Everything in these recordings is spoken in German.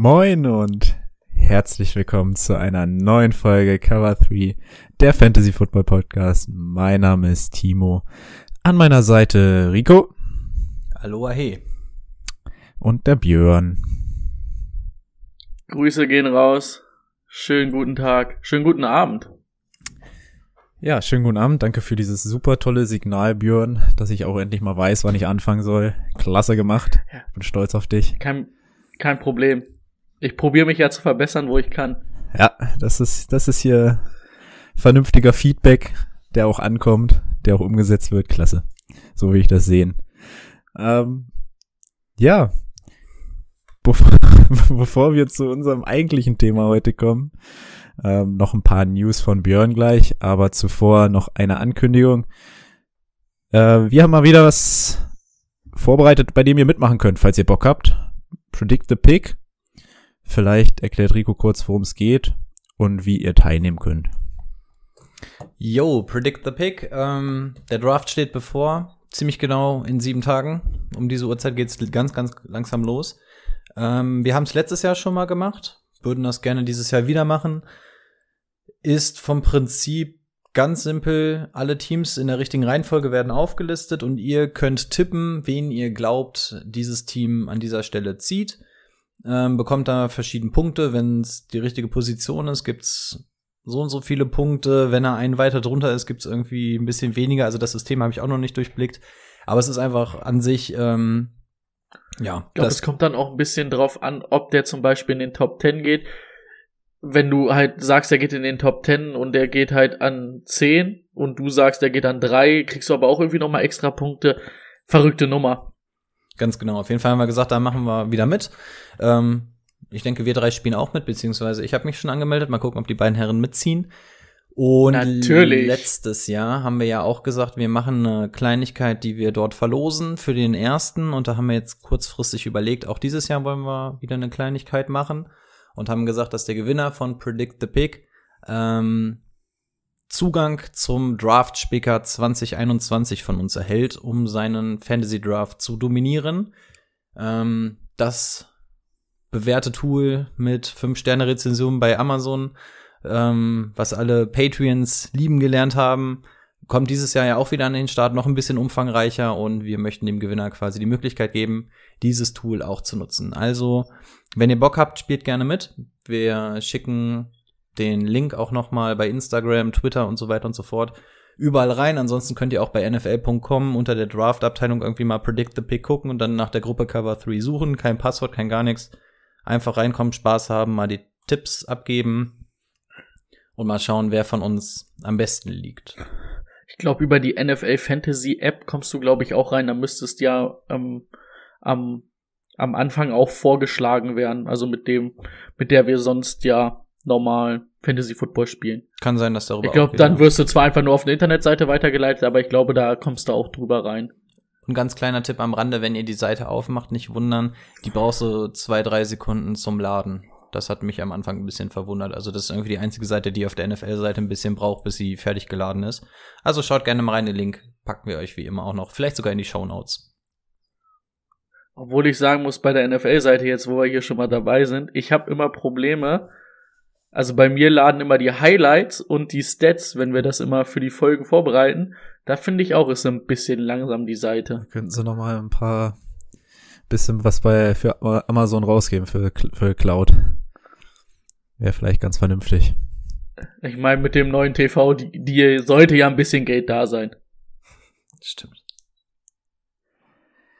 Moin und herzlich willkommen zu einer neuen Folge Cover 3, der Fantasy Football Podcast. Mein Name ist Timo. An meiner Seite Rico Aloha hey. und der Björn. Grüße gehen raus. Schönen guten Tag. Schönen guten Abend. Ja, schönen guten Abend. Danke für dieses super tolle Signal, Björn, dass ich auch endlich mal weiß, wann ich anfangen soll. Klasse gemacht. Bin stolz auf dich. Kein, kein Problem. Ich probiere mich ja zu verbessern, wo ich kann. Ja, das ist, das ist hier vernünftiger Feedback, der auch ankommt, der auch umgesetzt wird. Klasse. So will ich das sehen. Ähm, ja. Bevor, bevor wir zu unserem eigentlichen Thema heute kommen, ähm, noch ein paar News von Björn gleich, aber zuvor noch eine Ankündigung. Äh, wir haben mal wieder was vorbereitet, bei dem ihr mitmachen könnt, falls ihr Bock habt. Predict the Pick. Vielleicht erklärt Rico kurz, worum es geht und wie ihr teilnehmen könnt. Yo, Predict the Pick. Ähm, der Draft steht bevor. Ziemlich genau in sieben Tagen. Um diese Uhrzeit geht's ganz, ganz langsam los. Ähm, wir haben es letztes Jahr schon mal gemacht. Würden das gerne dieses Jahr wieder machen. Ist vom Prinzip ganz simpel. Alle Teams in der richtigen Reihenfolge werden aufgelistet und ihr könnt tippen, wen ihr glaubt, dieses Team an dieser Stelle zieht. Ähm, bekommt da verschiedene Punkte. Wenn es die richtige Position ist, gibt's so und so viele Punkte. Wenn er einen weiter drunter ist, gibt's irgendwie ein bisschen weniger. Also das System habe ich auch noch nicht durchblickt. Aber es ist einfach an sich, ähm, ja, Ich glaube, es kommt dann auch ein bisschen drauf an, ob der zum Beispiel in den Top 10 geht. Wenn du halt sagst, er geht in den Top 10 und der geht halt an 10 und du sagst, der geht an 3, kriegst du aber auch irgendwie nochmal extra Punkte. Verrückte Nummer. Ganz genau. Auf jeden Fall haben wir gesagt, da machen wir wieder mit. Ähm, ich denke, wir drei spielen auch mit, beziehungsweise ich habe mich schon angemeldet. Mal gucken, ob die beiden Herren mitziehen. Und Natürlich. letztes Jahr haben wir ja auch gesagt, wir machen eine Kleinigkeit, die wir dort verlosen für den ersten. Und da haben wir jetzt kurzfristig überlegt, auch dieses Jahr wollen wir wieder eine Kleinigkeit machen. Und haben gesagt, dass der Gewinner von Predict the Pick ähm, Zugang zum Draft Speaker 2021 von uns erhält, um seinen Fantasy Draft zu dominieren. Ähm, das bewährte Tool mit 5-Sterne-Rezensionen bei Amazon, ähm, was alle Patreons lieben gelernt haben, kommt dieses Jahr ja auch wieder an den Start, noch ein bisschen umfangreicher und wir möchten dem Gewinner quasi die Möglichkeit geben, dieses Tool auch zu nutzen. Also, wenn ihr Bock habt, spielt gerne mit. Wir schicken den Link auch noch mal bei Instagram, Twitter und so weiter und so fort überall rein. Ansonsten könnt ihr auch bei nfl.com unter der Draft-Abteilung irgendwie mal Predict the Pick gucken und dann nach der Gruppe Cover 3 suchen. Kein Passwort, kein gar nichts. Einfach reinkommen, Spaß haben, mal die Tipps abgeben und mal schauen, wer von uns am besten liegt. Ich glaube, über die NFL Fantasy App kommst du, glaube ich, auch rein. Da müsstest ja ähm, am, am Anfang auch vorgeschlagen werden. Also mit dem, mit der wir sonst ja normal Fantasy Football spielen. Kann sein, dass darüber Ich glaube, dann wirst du zwar einfach nur auf eine Internetseite weitergeleitet, aber ich glaube, da kommst du auch drüber rein. Ein ganz kleiner Tipp am Rande, wenn ihr die Seite aufmacht, nicht wundern, die brauchst so zwei, drei Sekunden zum Laden. Das hat mich am Anfang ein bisschen verwundert. Also das ist irgendwie die einzige Seite, die auf der NFL-Seite ein bisschen braucht, bis sie fertig geladen ist. Also schaut gerne mal rein, den Link packen wir euch wie immer auch noch, vielleicht sogar in die Show Notes. Obwohl ich sagen muss, bei der NFL-Seite jetzt, wo wir hier schon mal dabei sind, ich habe immer Probleme. Also bei mir laden immer die Highlights und die Stats, wenn wir das immer für die Folgen vorbereiten. Da finde ich auch, ist ein bisschen langsam die Seite. Könnten Sie noch mal ein paar bisschen was bei für Amazon rausgeben für, für Cloud. Wäre vielleicht ganz vernünftig. Ich meine, mit dem neuen TV, die, die sollte ja ein bisschen Geld da sein. Stimmt.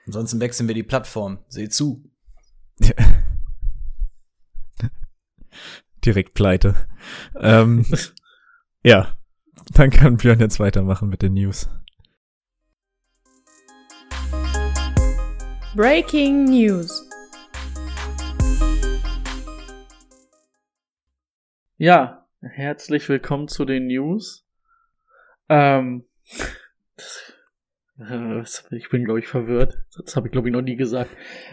Ansonsten wechseln wir die Plattform. Seht zu. Direkt pleite. ähm, ja, dann kann Björn jetzt weitermachen mit den News. Breaking News. Ja, herzlich willkommen zu den News. Ähm, äh, ich bin, glaube ich, verwirrt. Das habe ich, glaube ich, noch nie gesagt.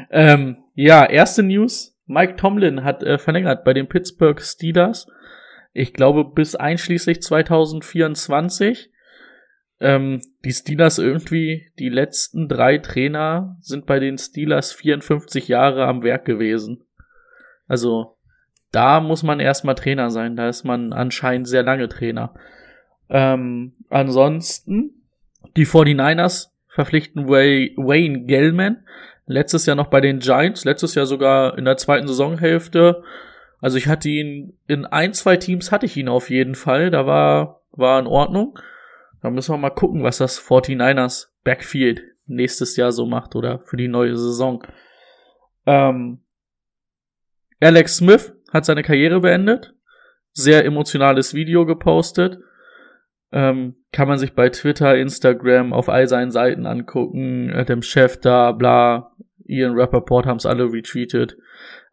Ähm, ja, erste News. Mike Tomlin hat äh, verlängert bei den Pittsburgh Steelers. Ich glaube, bis einschließlich 2024. Ähm, die Steelers irgendwie, die letzten drei Trainer sind bei den Steelers 54 Jahre am Werk gewesen. Also, da muss man erstmal Trainer sein. Da ist man anscheinend sehr lange Trainer. Ähm, ansonsten, die 49ers verpflichten Way Wayne Gellman. Letztes Jahr noch bei den Giants, letztes Jahr sogar in der zweiten Saisonhälfte. Also ich hatte ihn in ein, zwei Teams hatte ich ihn auf jeden Fall. Da war, war in Ordnung. Da müssen wir mal gucken, was das 49ers Backfield nächstes Jahr so macht oder für die neue Saison. Ähm, Alex Smith hat seine Karriere beendet. Sehr emotionales Video gepostet. Ähm, kann man sich bei Twitter, Instagram, auf all seinen Seiten angucken. Adam Schefter, bla, Ian Rappaport haben es alle retweetet.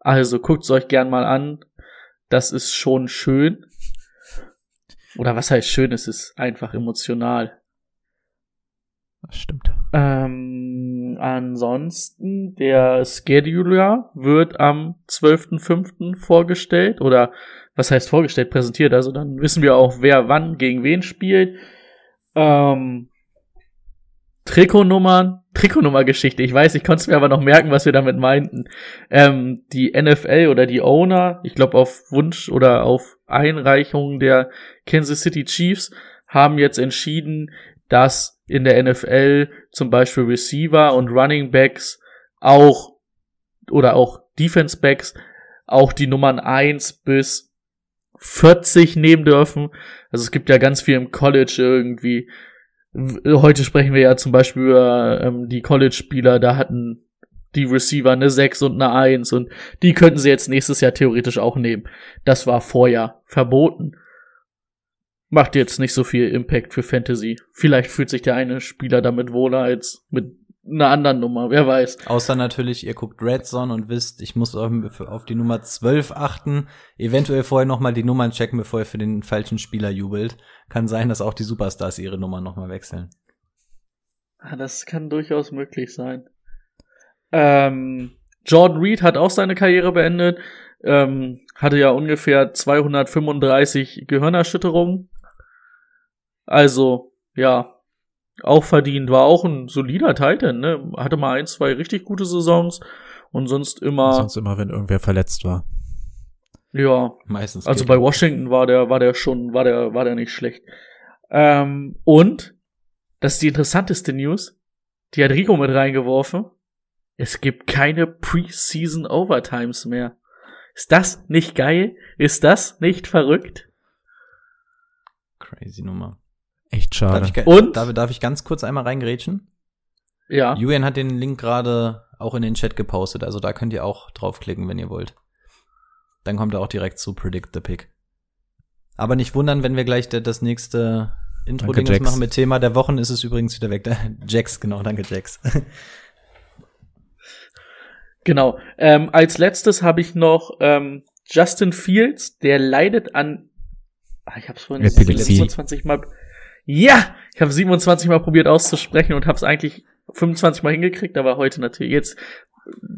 Also guckt's euch gern mal an. Das ist schon schön. Oder was heißt schön? Es ist einfach emotional. Das stimmt. Ähm, ansonsten, der Scheduler wird am 12.05. vorgestellt oder was heißt vorgestellt, präsentiert. Also dann wissen wir auch, wer wann gegen wen spielt. Ähm, Trikotnummern, Trikotnummergeschichte. Ich weiß, ich konnte es mir aber noch merken, was wir damit meinten. Ähm, die NFL oder die Owner, ich glaube auf Wunsch oder auf Einreichung der Kansas City Chiefs, haben jetzt entschieden, dass in der NFL zum Beispiel Receiver und Running Backs auch oder auch Defense Backs auch die Nummern 1 bis 40 nehmen dürfen. Also es gibt ja ganz viel im College irgendwie. Heute sprechen wir ja zum Beispiel über ähm, die College-Spieler, da hatten die Receiver eine 6 und eine 1 und die könnten sie jetzt nächstes Jahr theoretisch auch nehmen. Das war vorher verboten macht jetzt nicht so viel Impact für Fantasy. Vielleicht fühlt sich der eine Spieler damit wohler als mit einer anderen Nummer, wer weiß. Außer natürlich, ihr guckt Red Zone und wisst, ich muss auf die Nummer 12 achten, eventuell vorher nochmal die Nummern checken, bevor ihr für den falschen Spieler jubelt. Kann sein, dass auch die Superstars ihre Nummern nochmal wechseln. Ah, das kann durchaus möglich sein. Ähm, Jordan Reed hat auch seine Karriere beendet, ähm, hatte ja ungefähr 235 Gehirnerschütterungen also, ja, auch verdient, war auch ein solider Titan, ne? Hatte mal ein, zwei richtig gute Saisons und sonst immer. Sonst immer, wenn irgendwer verletzt war. Ja, meistens. Also bei Washington war der, war der schon, war der, war der nicht schlecht. Ähm, und, das ist die interessanteste News, die hat Rico mit reingeworfen. Es gibt keine Preseason Overtimes mehr. Ist das nicht geil? Ist das nicht verrückt? Crazy Nummer. Echt schade. Darf ich, Und? Darf, darf ich ganz kurz einmal reingrätschen? Ja. Julian hat den Link gerade auch in den Chat gepostet, also da könnt ihr auch draufklicken, wenn ihr wollt. Dann kommt er auch direkt zu Predict the Pick. Aber nicht wundern, wenn wir gleich das nächste Intro-Ding machen mit Thema der Wochen, ist es übrigens wieder weg. Jax, genau, danke Jax. genau. Ähm, als letztes habe ich noch ähm, Justin Fields, der leidet an, ah, ich habe es vorhin 27 Mal, ja, ich habe 27 Mal probiert auszusprechen und habe es eigentlich 25 Mal hingekriegt, aber heute natürlich jetzt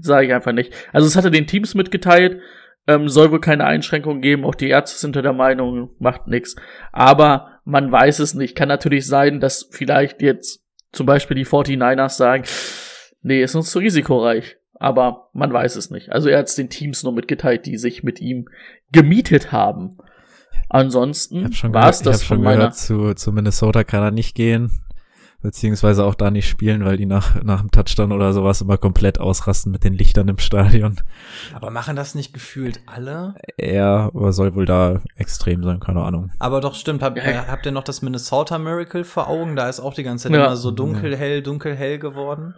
sage ich einfach nicht. Also es hatte den Teams mitgeteilt, ähm, soll wohl keine Einschränkungen geben, auch die Ärzte sind der Meinung, macht nix. Aber man weiß es nicht. Kann natürlich sein, dass vielleicht jetzt zum Beispiel die 49ers sagen, nee, ist uns zu risikoreich. Aber man weiß es nicht. Also er hat es den Teams nur mitgeteilt, die sich mit ihm gemietet haben. Ansonsten war es das ich von meiner. Gehört, zu, zu Minnesota kann er nicht gehen, beziehungsweise auch da nicht spielen, weil die nach, nach dem Touchdown oder sowas immer komplett ausrasten mit den Lichtern im Stadion. Aber machen das nicht gefühlt alle? Er soll wohl da extrem sein, keine Ahnung. Aber doch stimmt, hab, äh, habt ihr noch das Minnesota Miracle vor Augen? Da ist auch die ganze Zeit ja. immer so dunkelhell, dunkelhell geworden.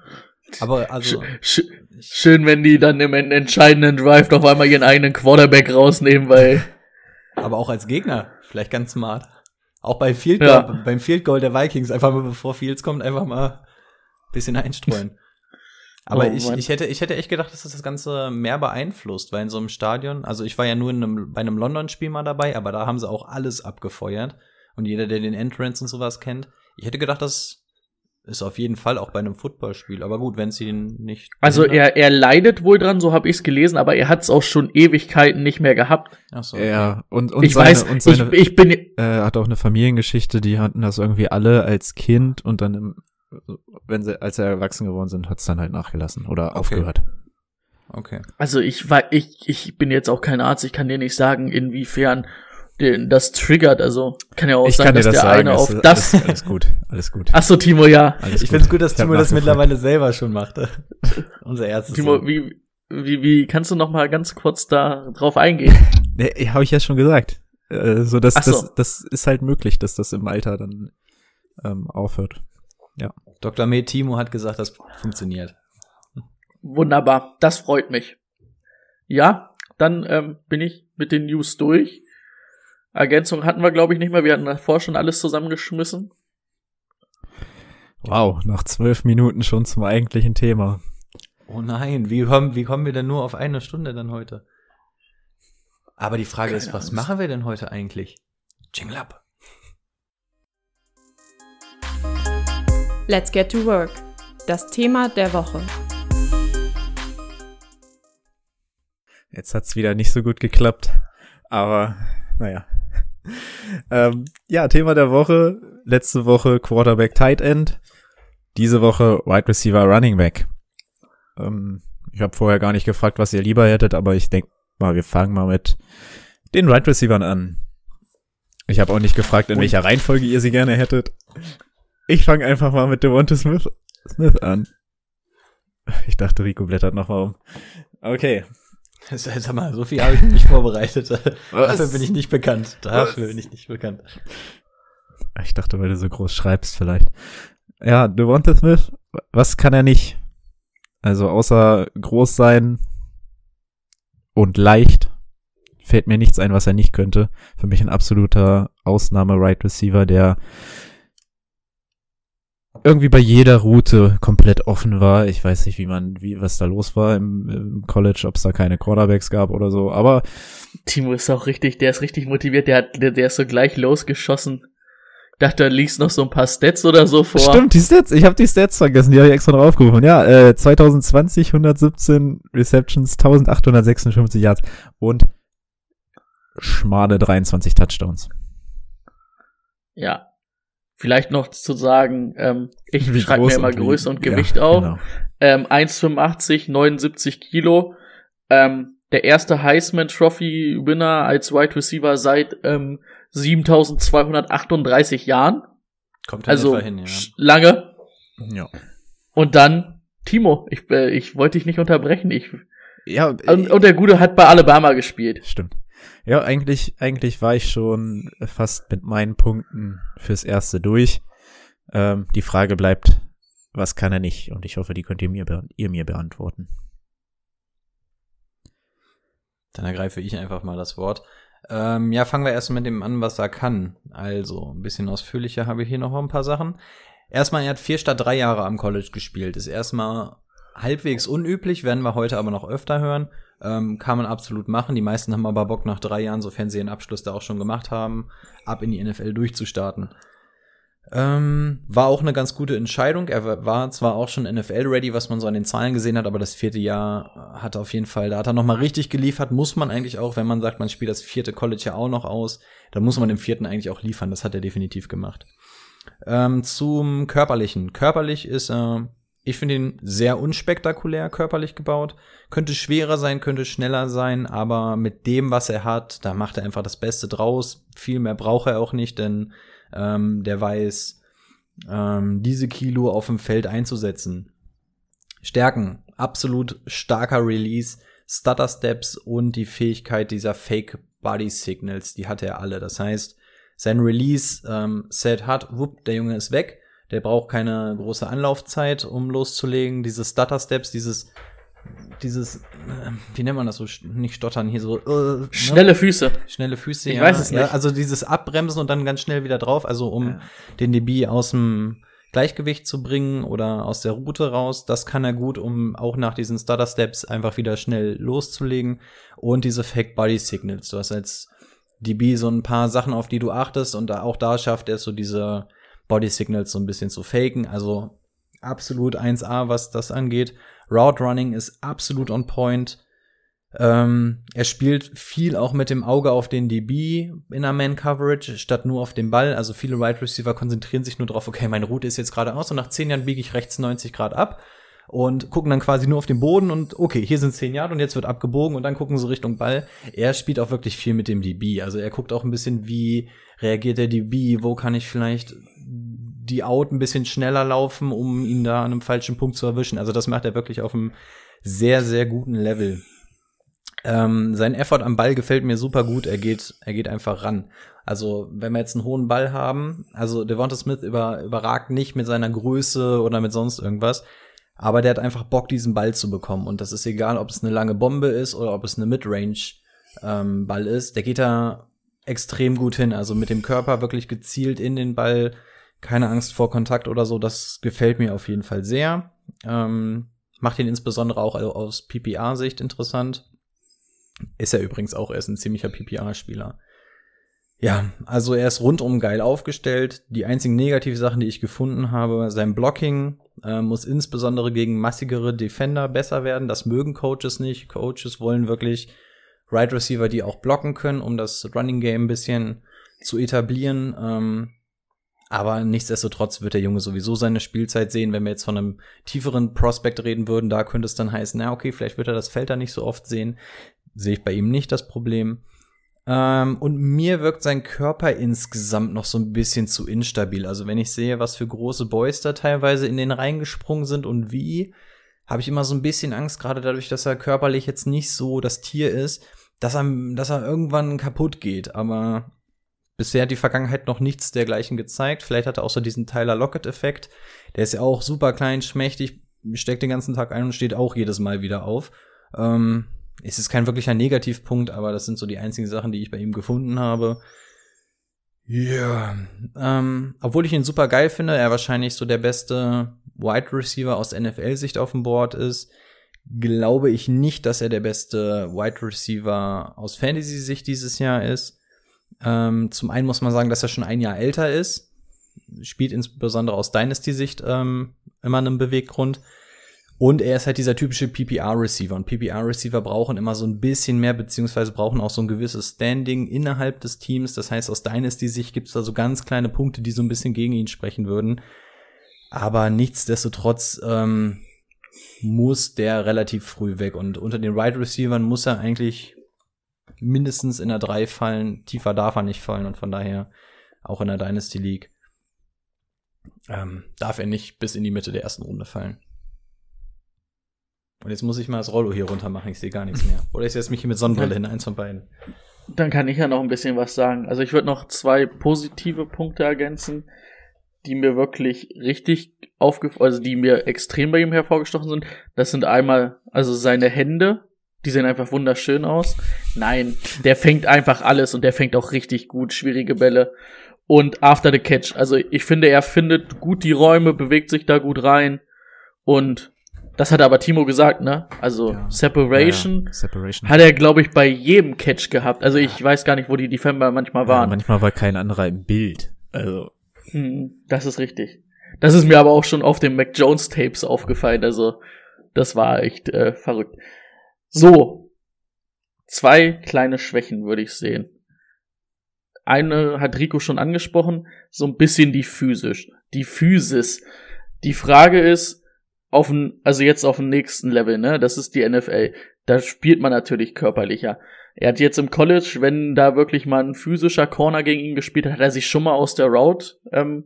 Aber also. Sch schön, wenn die dann im entscheidenden Drive auf einmal ihren eigenen Quarterback rausnehmen, weil aber auch als Gegner vielleicht ganz smart. Auch bei Field Goal, ja. beim Field Goal der Vikings einfach mal bevor Fields kommt, einfach mal ein bisschen einstreuen. Aber Oh, ich, ich, hätte, ich hätte echt gedacht, dass das das Ganze mehr beeinflusst, weil in so einem Stadion, also ich war ja nur in einem, bei einem London-Spiel mal dabei, aber da haben sie auch alles abgefeuert. Und jeder, der den Entrance und sowas kennt, ich hätte gedacht, das ist auf jeden Fall auch bei einem Footballspiel. Aber gut, wenn sie ihn nicht. Also er, er leidet wohl dran, so habe ich es gelesen, aber er hat es auch schon Ewigkeiten nicht mehr gehabt. Ach so, Ja, und, und ich seine, weiß, und seine, ich, ich bin, äh, hat auch eine Familiengeschichte, die hatten das irgendwie alle als Kind und dann im, wenn sie, als sie erwachsen geworden sind, hat's dann halt nachgelassen oder Okay. aufgehört. okay. also ich war, ich, ich bin jetzt auch kein Arzt, ich kann dir nicht sagen, inwiefern das triggert. Also kann ja auch sein, dass der eine es auf ist das. Alles, alles gut, alles gut. Ach so, Timo, ja. Alles Ich find's gut, dass Ich Timo das mittlerweile selber schon macht. Unser erstes. Timo, wie, wie, wie kannst du noch mal ganz kurz da drauf eingehen? Nee, habe ich ja schon gesagt. Äh, so, dass, so. das, das ist halt möglich, dass das im Alter dann ähm, aufhört. Dr. Med Timo hat gesagt, das funktioniert. Wunderbar, das freut mich. Ja, dann ähm, bin ich mit den News durch. Ergänzung hatten wir, glaube ich, nicht mehr. Wir hatten davor schon alles zusammengeschmissen. Wow, nach zwölf Minuten schon zum eigentlichen Thema. Oh nein, wie kommen, wie kommen wir denn nur auf eine Stunde dann heute? Aber die Frage Keine ist, was Ahnung. machen wir denn heute eigentlich? Jingle up. Let's get to work. Das Thema der Woche. Jetzt hat's wieder nicht so gut geklappt, aber naja. ähm, ja, Thema der Woche. Letzte Woche Quarterback Tight End. Diese Woche Wide Receiver Running Back. Ähm, ich habe vorher gar nicht gefragt, was ihr lieber hättet, aber ich denke mal, wir fangen mal mit den Wide Receivern an. Ich habe auch nicht gefragt, in welcher Reihenfolge ihr sie gerne hättet. Ich fange einfach mal mit Devonta Smith, Smith an. Ich dachte, Rico blättert noch mal um. Okay. Sag mal, so viel habe ich nicht vorbereitet. Was? Dafür bin ich nicht bekannt. Dafür Was? bin ich nicht bekannt. Ich dachte, weil du so groß schreibst vielleicht. Ja, Devonta Smith, was kann er nicht? Also außer groß sein und leicht fällt mir nichts ein, was er nicht könnte. Für mich ein absoluter Ausnahme-Right Receiver, der irgendwie bei jeder Route komplett offen war. Ich weiß nicht, wie man, wie, was da los war im, im College, ob es da keine Quarterbacks gab oder so, aber Timo ist auch richtig, der ist richtig motiviert, der hat, der, der ist so gleich losgeschossen. Dachte, da liegst noch so ein paar Stats oder so vor. Stimmt, die Stats. Ich habe die Stats vergessen. Die habe ich extra draufgerufen. Ja, äh, 2020 117 Receptions, 1856 Yards und schmale 23 Touchdowns. Ja. Vielleicht noch zu sagen, ähm, ich schreibe mir immer Größe und ja, Gewicht auf. genau. Ähm, 1,85, 79 Kilo. Ähm, der erste Heisman Trophy Winner als Wide Receiver seit ähm, 7238 Jahren. Kommt Also hin, ja. lange. Ja. Und dann Timo. Ich, äh, ich wollte dich nicht unterbrechen. Ich, Ja, und, und der Gute hat bei Alabama gespielt. stimmt. Ja, eigentlich, eigentlich war ich schon fast mit meinen Punkten fürs erste durch. Ähm, die Frage bleibt, was kann er nicht? Und ich hoffe, die könnt ihr mir, ihr mir beantworten. Dann ergreife ich einfach mal das Wort. Ähm, ja, fangen wir erst mit dem an, was er kann. Also, ein bisschen ausführlicher habe ich hier noch ein paar Sachen. Erstmal, er hat vier statt drei Jahre am College gespielt. Ist erstmal halbwegs unüblich, werden wir heute aber noch öfter hören. Ähm, kann man absolut machen. Die meisten haben aber Bock nach drei Jahren, sofern sie ihren Abschluss da auch schon gemacht haben, ab in die NFL durchzustarten. Ähm, war auch eine ganz gute Entscheidung. Er war- war zwar auch schon NFL-ready, was man so an den Zahlen gesehen hat, aber das vierte Jahr hat er auf jeden Fall, da hat er nochmal richtig geliefert. Muss man eigentlich auch, wenn man sagt, man spielt das vierte College ja auch noch aus, dann muss man im vierten eigentlich auch liefern. Das hat er definitiv gemacht. Ähm, zum Körperlichen. Körperlich ist, äh, ich finde ihn sehr unspektakulär körperlich gebaut. Könnte schwerer sein, könnte schneller sein, aber mit dem, was er hat, da macht er einfach das Beste draus. Viel mehr braucht er auch nicht, denn ähm, der weiß, ähm, diese Kilo auf dem Feld einzusetzen. Stärken, absolut starker Release, Stutter Steps und die Fähigkeit dieser Fake Body Signals, die hat er alle. Das heißt, sein Release ähm, hat, wupp, der Junge ist weg. Der braucht keine große Anlaufzeit, um loszulegen. Diese Stutter Steps, dieses, dieses, äh, wie nennt man das so, nicht stottern hier so, äh, ne? Schnelle Füße. Schnelle Füße, Ich ja. weiß es Ja, nicht. also dieses Abbremsen und dann ganz schnell wieder drauf, also um Ja. den DB aus dem Gleichgewicht zu bringen oder aus der Route raus. Das kann er gut, um auch nach diesen Stutter Steps einfach wieder schnell loszulegen. Und diese Fake Body Signals. Du hast als DB so ein paar Sachen, auf die du achtest und auch da schafft er so diese Body Signals so ein bisschen zu faken. Also absolut 1A, was das angeht. Route Running ist absolut on point. Ähm, er spielt viel auch mit dem Auge auf den DB in der Man-Coverage, statt nur auf den Ball. Also viele Wide Receiver konzentrieren sich nur darauf, okay, meine Route ist jetzt geradeaus und nach 10 Jahren biege ich rechts 90 Grad ab und gucken dann quasi nur auf den Boden und okay, hier sind 10 Yard und jetzt wird abgebogen und dann gucken sie Richtung Ball. Er spielt auch wirklich viel mit dem DB. Also er guckt auch ein bisschen, wie reagiert der DB, wo kann ich vielleicht die Out ein bisschen schneller laufen, um ihn da an einem falschen Punkt zu erwischen. Also das macht er wirklich auf einem sehr, sehr guten Level. Ähm, sein Effort am Ball gefällt mir super gut. Er geht, er geht einfach ran. Also, wenn wir jetzt einen hohen Ball haben, also Devonta Smith über, überragt nicht mit seiner Größe oder mit sonst irgendwas, aber der hat einfach Bock, diesen Ball zu bekommen. Und das ist egal, ob es eine lange Bombe ist oder ob es eine Midrange ähm, Ball ist. Der geht da extrem gut hin. Also mit dem Körper wirklich gezielt in den Ball. Keine Angst vor Kontakt oder so. Das gefällt mir auf jeden Fall sehr. Ähm, macht ihn insbesondere auch aus PPA-Sicht interessant. Ist er übrigens auch, er ist ein ziemlicher PPA-Spieler. Ja, also er ist rundum geil aufgestellt. Die einzigen negativen Sachen, die ich gefunden habe, sein Blocking äh, muss insbesondere gegen massigere Defender besser werden. Das mögen Coaches nicht. Coaches wollen wirklich Right Receiver, die auch blocken können, um das Running Game ein bisschen zu etablieren. Ähm, aber nichtsdestotrotz wird der Junge sowieso seine Spielzeit sehen. Wenn wir jetzt von einem tieferen Prospect reden würden, da könnte es dann heißen, na okay, vielleicht wird er das Feld da nicht so oft sehen sehe ich bei ihm nicht das Problem. Ähm, und mir wirkt sein Körper insgesamt noch so ein bisschen zu instabil. Also wenn ich sehe, was für große Boys da teilweise in den reingesprungen sind und wie, habe ich immer so ein bisschen Angst, gerade dadurch, dass er körperlich jetzt nicht so das Tier ist, dass er, dass er irgendwann kaputt geht. Aber bisher hat die Vergangenheit noch nichts dergleichen gezeigt. Vielleicht hat er auch so diesen Tyler Lockett-Effekt. Der ist ja auch super klein, schmächtig, steckt den ganzen Tag ein und steht auch jedes Mal wieder auf. Ähm, es ist kein wirklicher Negativpunkt, aber das sind so die einzigen Sachen, die ich bei ihm gefunden habe. Ja, ähm, obwohl ich ihn super geil finde, er wahrscheinlich so der beste Wide Receiver aus NFL-Sicht auf dem Board ist, glaube ich nicht, dass er der beste Wide Receiver aus Fantasy-Sicht dieses Jahr ist. Ähm, zum einen muss man sagen, dass er schon ein Jahr älter ist, spielt insbesondere aus Dynasty-Sicht ähm, immer einen Beweggrund. Und er ist halt dieser typische PPR-Receiver. Und PPR-Receiver brauchen immer so ein bisschen mehr, beziehungsweise brauchen auch so ein gewisses Standing innerhalb des Teams. Das heißt, aus Dynasty-Sicht gibt es da so ganz kleine Punkte, die so ein bisschen gegen ihn sprechen würden. Aber nichtsdestotrotz ähm, muss der relativ früh weg. Und unter den Wide Receivern muss er eigentlich mindestens in der 3 fallen. Tiefer darf er nicht fallen. Und von daher auch in der Dynasty League ähm, darf er nicht bis in die Mitte der ersten Runde fallen. Und jetzt muss ich mal das Rollo hier runter machen, ich sehe gar nichts mehr. Oder ich setze mich hier mit Sonnenbrille hin, eins von beiden. Dann kann ich ja noch ein bisschen was sagen. Also ich würde noch zwei positive Punkte ergänzen, die mir wirklich richtig aufgefallen, also die mir extrem bei ihm hervorgestochen sind. Das sind einmal, also seine Hände, die sehen einfach wunderschön aus. Nein, der fängt einfach alles und der fängt auch richtig gut schwierige Bälle. Und after the catch, also ich finde, er findet gut die Räume, bewegt sich da gut rein und das hat aber Timo gesagt, ne? Also ja. Separation, ja, ja. Separation, hat er, glaube ich, bei jedem Catch gehabt. Also ich weiß gar nicht, wo die Defender manchmal waren. manchmal war kein anderer im Bild. Also. Hm, das ist richtig. Das ist mir aber auch schon auf den Mac Jones Tapes aufgefallen. Also das war echt äh, verrückt. So, zwei kleine Schwächen würde ich sehen. Eine hat Rico schon angesprochen, so ein bisschen die physisch, die Physis. Die Frage ist, auf also jetzt auf dem nächsten Level, ne? Das ist die NFL. Da spielt man natürlich körperlicher. Er hat jetzt im College, wenn da wirklich mal ein physischer Corner gegen ihn gespielt hat, hat er sich schon mal aus der Route ähm,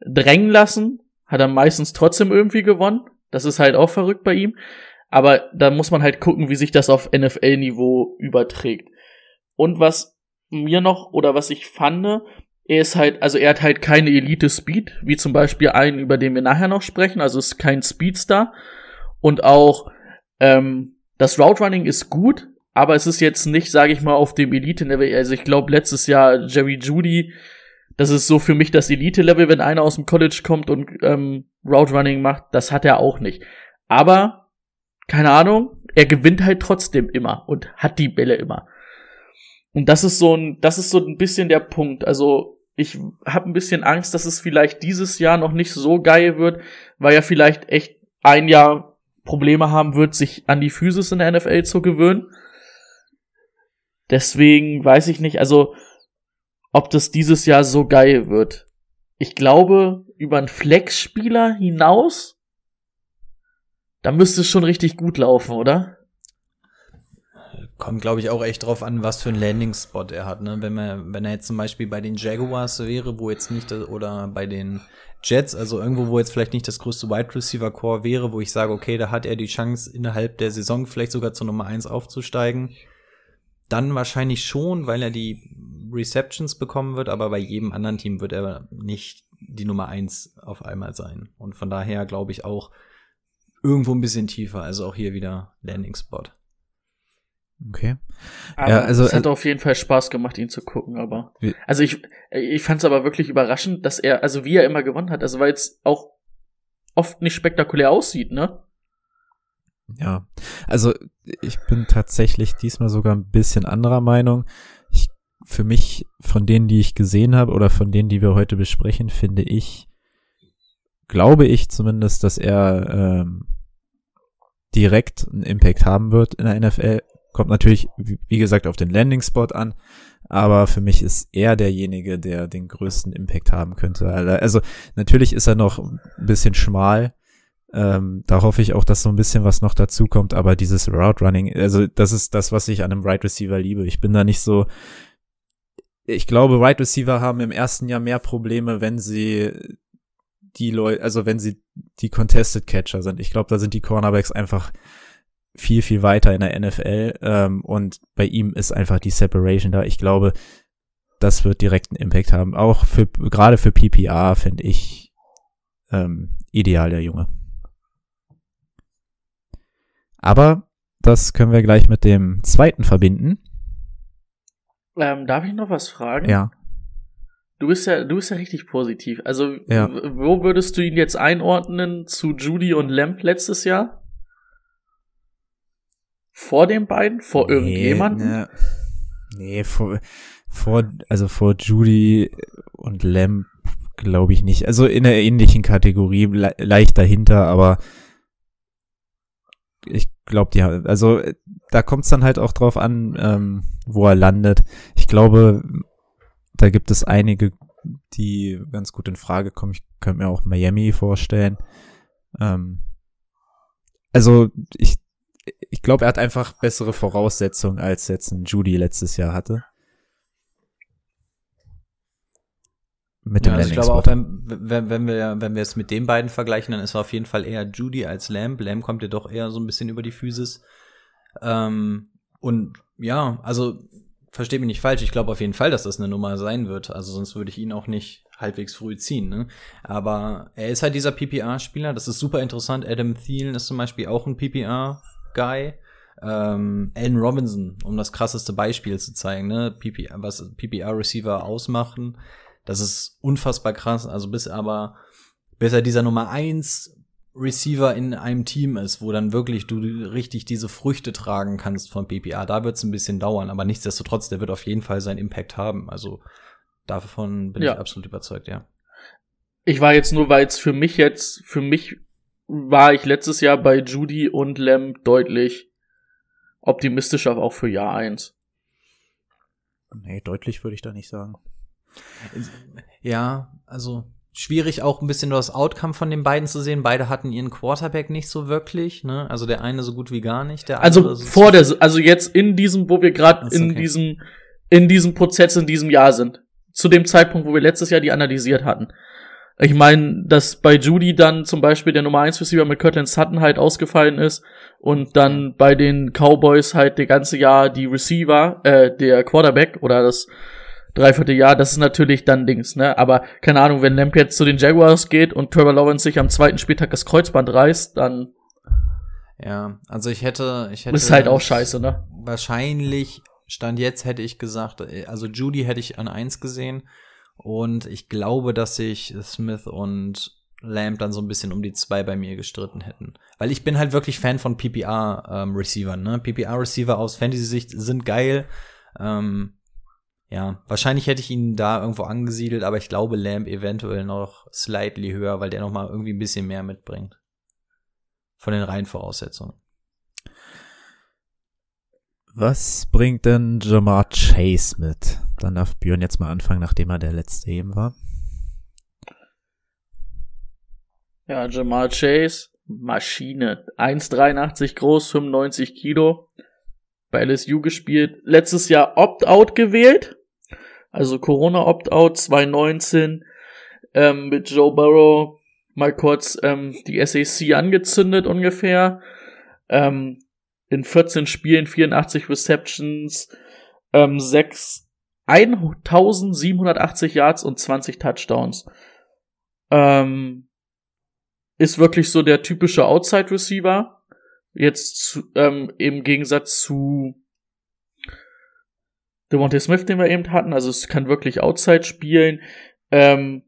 drängen lassen. Hat er meistens trotzdem irgendwie gewonnen. Das ist halt auch verrückt bei ihm. Aber da muss man halt gucken, wie sich das auf NFL-Niveau überträgt. Und was mir noch, oder was ich fand, er ist halt, also er hat halt keine Elite-Speed, wie zum Beispiel einen, über den wir nachher noch sprechen, also ist kein Speedstar. Und auch ähm, das Route Running ist gut, aber es ist jetzt nicht, sage ich mal, auf dem Elite-Level. Also ich glaube, letztes Jahr Jerry Judy, das ist so für mich das Elite-Level, wenn einer aus dem College kommt und ähm, Route Running macht, das hat er auch nicht. Aber, keine Ahnung, er gewinnt halt trotzdem immer und hat die Bälle immer. Und das ist so ein, das ist so ein bisschen der Punkt. Also ich habe ein bisschen Angst, dass es vielleicht dieses Jahr noch nicht so geil wird, weil er vielleicht echt ein Jahr Probleme haben wird, sich an die Physis in der NFL zu gewöhnen. Deswegen weiß ich nicht, also ob das dieses Jahr so geil wird. Ich glaube, über einen Flex-Spieler hinaus, da müsste es schon richtig gut laufen, oder? Kommt, glaube ich, auch echt drauf an, was für einen Landing-Spot er hat. Ne? Wenn, man, wenn er jetzt zum Beispiel bei den Jaguars wäre, wo jetzt nicht, oder bei den Jets, also irgendwo, wo jetzt vielleicht nicht das größte Wide Receiver Core wäre, wo ich sage, okay, da hat er die Chance, innerhalb der Saison vielleicht sogar zur Nummer eins aufzusteigen. Dann wahrscheinlich schon, weil er die Receptions bekommen wird, aber bei jedem anderen Team wird er nicht die Nummer eins auf einmal sein. Und von daher glaube ich auch irgendwo ein bisschen tiefer, also auch hier wieder Landing Spot. Okay. Aber ja, also es hat auf jeden Fall Spaß gemacht, ihn zu gucken, aber also ich ich fand es aber wirklich überraschend, dass er also wie er immer gewonnen hat, also weil es auch oft nicht spektakulär aussieht, ne? Ja, also ich bin tatsächlich diesmal sogar ein bisschen anderer Meinung. Ich, für mich, von denen, die ich gesehen habe oder von denen, die wir heute besprechen, finde ich, glaube ich zumindest, dass er ähm, direkt einen Impact haben wird in der NFL. Kommt natürlich, wie gesagt, auf den Landing-Spot an, aber für mich ist er derjenige, der den größten Impact haben könnte. Also natürlich ist er noch ein bisschen schmal. Ähm, da hoffe ich auch, dass so ein bisschen was noch dazu kommt, aber dieses Route Running, also das ist das, was ich an einem Right Receiver liebe. Ich bin da nicht so, ich glaube, Right Receiver haben im ersten Jahr mehr Probleme, wenn sie die Leute, also wenn sie die Contested Catcher sind. Ich glaube, da sind die Cornerbacks einfach viel, viel weiter in der NFL ähm, und bei ihm ist einfach die Separation da. Ich glaube, das wird direkt einen Impact haben. Auch für, gerade für PPR finde ich ähm, ideal der Junge. Aber das können wir gleich mit dem zweiten verbinden. Ähm, darf ich noch was fragen? Ja. Du bist ja, du bist ja richtig positiv. Also, ja. wo würdest du ihn jetzt einordnen zu Judy und Lamp letztes Jahr? Vor den beiden? Vor nee, irgendjemanden? Ne, nee, vor, vor, also vor Judy und Lamp glaube ich nicht. Also in einer ähnlichen Kategorie, le leicht dahinter, aber ich glaube, ja, also da kommt es dann halt auch drauf an, ähm, wo er landet. Ich glaube, da gibt es einige, die ganz gut in Frage kommen. Ich könnte mir auch Miami vorstellen. Ähm, also ich, ich glaube, er hat einfach bessere Voraussetzungen, als jetzt ein Judy letztes Jahr hatte. Mit dem ja, also Ich glaube auch, wenn, wenn, wenn, wir, wenn wir es mit den beiden vergleichen, dann ist er auf jeden Fall eher Judy als Lamb. Lamb kommt ja doch eher so ein bisschen über die Physis. Ähm, und ja, also versteht mich nicht falsch, ich glaube auf jeden Fall, dass das eine Nummer sein wird. Also sonst würde ich ihn auch nicht halbwegs früh ziehen. Ne? Aber er ist halt dieser PPR-Spieler, das ist super interessant. Adam Thielen ist zum Beispiel auch ein PPR-Guy. Ähm, Allen Robinson, um das krasseste Beispiel zu zeigen, ne? PPR, was PPR-Receiver ausmachen das ist unfassbar krass. Also bis aber, bis er dieser Nummer eins Receiver in einem Team ist, wo dann wirklich du richtig diese Früchte tragen kannst von PPA, da wird es ein bisschen dauern, aber nichtsdestotrotz, der wird auf jeden Fall seinen Impact haben. Also davon bin ja. ich absolut überzeugt, ja. Ich war jetzt nur, weil es für mich jetzt, für mich war ich letztes Jahr bei Judy und Lem deutlich optimistischer auch für Jahr eins. Nee, deutlich würde ich da nicht sagen. Ja, also schwierig auch ein bisschen das Outcome von den beiden zu sehen. Beide hatten ihren Quarterback nicht so wirklich, ne? Also der eine so gut wie gar nicht, der also andere so vor der also jetzt in diesem, wo wir gerade okay. in diesem in diesem Prozess in diesem Jahr sind. Zu dem Zeitpunkt, wo wir letztes Jahr die analysiert hatten. Ich meine, dass bei Judy dann zum Beispiel der Nummer 1 Receiver mit Kirtland Sutton halt ausgefallen ist und dann bei den Cowboys halt der ganze Jahr die Receiver, äh, der Quarterback oder das dreiviertel Jahr, das ist natürlich dann Dings, ne? Aber keine Ahnung, wenn Lamp jetzt zu den Jaguars geht und Trevor Lawrence sich am zweiten Spieltag das Kreuzband reißt, dann. Ja, also ich hätte, ich hätte. Ist halt auch scheiße, ne? Wahrscheinlich, Stand jetzt hätte ich gesagt, also Judy hätte ich an eins gesehen Und ich glaube, dass sich Smith und Lamb dann so ein bisschen um die zwei bei mir gestritten hätten. Weil ich bin halt wirklich Fan von PPR-Receivern. Ähm, ne? PPR-Receiver aus Fantasy-Sicht sind geil. Ähm, ja, wahrscheinlich hätte ich ihn da irgendwo angesiedelt, aber ich glaube Lamb eventuell noch slightly höher, weil der noch mal irgendwie ein bisschen mehr mitbringt. Von den Reihenvoraussetzungen. Was bringt denn Jamar Chase mit? Dann darf Björn jetzt mal anfangen, nachdem er der letzte eben war. Ja, Jamal Chase, Maschine. 1,83 groß, 95 Kilo. Bei LSU gespielt. Letztes Jahr Opt-out gewählt. Also Corona Opt-out 2019 ähm, mit Joe Burrow mal kurz ähm, die SAC angezündet ungefähr. Ähm, in 14 Spielen 84 Receptions, ähm, 6, 1780 Yards und 20 Touchdowns. Ähm, ist wirklich so der typische Outside Receiver. Jetzt ähm, im Gegensatz zu Devontae Smith, den wir eben hatten. Also es kann wirklich Outside spielen. Ähm,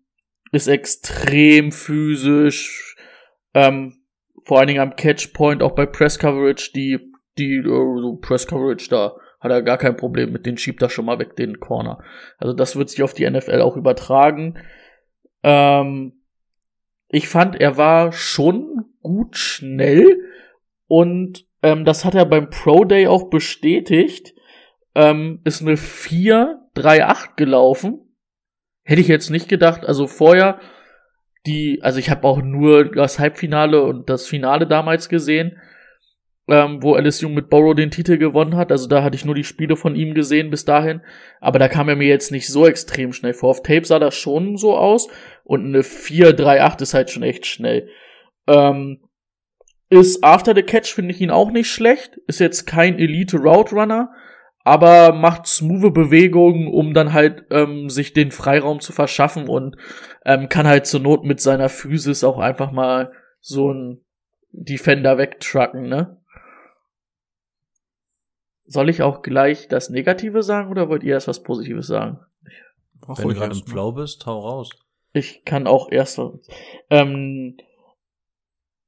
ist extrem physisch. Ähm, vor allen Dingen am Catchpoint, auch bei Press Coverage, die, die äh, Press Coverage da hat er gar kein Problem mit, den schiebt er schon mal weg, den Corner. Also das wird sich auf die NFL auch übertragen. Ähm, ich fand, er war schon gut schnell und ähm, das hat er beim Pro Day auch bestätigt. Ähm, ist eine 4-3-8 gelaufen. Hätte ich jetzt nicht gedacht. Also vorher die, also ich habe auch nur das Halbfinale und das Finale damals gesehen ähm, wo LSU mit Borrow den Titel gewonnen hat. Also da hatte ich nur die Spiele von ihm gesehen bis dahin. Aber da kam er mir jetzt nicht so extrem schnell vor. Auf Tape sah das schon so aus. Und eine 4-3-8 ist halt schon echt schnell. Ähm, ist After the Catch, finde ich ihn auch nicht schlecht. Ist jetzt kein Elite Route Runner, aber macht smooth Bewegungen, um dann halt ähm, sich den Freiraum zu verschaffen und ähm, kann halt zur Not mit seiner Physis auch einfach mal so ein Defender wegtrucken, ne? Soll ich auch gleich das Negative sagen oder wollt ihr erst was Positives sagen? Wenn du gerade im Flow bist, hau raus. Ich kann auch erst. Ähm,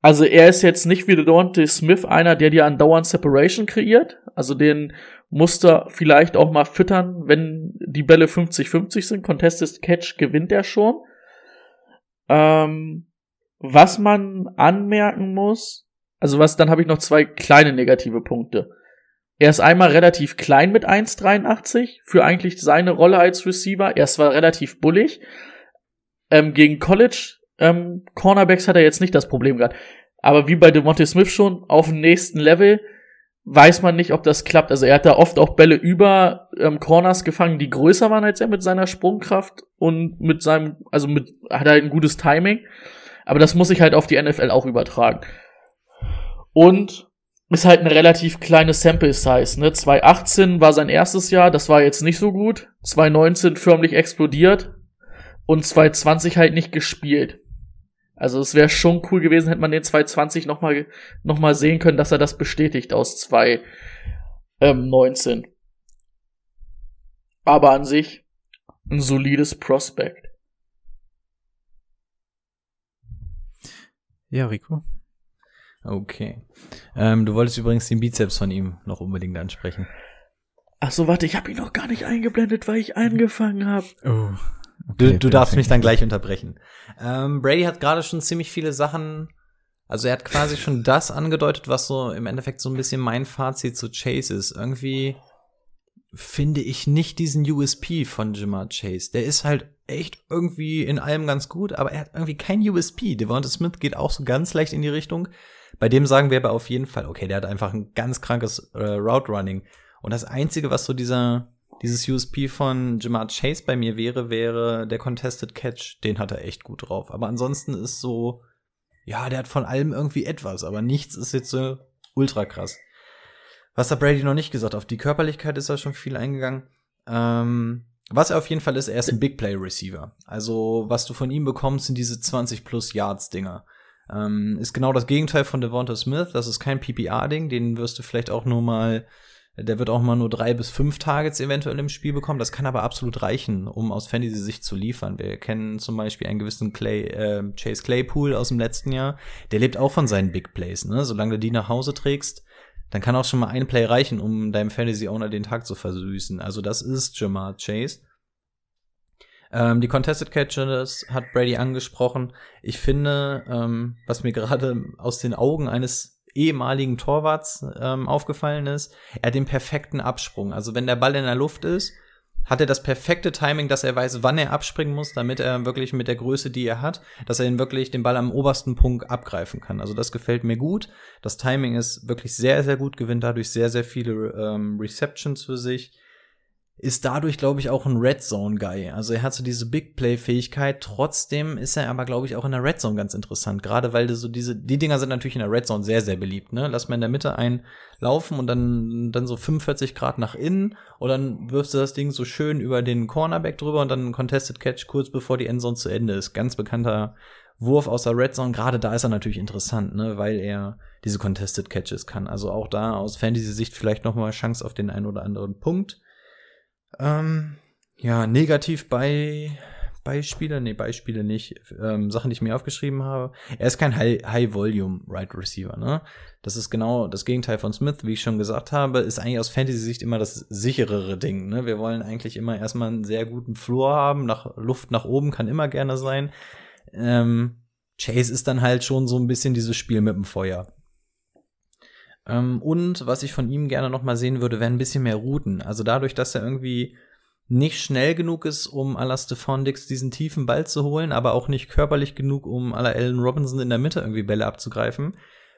also er ist jetzt nicht wie Devontae Smith einer, der dir andauernd Separation kreiert. Also den musst du vielleicht auch mal füttern, wenn die Bälle 50-50 sind. Contested Catch gewinnt er schon. Ähm, was man anmerken muss, also was, dann habe ich noch zwei kleine negative Punkte. Er ist einmal relativ klein mit 1,83 für eigentlich seine Rolle als Receiver. Er ist zwar relativ bullig. Ähm, gegen College ähm, Cornerbacks hat er jetzt nicht das Problem gehabt. Aber wie bei Devontae Smith schon, auf dem nächsten Level weiß man nicht, ob das klappt. Also er hat da oft auch Bälle über ähm, Corners gefangen, die größer waren als er mit seiner Sprungkraft und mit seinem, also mit, hat er halt ein gutes Timing. Aber das muss ich halt auf die NFL auch übertragen. Und ist halt eine relativ kleine Sample Size, ne? 2018 war sein erstes Jahr, das war jetzt nicht so gut. 2019 förmlich explodiert und 2020 halt nicht gespielt. Also es wäre schon cool gewesen, hätte man den 2020 noch mal, noch mal sehen können, dass er das bestätigt aus 2019. Aber an sich ein solides Prospect. Ja, Rico. Okay. Ähm, du wolltest übrigens den Bizeps von ihm noch unbedingt ansprechen. Ach so, warte, ich habe ihn noch gar nicht eingeblendet, weil ich angefangen habe. Oh. Okay, du, du darfst mich dann gleich unterbrechen. Ähm, Brady hat gerade schon ziemlich viele Sachen, also er hat quasi schon das angedeutet, was so im Endeffekt so ein bisschen mein Fazit zu Chase ist. Irgendwie finde ich nicht diesen USP von Jamar Chase. Der ist halt echt irgendwie in allem ganz gut, aber er hat irgendwie kein USP. Devonta Smith geht auch so ganz leicht in die Richtung. Bei dem sagen wir aber auf jeden Fall, okay, der hat einfach ein ganz krankes äh, Route Running. Und das Einzige, was so dieser, dieses USP von Jamar Chase bei mir wäre, wäre der Contested Catch. Den hat er echt gut drauf. Aber ansonsten ist so, ja, der hat von allem irgendwie etwas, aber nichts ist jetzt so ultra krass. Was hat Brady noch nicht gesagt? Auf die Körperlichkeit ist er schon viel eingegangen. Ähm, was er auf jeden Fall ist, er ist ein Big Play Receiver. Also, was du von ihm bekommst, sind diese 20 plus Yards Dinger. Ähm, ist genau das Gegenteil von Devonta Smith. Das ist kein PPR-Ding. Den wirst du vielleicht auch nur mal Der wird auch mal nur drei bis fünf Targets eventuell im Spiel bekommen. Das kann aber absolut reichen, um aus Fantasy-Sicht zu liefern. Wir kennen zum Beispiel einen gewissen Clay, äh, Chase Claypool aus dem letzten Jahr. Der lebt auch von seinen Big Plays. Ne? Solange du die nach Hause trägst, dann kann auch schon mal ein Play reichen, um deinem Fantasy-Owner den Tag zu versüßen. Also das ist Jamar Chase. Ähm, die Contested Catches hat Brady angesprochen. Ich finde, ähm, was mir gerade aus den Augen eines ehemaligen Torwarts ähm, aufgefallen ist, er hat den perfekten Absprung. Also wenn der Ball in der Luft ist, hat er das perfekte Timing, dass er weiß, wann er abspringen muss, damit er wirklich mit der Größe, die er hat, dass er ihn wirklich den Ball am obersten Punkt abgreifen kann. Also das gefällt mir gut. Das Timing ist wirklich sehr, sehr gut, gewinnt dadurch sehr, sehr viele ähm, Receptions für sich ist dadurch, glaube ich, auch ein Red Zone Guy. Also er hat so diese Big Play Fähigkeit. Trotzdem ist er aber, glaube ich, auch in der Red Zone ganz interessant. Gerade weil so diese, die Dinger sind natürlich in der Red Zone sehr, sehr beliebt. Ne? Lass mal in der Mitte einlaufen und dann, dann so 45 Grad nach innen und dann wirfst du das Ding so schön über den Cornerback drüber und dann Contested Catch kurz bevor die Endzone zu Ende ist. Ganz bekannter Wurf aus der Red Zone. Gerade da ist er natürlich interessant, ne? weil er diese Contested Catches kann. Also auch da aus Fantasy-Sicht vielleicht noch mal Chance auf den einen oder anderen Punkt. Ähm, ja, negativ bei Beispiele, nee, Beispiele nicht, ähm, Sachen, die ich mir aufgeschrieben habe. Er ist kein High-Volume High ne? Das ist genau das Gegenteil von Smith, wie ich schon gesagt habe, ist eigentlich aus Fantasy-Sicht immer das sicherere Ding, ne? Wir wollen eigentlich immer erstmal einen sehr guten Floor haben, nach Luft nach oben kann immer gerne sein. Ähm, Chase ist dann halt schon so ein bisschen dieses Spiel mit dem Feuer. Ähm, und was ich von ihm gerne noch mal sehen würde, wären ein bisschen mehr Routen. Also dadurch, dass er irgendwie nicht schnell genug ist, um à la Stephon Dix diesen tiefen Ball zu holen, aber auch nicht körperlich genug, um à la Allen Robinson in der Mitte irgendwie Bälle abzugreifen,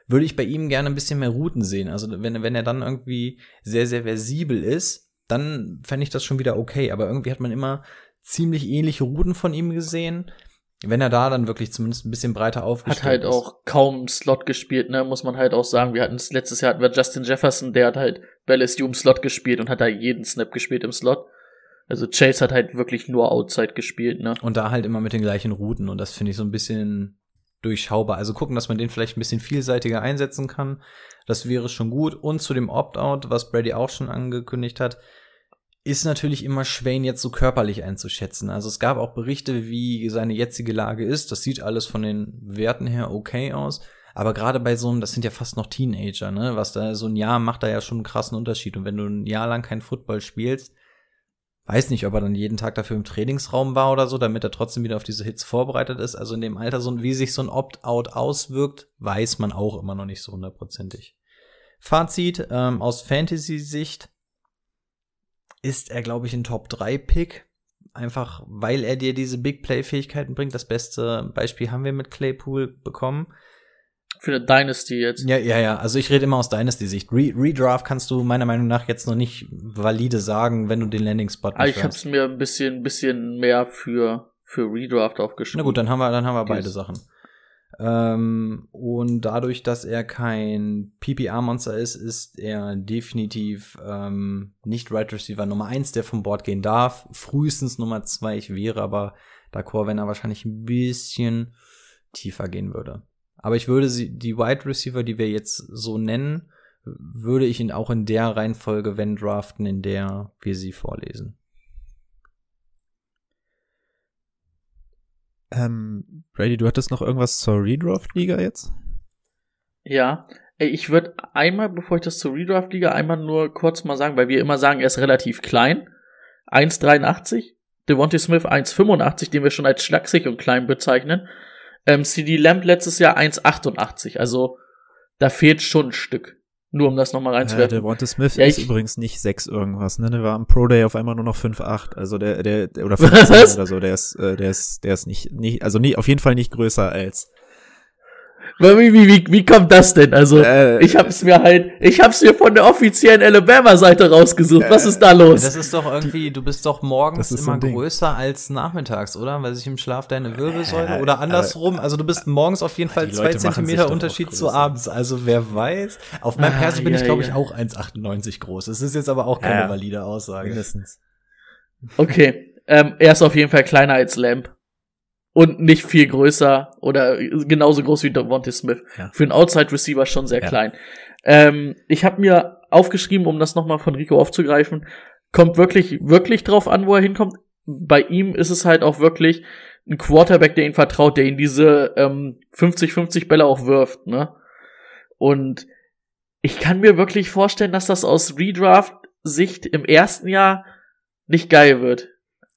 würde ich bei ihm gerne ein bisschen mehr Routen sehen. Also wenn, wenn er dann irgendwie sehr, sehr versibel ist, dann fände ich das schon wieder okay. Aber irgendwie hat man immer ziemlich ähnliche Routen von ihm gesehen. Wenn er da dann wirklich zumindest ein bisschen breiter aufgestellt Hat halt ist. auch kaum Slot gespielt, ne, muss man halt auch sagen. Wir hatten letztes Jahr hatten wir Justin Jefferson, der hat halt LSU im Slot gespielt und hat da jeden Snap gespielt im Slot. Also Chase hat halt wirklich nur Outside gespielt, ne? Und da halt immer mit den gleichen Routen und das finde ich so ein bisschen durchschaubar. Also gucken, dass man den vielleicht ein bisschen vielseitiger einsetzen kann. Das wäre schon gut. Und zu dem Opt-out, was Brady auch schon angekündigt hat, ist natürlich immer schwer, ihn jetzt so körperlich einzuschätzen. Also es gab auch Berichte, wie seine jetzige Lage ist. Das sieht alles von den Werten her okay aus. Aber gerade bei so einem, das sind ja fast noch Teenager, ne? Was da so ein Jahr macht da ja schon einen krassen Unterschied. Und wenn du ein Jahr lang kein Football spielst, weiß nicht, ob er dann jeden Tag dafür im Trainingsraum war oder so, damit er trotzdem wieder auf diese Hits vorbereitet ist. Also in dem Alter, so wie sich so ein Opt-out auswirkt, weiß man auch immer noch nicht so hundertprozentig. Fazit ähm, aus Fantasy-Sicht ist er, glaube ich, ein Top-3-Pick. Einfach, weil er dir diese Big Play-Fähigkeiten bringt. Das beste Beispiel haben wir mit Claypool bekommen. Für eine Dynasty jetzt. Ja, ja, ja. Also ich rede immer aus Dynasty-Sicht. Re Redraft kannst du meiner Meinung nach jetzt noch nicht valide sagen, wenn du den Landing-Spot nicht ah, Ich habe es mir ein bisschen, bisschen mehr für, für Redraft aufgeschrieben. Na gut, dann haben wir, dann haben wir beide Sachen. Ähm, und dadurch, dass er kein PPR-Monster ist, ist er definitiv ähm, nicht Right Receiver Nummer eins, der vom Board gehen darf. Frühestens Nummer zwei. Ich wäre aber d'accord, wenn er wahrscheinlich ein bisschen tiefer gehen würde. Aber ich würde sie, die Wide Receiver, die wir jetzt so nennen, würde ich ihn auch in der Reihenfolge, wenn draften, in der wir sie vorlesen. Ähm, Brady, du hattest noch irgendwas zur Redraft-Liga jetzt? Ja, ich würde einmal, bevor ich das zur Redraft-Liga, einmal nur kurz mal sagen, weil wir immer sagen, er ist relativ klein. 1,83. Devontae Smith 1,85, den wir schon als schlaksig und klein bezeichnen. Ähm, CD Lamb letztes Jahr 1,88. Also da fehlt schon ein Stück. Nur um das nochmal reinzuwerfen. Ja, der Wante Smith ja, ist übrigens nicht 6 irgendwas, ne? Der war am Pro Day auf einmal nur noch 5,8. Also der, der, oder 15 oder so, der ist, äh, der ist, der ist nicht, nicht, also nie, auf jeden Fall nicht größer als wie, wie, wie, wie kommt das denn? Also, äh, ich hab's mir halt, ich hab's mir von der offiziellen Alabama-Seite rausgesucht. Äh, Was ist da los? Das ist doch irgendwie, du bist doch morgens immer so größer als nachmittags, oder? Weil sich im Schlaf deine Wirbelsäule, äh, oder andersrum. Also, du bist morgens auf jeden Fall zwei Zentimeter Unterschied zu abends. Also, wer weiß. Auf meinem ah, Perso bin ja, ich, glaube ich, auch 1,98 groß. Das ist jetzt aber auch keine valide Aussage. Mindestens. Okay. Ähm, er ist auf jeden Fall kleiner als Lamp und nicht viel größer oder genauso groß wie Devontae Smith. Ja. Für einen Outside Receiver schon sehr ja. klein. Ähm, ich habe mir aufgeschrieben, um das nochmal von Rico aufzugreifen. Kommt wirklich, wirklich drauf an, wo er hinkommt. Bei ihm ist es halt auch wirklich ein Quarterback, der ihn vertraut, der ihn diese ähm, 50-50 Bälle auch wirft, ne? Und ich kann mir wirklich vorstellen, dass das aus Redraft-Sicht im ersten Jahr nicht geil wird.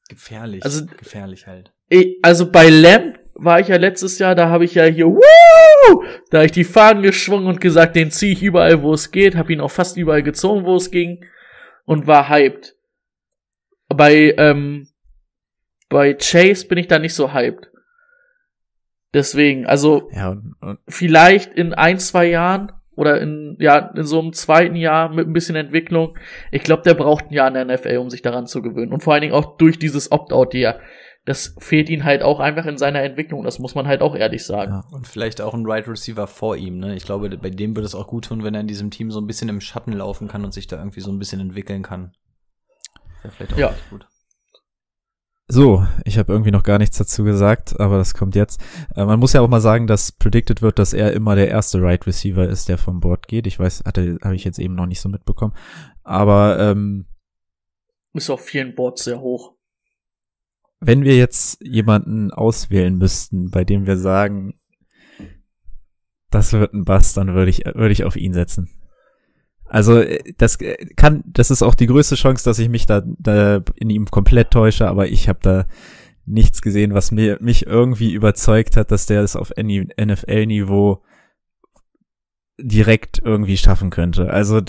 Gefährlich. Also- gefährlich halt. Ich, also bei Lamb war ich ja letztes Jahr, da habe ich ja hier, Woo! da ich die Fahnen geschwungen und gesagt, den ziehe ich überall, wo es geht, habe ihn auch fast überall gezogen, wo es ging und war hyped. Bei, ähm, bei Chase bin ich da nicht so hyped. Deswegen, also Ja, und, und vielleicht in ein, zwei Jahren oder in, ja, in so einem zweiten Jahr mit ein bisschen Entwicklung. Ich glaube, der braucht ein Jahr in der NFL, um sich daran zu gewöhnen. Und vor allen Dingen auch durch dieses Opt-out hier. Das fehlt ihm halt auch einfach in seiner Entwicklung. Das muss man halt auch ehrlich sagen. Ja. Und vielleicht auch ein Right Receiver vor ihm, ne? Ich glaube, bei dem würde es auch gut tun, wenn er in diesem Team so ein bisschen im Schatten laufen kann und sich da irgendwie so ein bisschen entwickeln kann. Wäre vielleicht auch Ja. echt gut. So, ich habe irgendwie noch gar nichts dazu gesagt, aber das kommt jetzt. Äh, man muss ja auch mal sagen, dass predicted wird, dass er immer der erste Right Receiver ist, der vom Board geht. Ich weiß, hatte, habe ich jetzt eben noch nicht so mitbekommen. Aber ähm, Ist auf vielen Boards sehr hoch. Wenn wir jetzt jemanden auswählen müssten, bei dem wir sagen, das wird ein Bass, dann würde ich, würde ich auf ihn setzen. Also äh, das äh, kann, das ist auch die größte Chance, dass ich mich da, da in ihm komplett täusche, aber ich habe da nichts gesehen, was mir mich irgendwie überzeugt hat, dass der es auf NFL-Niveau direkt irgendwie schaffen könnte. Also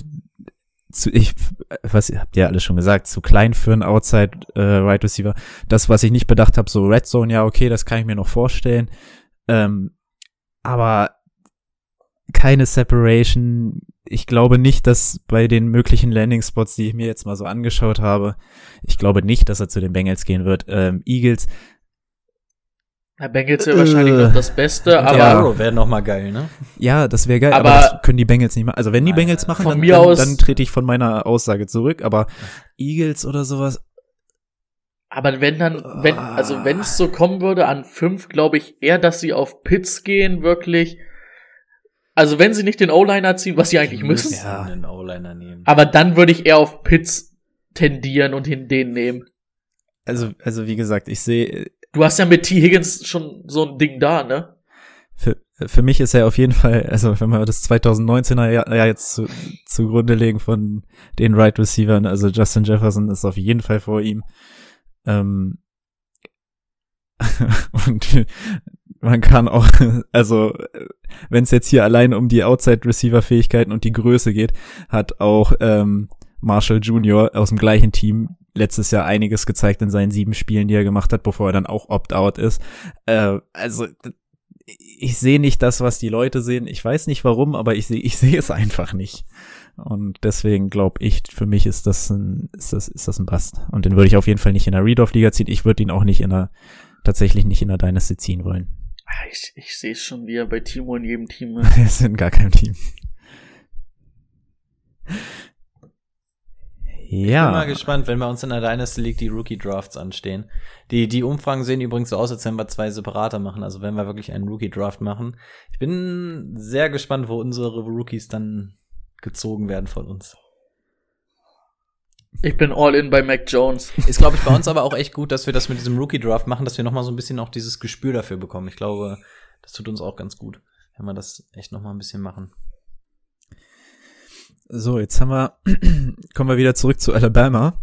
zu, ich, was habt ihr alles schon gesagt, zu klein für einen Outside äh, Right Receiver. Das, was ich nicht bedacht habe, so Red Zone, ja okay, das kann ich mir noch vorstellen. Ähm, aber keine Separation. Ich glaube nicht, dass bei den möglichen Landing Spots, die ich mir jetzt mal so angeschaut habe, ich glaube nicht, dass er zu den Bengals gehen wird. Ähm, Eagles, Herr Bengals wäre wahrscheinlich Äh. noch das Beste, aber der Arrow wäre noch mal geil, ne? ja, das wäre geil, aber, Aber- das können die Bengals nicht machen. Also wenn die Nein, Bengals machen, von dann, mir dann, aus- dann trete ich von meiner Aussage zurück. Aber Eagles oder sowas, Aber wenn dann, wenn, also wenn es so kommen würde an fünf, glaube ich eher, dass sie auf Pits gehen, wirklich. Also wenn sie nicht den O-Liner ziehen, was sie eigentlich müssen, Ja. einen O-Liner nehmen. aber dann würde ich eher auf Pits tendieren und hin den nehmen. also, also wie gesagt, ich sehe, Du hast ja mit T. Higgins schon so ein Ding da, ne? für, für mich ist er auf jeden Fall, also wenn wir das 2019er Jahr, Jahr jetzt zu, zugrunde legen von den Right Receivern, also Justin Jefferson ist auf jeden Fall vor ihm. Ähm, und man kann auch, also wenn es jetzt hier allein um die Outside Receiver Fähigkeiten und die Größe geht, hat auch ähm, Marshall Jr. aus dem gleichen Team letztes Jahr einiges gezeigt in seinen sieben Spielen, die er gemacht hat, bevor er dann auch Opt-out ist. Äh, also ich sehe nicht das, was die Leute sehen. Ich weiß nicht warum, aber ich sehe ich sehe es einfach nicht. Und deswegen glaube ich, für mich ist das ein ist das ist das ein Bast. Und den würde ich auf jeden Fall nicht in der Read-Off Liga ziehen. Ich würde ihn auch nicht in der tatsächlich nicht in der Dynasty ziehen wollen. Ah, Ich, ich sehe es schon, wie er bei Timo in jedem Team Wir sind gar kein Team. Ich bin Ja. mal gespannt, wenn bei uns in der Dynasty League die Rookie Drafts anstehen. Die, die Umfragen sehen übrigens so aus, als wenn wir zwei separate machen, also wenn wir wirklich einen Rookie Draft machen. Ich bin sehr gespannt, wo unsere Rookies dann gezogen werden von uns. Ich bin all in bei Mac Jones. Ist, glaube ich, bei uns aber auch echt gut, dass wir das mit diesem Rookie Draft machen, dass wir noch mal so ein bisschen auch dieses Gespür dafür bekommen. Ich glaube, das tut uns auch ganz gut, wenn wir das echt noch mal ein bisschen machen. So, jetzt haben wir, kommen wir wieder zurück zu Alabama.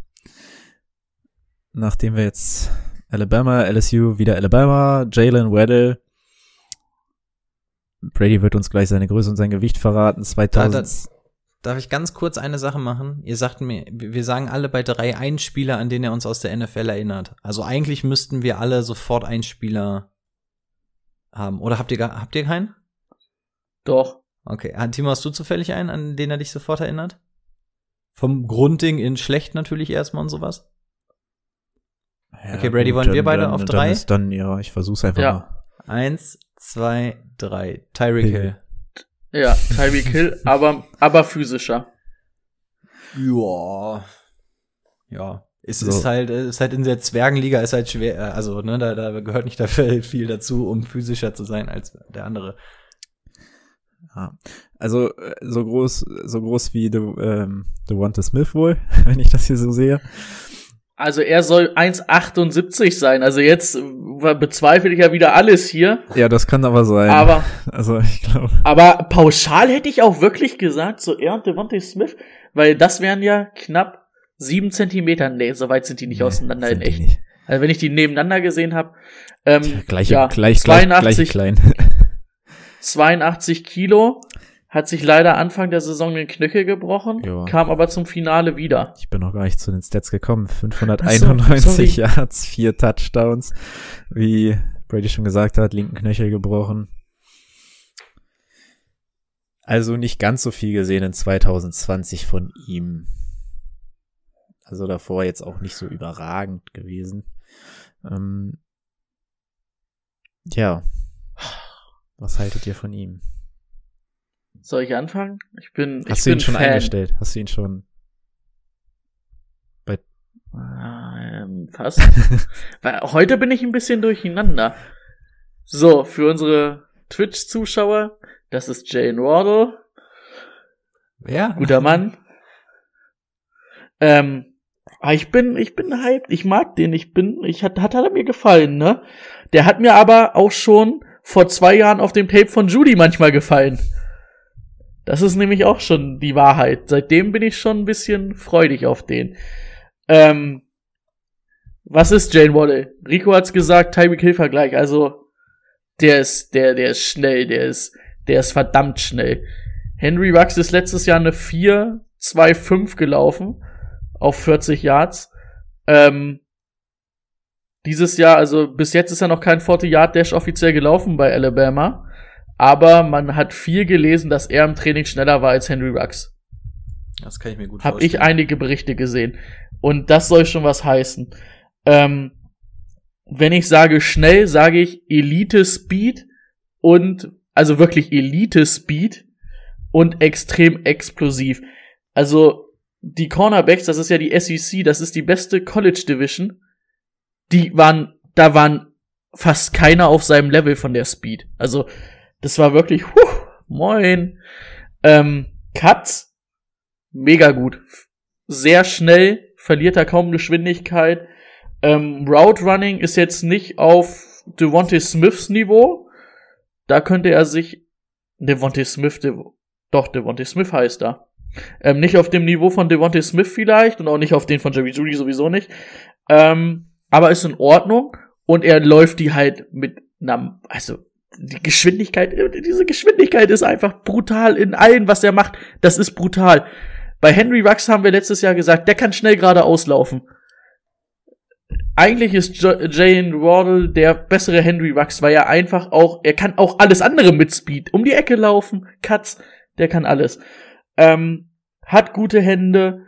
Nachdem wir jetzt Alabama, LSU, wieder Alabama, Jalen Weddle. Brady wird uns gleich seine Größe und sein Gewicht verraten. 2000. Darf ich ganz kurz eine Sache machen? Ihr sagt mir, wir sagen alle bei drei einen Spieler, an den er uns aus der NFL erinnert. Also eigentlich müssten wir alle sofort einen Spieler haben. Oder habt ihr, gar- habt ihr keinen? Doch. Okay. Timo, hast du zufällig einen, an den er dich sofort erinnert? Vom Grundding in schlecht natürlich erstmal und sowas? Okay, Brady, wollen wir beide auf drei? Dann, ist dann, ja, ich versuch's einfach Ja. mal. Eins, zwei, drei. Tyreek Hill. Ja, Tyreek Hill, aber, aber physischer. Ja. Ja. Es So. ist halt, es ist halt in der Zwergenliga ist halt schwer, äh, also, ne, da, da gehört nicht dafür viel dazu, um physischer zu sein als der andere. Ja. Also äh, so groß, so groß wie The, ähm, Devonta Smith wohl, wenn ich das hier so sehe. Also er soll 1,78 sein. Also jetzt äh, bezweifle ich ja wieder alles hier. Ja, das kann aber sein. Aber, also ich glaube. aber pauschal hätte ich auch wirklich gesagt, so er und Devontae Smith, weil das wären ja knapp sieben Zentimeter. Nee, so weit sind die nicht auseinander in echt. Nicht. Also wenn ich die nebeneinander gesehen habe, ähm, Gleiche, ja, gleich, 82, gleich, gleich klein. 82 Kilo, hat sich leider Anfang der Saison den Knöchel gebrochen, Ja. kam aber zum Finale wieder. Ich bin noch gar nicht zu den Stats gekommen. Ach 591 so, Yards, vier Touchdowns. Wie Brady schon gesagt hat, linken Knöchel gebrochen. Also nicht ganz so viel gesehen in 2020 von ihm. Also davor jetzt auch nicht so überragend gewesen. Ähm, ja. Was haltet ihr von ihm? Soll ich anfangen? Ich bin, ich Hast du bin ihn schon Fan. eingestellt? Hast du ihn schon? Ähm, fast. Weil heute bin ich ein bisschen durcheinander. So, für unsere Twitch-Zuschauer, das ist Jane Wardle, Ja. guter Mann. Ähm, aber ich bin, ich bin hyped, ich mag den, ich bin, ich hat, hat er mir gefallen, ne? Der hat mir aber auch schon vor zwei Jahren auf dem Tape von Judy manchmal gefallen. Das ist nämlich auch schon die Wahrheit. Seitdem bin ich schon ein bisschen freudig auf den. Ähm, was ist Jane Waddle? Rico hat's gesagt, Tyreek Hill Vergleich. Also, der ist, der, der ist schnell, der ist, der ist verdammt schnell. Henry Rux ist letztes Jahr eine 4, 2, 5 gelaufen auf 40 Yards. Ähm, dieses Jahr, also bis jetzt ist er noch kein 40-Yard-Dash offiziell gelaufen bei Alabama. Aber man hat viel gelesen, dass er im Training schneller war als Henry Rux. Das kann ich mir gut Habe ich vorstellen. einige Berichte gesehen. Und das soll schon was heißen. Ähm, wenn ich sage schnell, sage ich Elite Speed und, also wirklich Elite Speed und extrem explosiv. Also, die Cornerbacks, das ist ja die SEC, das ist die beste College Division. Die waren, da waren fast keiner auf seinem Level von der Speed. Also, das war wirklich, huh, moin. Ähm, Cuts, mega gut. Sehr schnell, verliert er kaum Geschwindigkeit. Ähm, Route Running ist jetzt nicht auf Devontae Smiths Niveau. Da könnte er sich, Devontae Smith, De, doch, Devontae Smith heißt er. Ähm, nicht auf dem Niveau von Devontae Smith vielleicht und auch nicht auf den von Jerry Judy sowieso nicht. Ähm, aber ist in Ordnung und er läuft die halt mit einer, also die Geschwindigkeit, diese Geschwindigkeit ist einfach brutal in allem, was er macht. Das ist brutal. Bei Henry Rux haben wir letztes Jahr gesagt, der kann schnell geradeaus laufen. Eigentlich ist Jane Wardle der bessere Henry Rux, weil er einfach auch, er kann auch alles andere mit Speed. Um die Ecke laufen, Cuts, der kann alles. Ähm, hat gute Hände,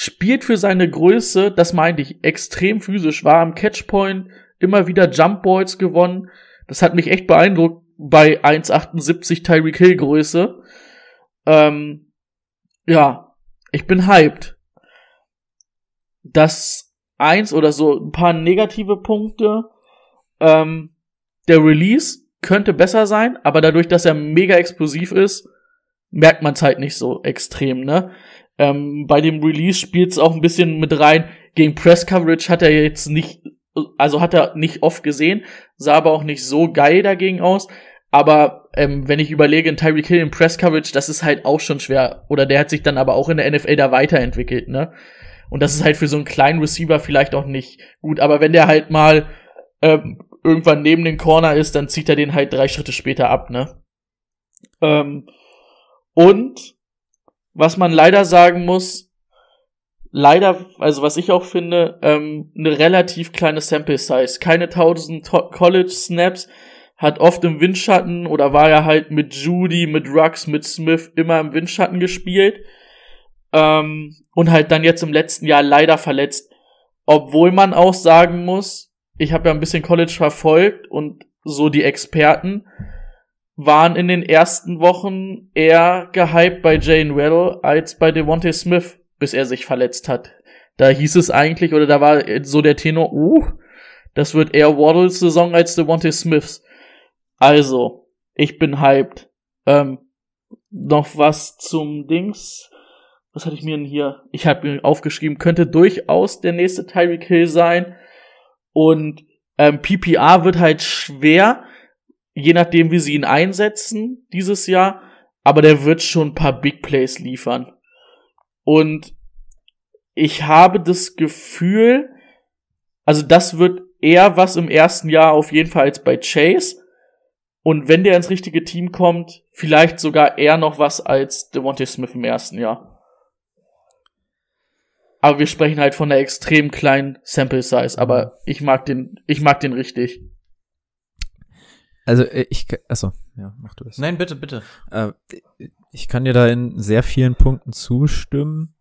spielt für seine Größe, das meinte ich, extrem physisch, war am Catchpoint, immer wieder Jump Balls gewonnen. Das hat mich echt beeindruckt bei 1,78 Tyreek Hill Größe. Ähm, ja, ich bin hyped. Das eins oder so ein paar negative Punkte. Ähm, der Release könnte besser sein, aber dadurch, dass er mega explosiv ist, merkt man es halt nicht so extrem, ne? Ähm, bei dem Release spielt es auch ein bisschen mit rein. Gegen Press Coverage hat er jetzt nicht, also hat er nicht oft gesehen, sah aber auch nicht so geil dagegen aus. Aber ähm, wenn ich überlege, in Tyreek Hill in Press Coverage, das ist halt auch schon schwer. Oder der hat sich dann aber auch in der NFL da weiterentwickelt, ne? Und das ist halt für so einen kleinen Receiver vielleicht auch nicht gut. Aber wenn der halt mal ähm, irgendwann neben den Corner ist, dann zieht er den halt drei Schritte später ab, ne? Ähm, und was man leider sagen muss, leider, also was ich auch finde, ähm, eine relativ kleine Sample Size. Keine 1000 To- College Snaps, hat oft im Windschatten oder war ja halt mit Judy, mit Rux, mit Smith immer im Windschatten gespielt. Ähm, und halt dann jetzt im letzten Jahr leider verletzt. Obwohl man auch sagen muss, ich habe ja ein bisschen College verfolgt und so die Experten waren in den ersten Wochen eher gehypt bei Jane Weddle als bei Devontae Smith, bis er sich verletzt hat. Da hieß es eigentlich, oder da war so der Tenor, uh, das wird eher Waddles Saison als Devontae Smiths. Also, ich bin hyped. Ähm, noch was zum Dings. Was hatte ich mir denn hier? Ich habe mir aufgeschrieben, könnte durchaus der nächste Tyreek Hill sein. Und ähm, PPR wird halt schwer, je nachdem, wie sie ihn einsetzen dieses Jahr. Aber der wird schon ein paar Big Plays liefern. Und ich habe das Gefühl, also das wird eher was im ersten Jahr auf jeden Fall als bei Chase. Und wenn der ins richtige Team kommt, vielleicht sogar eher noch was als Devontae Smith im ersten Jahr. Aber wir sprechen halt von einer extrem kleinen Sample Size, aber ich mag den, ich mag den richtig. Also äh, ich, achso, ja, mach du es. Nein, bitte, bitte. Äh, ich kann dir da in sehr vielen Punkten zustimmen.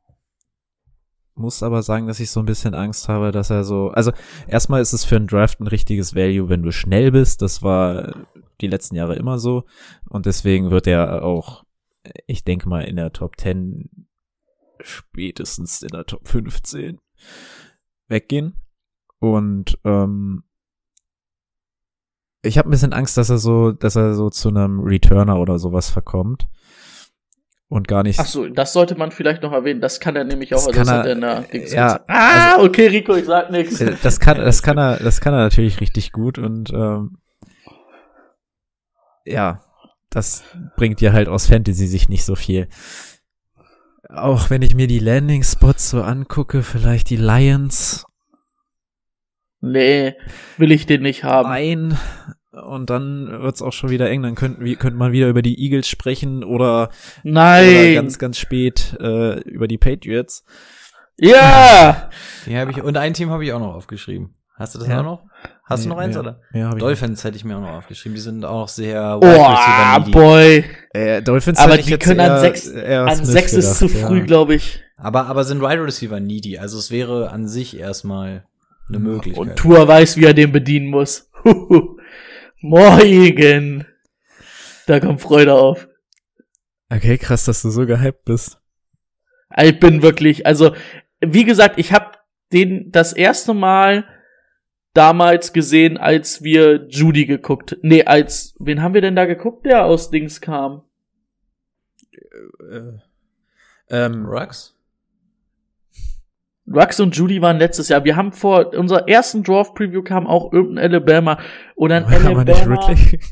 Muss aber sagen, dass ich so ein bisschen Angst habe, dass er so, also erstmal ist es für einen Draft ein richtiges Value, wenn du schnell bist. Das war die letzten Jahre immer so. Und deswegen wird er auch, ich denke mal, in der Top 10 spätestens in der Top 15 weggehen. Und ähm, ich habe ein bisschen Angst, dass er so, dass er so zu einem Returner oder sowas verkommt und gar nicht. Ach so, das sollte man vielleicht noch erwähnen. Das kann er nämlich auch. Das kann er, der ja, ah, also, okay, Rico, ich sag nichts. Das kann, das kann er, das kann er natürlich richtig gut und ähm, ja, das bringt ja halt aus Fantasy sich nicht so viel. Auch wenn ich mir die Landing Spots so angucke, vielleicht die Lions. Nee, will ich den nicht haben. Nein. Und dann wird's auch schon wieder eng. Dann könnte könnte man wieder über die Eagles sprechen oder, Nein. oder ganz, ganz spät äh, über die Patriots. Ja! Die hab ich, und ein Team habe ich auch noch aufgeschrieben. Hast du das Ja. auch noch? Hast du Nee, noch eins, ja. oder? Ja, hab ich Dolphins hätte ich mir auch noch aufgeschrieben. Die sind auch sehr Oh, boy. Äh, Dolphins Aber die können an sechs, an sechs ist zu früh, ja. glaube ich. Aber, aber sind Wide Receiver needy. Also es wäre an sich erstmal eine Möglichkeit. Und Tour weiß, wie er den bedienen muss. Morgen. Da kommt Freude auf. Okay, krass, dass du so gehypt bist. Ich bin wirklich, also, wie gesagt, ich habe den das erste Mal damals gesehen, als wir Judy geguckt. Nee, als, wen haben wir denn da geguckt, der aus Dings kam? Ähm, Rux? Rux und Judy waren letztes Jahr. Wir haben vor unserer ersten Draft Preview kam auch irgendein Alabama oder ein aber nicht Alabama. Ridley.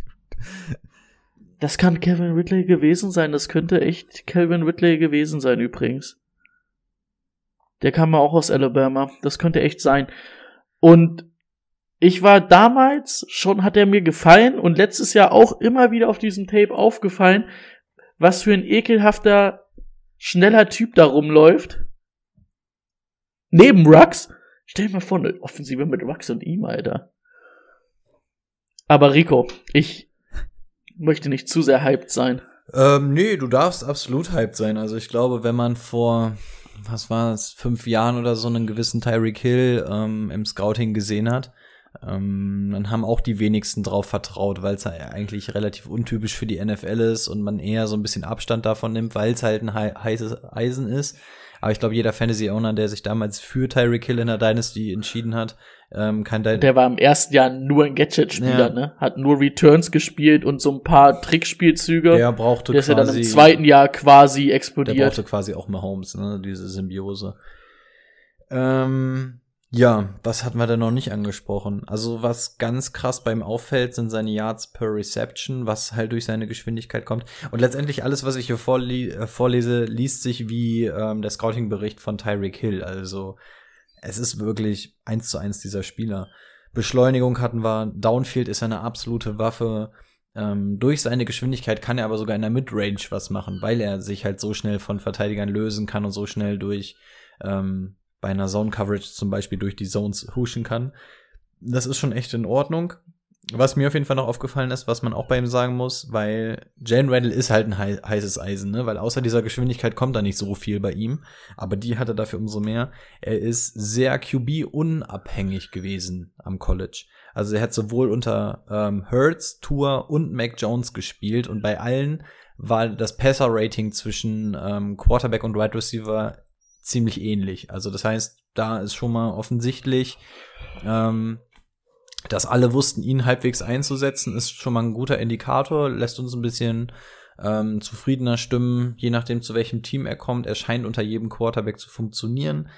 Das kann Kevin Ridley gewesen sein. Das könnte echt Kevin Ridley gewesen sein übrigens. Der kam ja auch aus Alabama. Das könnte echt sein. Und ich war damals schon, hat er mir gefallen und letztes Jahr auch immer wieder auf diesem Tape aufgefallen, was für ein ekelhafter, schneller Typ da rumläuft. Neben Rux. Stell dir mal vor, eine Offensive mit Rux und ihm, Alter. Aber Rico, ich möchte nicht zu sehr hyped sein. Ähm, nee, du darfst absolut hyped sein. Also ich glaube, wenn man vor, was war es, fünf Jahren oder so einen gewissen Tyreek Hill ähm, im Scouting gesehen hat, ähm, dann haben auch die wenigsten drauf vertraut, weil es ja eigentlich relativ untypisch für die NFL ist und man eher so ein bisschen Abstand davon nimmt, weil es halt ein hei- heißes Eisen ist. Aber ich glaube, jeder Fantasy-Owner, der sich damals für Tyreek Hill in der Dynasty entschieden hat, ähm, kann da Der war im ersten Jahr nur ein Gadget-Spieler, Ja. ne? Hat nur Returns gespielt und so ein paar Trickspielzüge. der brauchte der ist ja dann quasi im zweiten Jahr quasi Der explodiert. brauchte quasi auch Mahomes, ne, diese Symbiose. Ähm, ja, was hatten wir denn noch nicht angesprochen? Also, was ganz krass beim auffällt, sind seine Yards per Reception, was halt durch seine Geschwindigkeit kommt. Und letztendlich alles, was ich hier vorli äh, vorlese, liest sich wie ähm, der Scouting-Bericht von Tyreek Hill. Also, es ist wirklich eins zu eins dieser Spieler. Beschleunigung hatten wir, Downfield ist eine absolute Waffe. Ähm, durch seine Geschwindigkeit kann er aber sogar in der Midrange was machen, weil er sich halt so schnell von Verteidigern lösen kann und so schnell durch ähm, bei einer Zone Coverage zum Beispiel durch die Zones huschen kann. Das ist schon echt in Ordnung. Was mir auf jeden Fall noch aufgefallen ist, was man auch bei ihm sagen muss, weil Jane Randall ist halt ein hei heißes Eisen, ne? Weil außer dieser Geschwindigkeit kommt da nicht so viel bei ihm. Aber die hat er dafür umso mehr. Er ist sehr QB-unabhängig gewesen am College. Also er hat sowohl unter ähm, Hurts, Tour und Mac Jones gespielt und bei allen war das Passer-Rating zwischen ähm, Quarterback und Wide Receiver ziemlich ähnlich. Also das heißt, da ist schon mal offensichtlich, ähm, dass alle wussten, ihn halbwegs einzusetzen, ist schon mal ein guter Indikator, lässt uns ein bisschen ähm, zufriedener stimmen, je nachdem zu welchem Team er kommt. Er scheint unter jedem Quarterback zu funktionieren.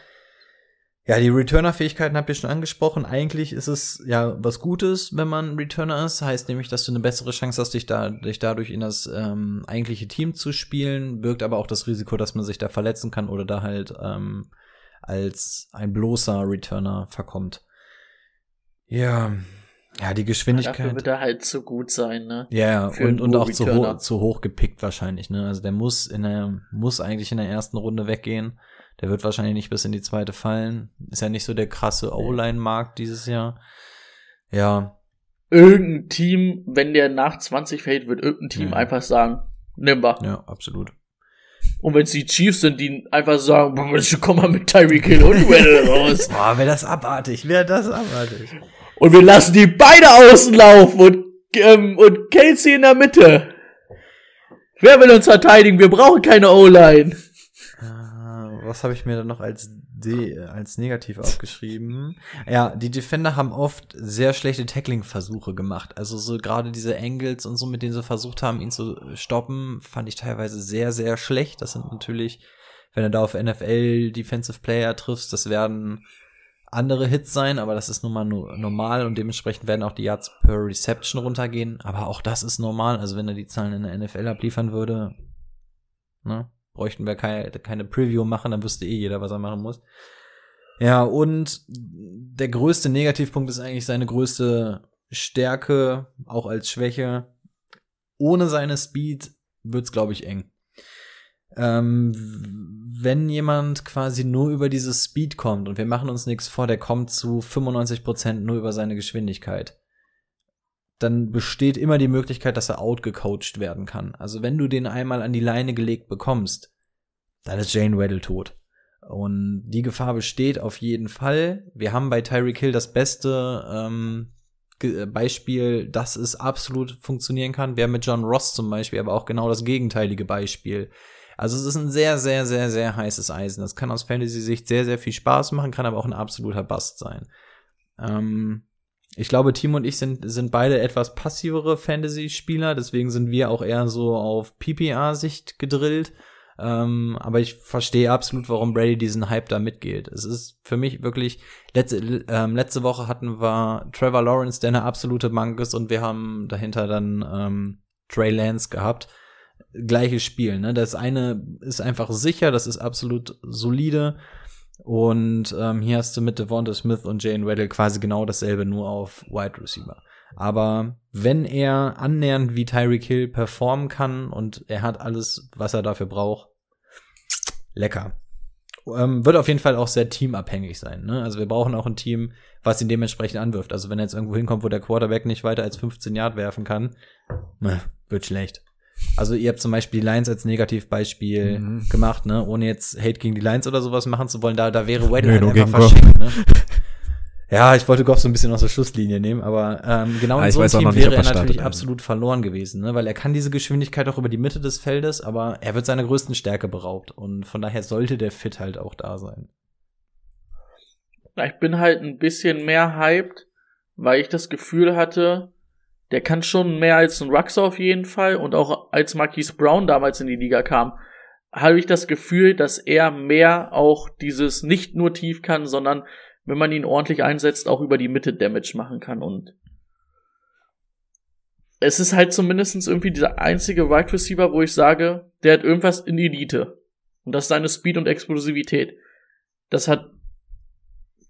Ja, die Returner-Fähigkeiten habt ihr schon angesprochen. Eigentlich ist es ja was Gutes, wenn man Returner ist. Heißt nämlich, dass du eine bessere Chance hast, dich, da, dich dadurch in das ähm, eigentliche Team zu spielen. Birgt aber auch das Risiko, dass man sich da verletzen kann oder da halt ähm, als ein bloßer Returner verkommt. Ja, ja, die Geschwindigkeit. Dafür wird er halt zu gut sein, ne? Ja, Für und, und auch zu hoch, zu hoch gepickt wahrscheinlich, ne? Also der muss in der, muss eigentlich in der ersten Runde weggehen. Der wird wahrscheinlich nicht bis in die zweite fallen. Ist ja nicht so der krasse O-Line-Markt dieses Jahr. Ja, Irgendein Team, wenn der nach 20 fällt, wird irgendein Team Ja. einfach sagen, nimm wir. ja, absolut. Und wenn es die Chiefs sind, die einfach sagen, "Boah, komm mal mit Tyreek Hill und Weddle raus. Boah, wäre das abartig, wäre das abartig. Und wir lassen die beide außen laufen und, ähm, und Kelsey in der Mitte. Wer will uns verteidigen? Wir brauchen keine O-Line. Äh, was habe ich mir dann noch als D, als negativ aufgeschrieben? Ja, die Defender haben oft sehr schlechte Tackling-Versuche gemacht. Also so gerade diese Angles und so, mit denen sie versucht haben, ihn zu stoppen, fand ich teilweise sehr, sehr schlecht. Das sind natürlich, wenn du da auf NFL Defensive Player triffst, das werden andere Hits sein, aber das ist nun mal normal und dementsprechend werden auch die Yards per Reception runtergehen. Aber auch das ist normal. Also wenn er die Zahlen in der NFL abliefern würde, ne, bräuchten wir keine, keine Preview machen, dann wüsste eh jeder, was er machen muss. Ja, und der größte Negativpunkt ist eigentlich seine größte Stärke, auch als Schwäche. Ohne seine Speed wird's, glaube ich, eng. Ähm, wenn jemand quasi nur über dieses Speed kommt und wir machen uns nichts vor, der kommt zu 95% nur über seine Geschwindigkeit, dann besteht immer die Möglichkeit, dass er outgecoacht werden kann. Also wenn du den einmal an die Leine gelegt bekommst, dann ist Jane Weddle tot. Und die Gefahr besteht auf jeden Fall. Wir haben bei Tyreek Hill das beste ähm, Ge- Beispiel, dass es absolut funktionieren kann. Wir haben mit John Ross zum Beispiel aber auch genau das gegenteilige Beispiel. Also es ist ein sehr, sehr, sehr, sehr heißes Eisen. Das kann aus Fantasy-Sicht sehr, sehr viel Spaß machen, kann aber auch ein absoluter Bust sein. Ähm, ich glaube, Tim und ich sind, sind beide etwas passivere Fantasy-Spieler, deswegen sind wir auch eher so auf PPA-Sicht gedrillt. Ähm, aber ich verstehe absolut, warum Brady diesen Hype da mitgeht. Es ist für mich wirklich, letzte, ähm, letzte Woche hatten wir Trevor Lawrence, der eine absolute Bank ist, und wir haben dahinter dann ähm, Trey Lance gehabt. Gleiches Spiel, ne? Das eine ist einfach sicher, das ist absolut solide. Und ähm, hier hast du mit Devonta Smith und Jane Weddle quasi genau dasselbe, nur auf Wide Receiver. Aber wenn er annähernd wie Tyreek Hill performen kann und er hat alles, was er dafür braucht, lecker. Ähm, wird auf jeden Fall auch sehr teamabhängig sein. Ne? Also wir brauchen auch ein Team, was ihn dementsprechend anwirft. Also wenn er jetzt irgendwo hinkommt, wo der Quarterback nicht weiter als 15 Yard werfen kann, ne, wird schlecht. Also ihr habt zum Beispiel die Lions als Negativbeispiel Mhm. gemacht, ne, ohne jetzt Hate gegen die Lions oder sowas machen zu wollen. Da, da wäre Weddle Nö, halt einfach verschenkt. Ne? Ja, ich wollte Goff so ein bisschen aus der Schusslinie nehmen, aber ähm, genau in so einem Team nicht, wäre er startet, natürlich also. absolut verloren gewesen, ne? weil er kann diese Geschwindigkeit auch über die Mitte des Feldes, aber er wird seiner größten Stärke beraubt und von daher sollte der Fit halt auch da sein. Ich bin halt ein bisschen mehr hyped, weil ich das Gefühl hatte, der kann schon mehr als ein Rux auf jeden Fall und auch als Marquise Brown damals in die Liga kam, habe ich das Gefühl, dass er mehr auch dieses nicht nur tief kann, sondern wenn man ihn ordentlich einsetzt, auch über die Mitte Damage machen kann und es ist halt zumindestens irgendwie dieser einzige Wide Receiver, wo ich sage, der hat irgendwas in Elite. Und das ist seine Speed und Explosivität. Das hat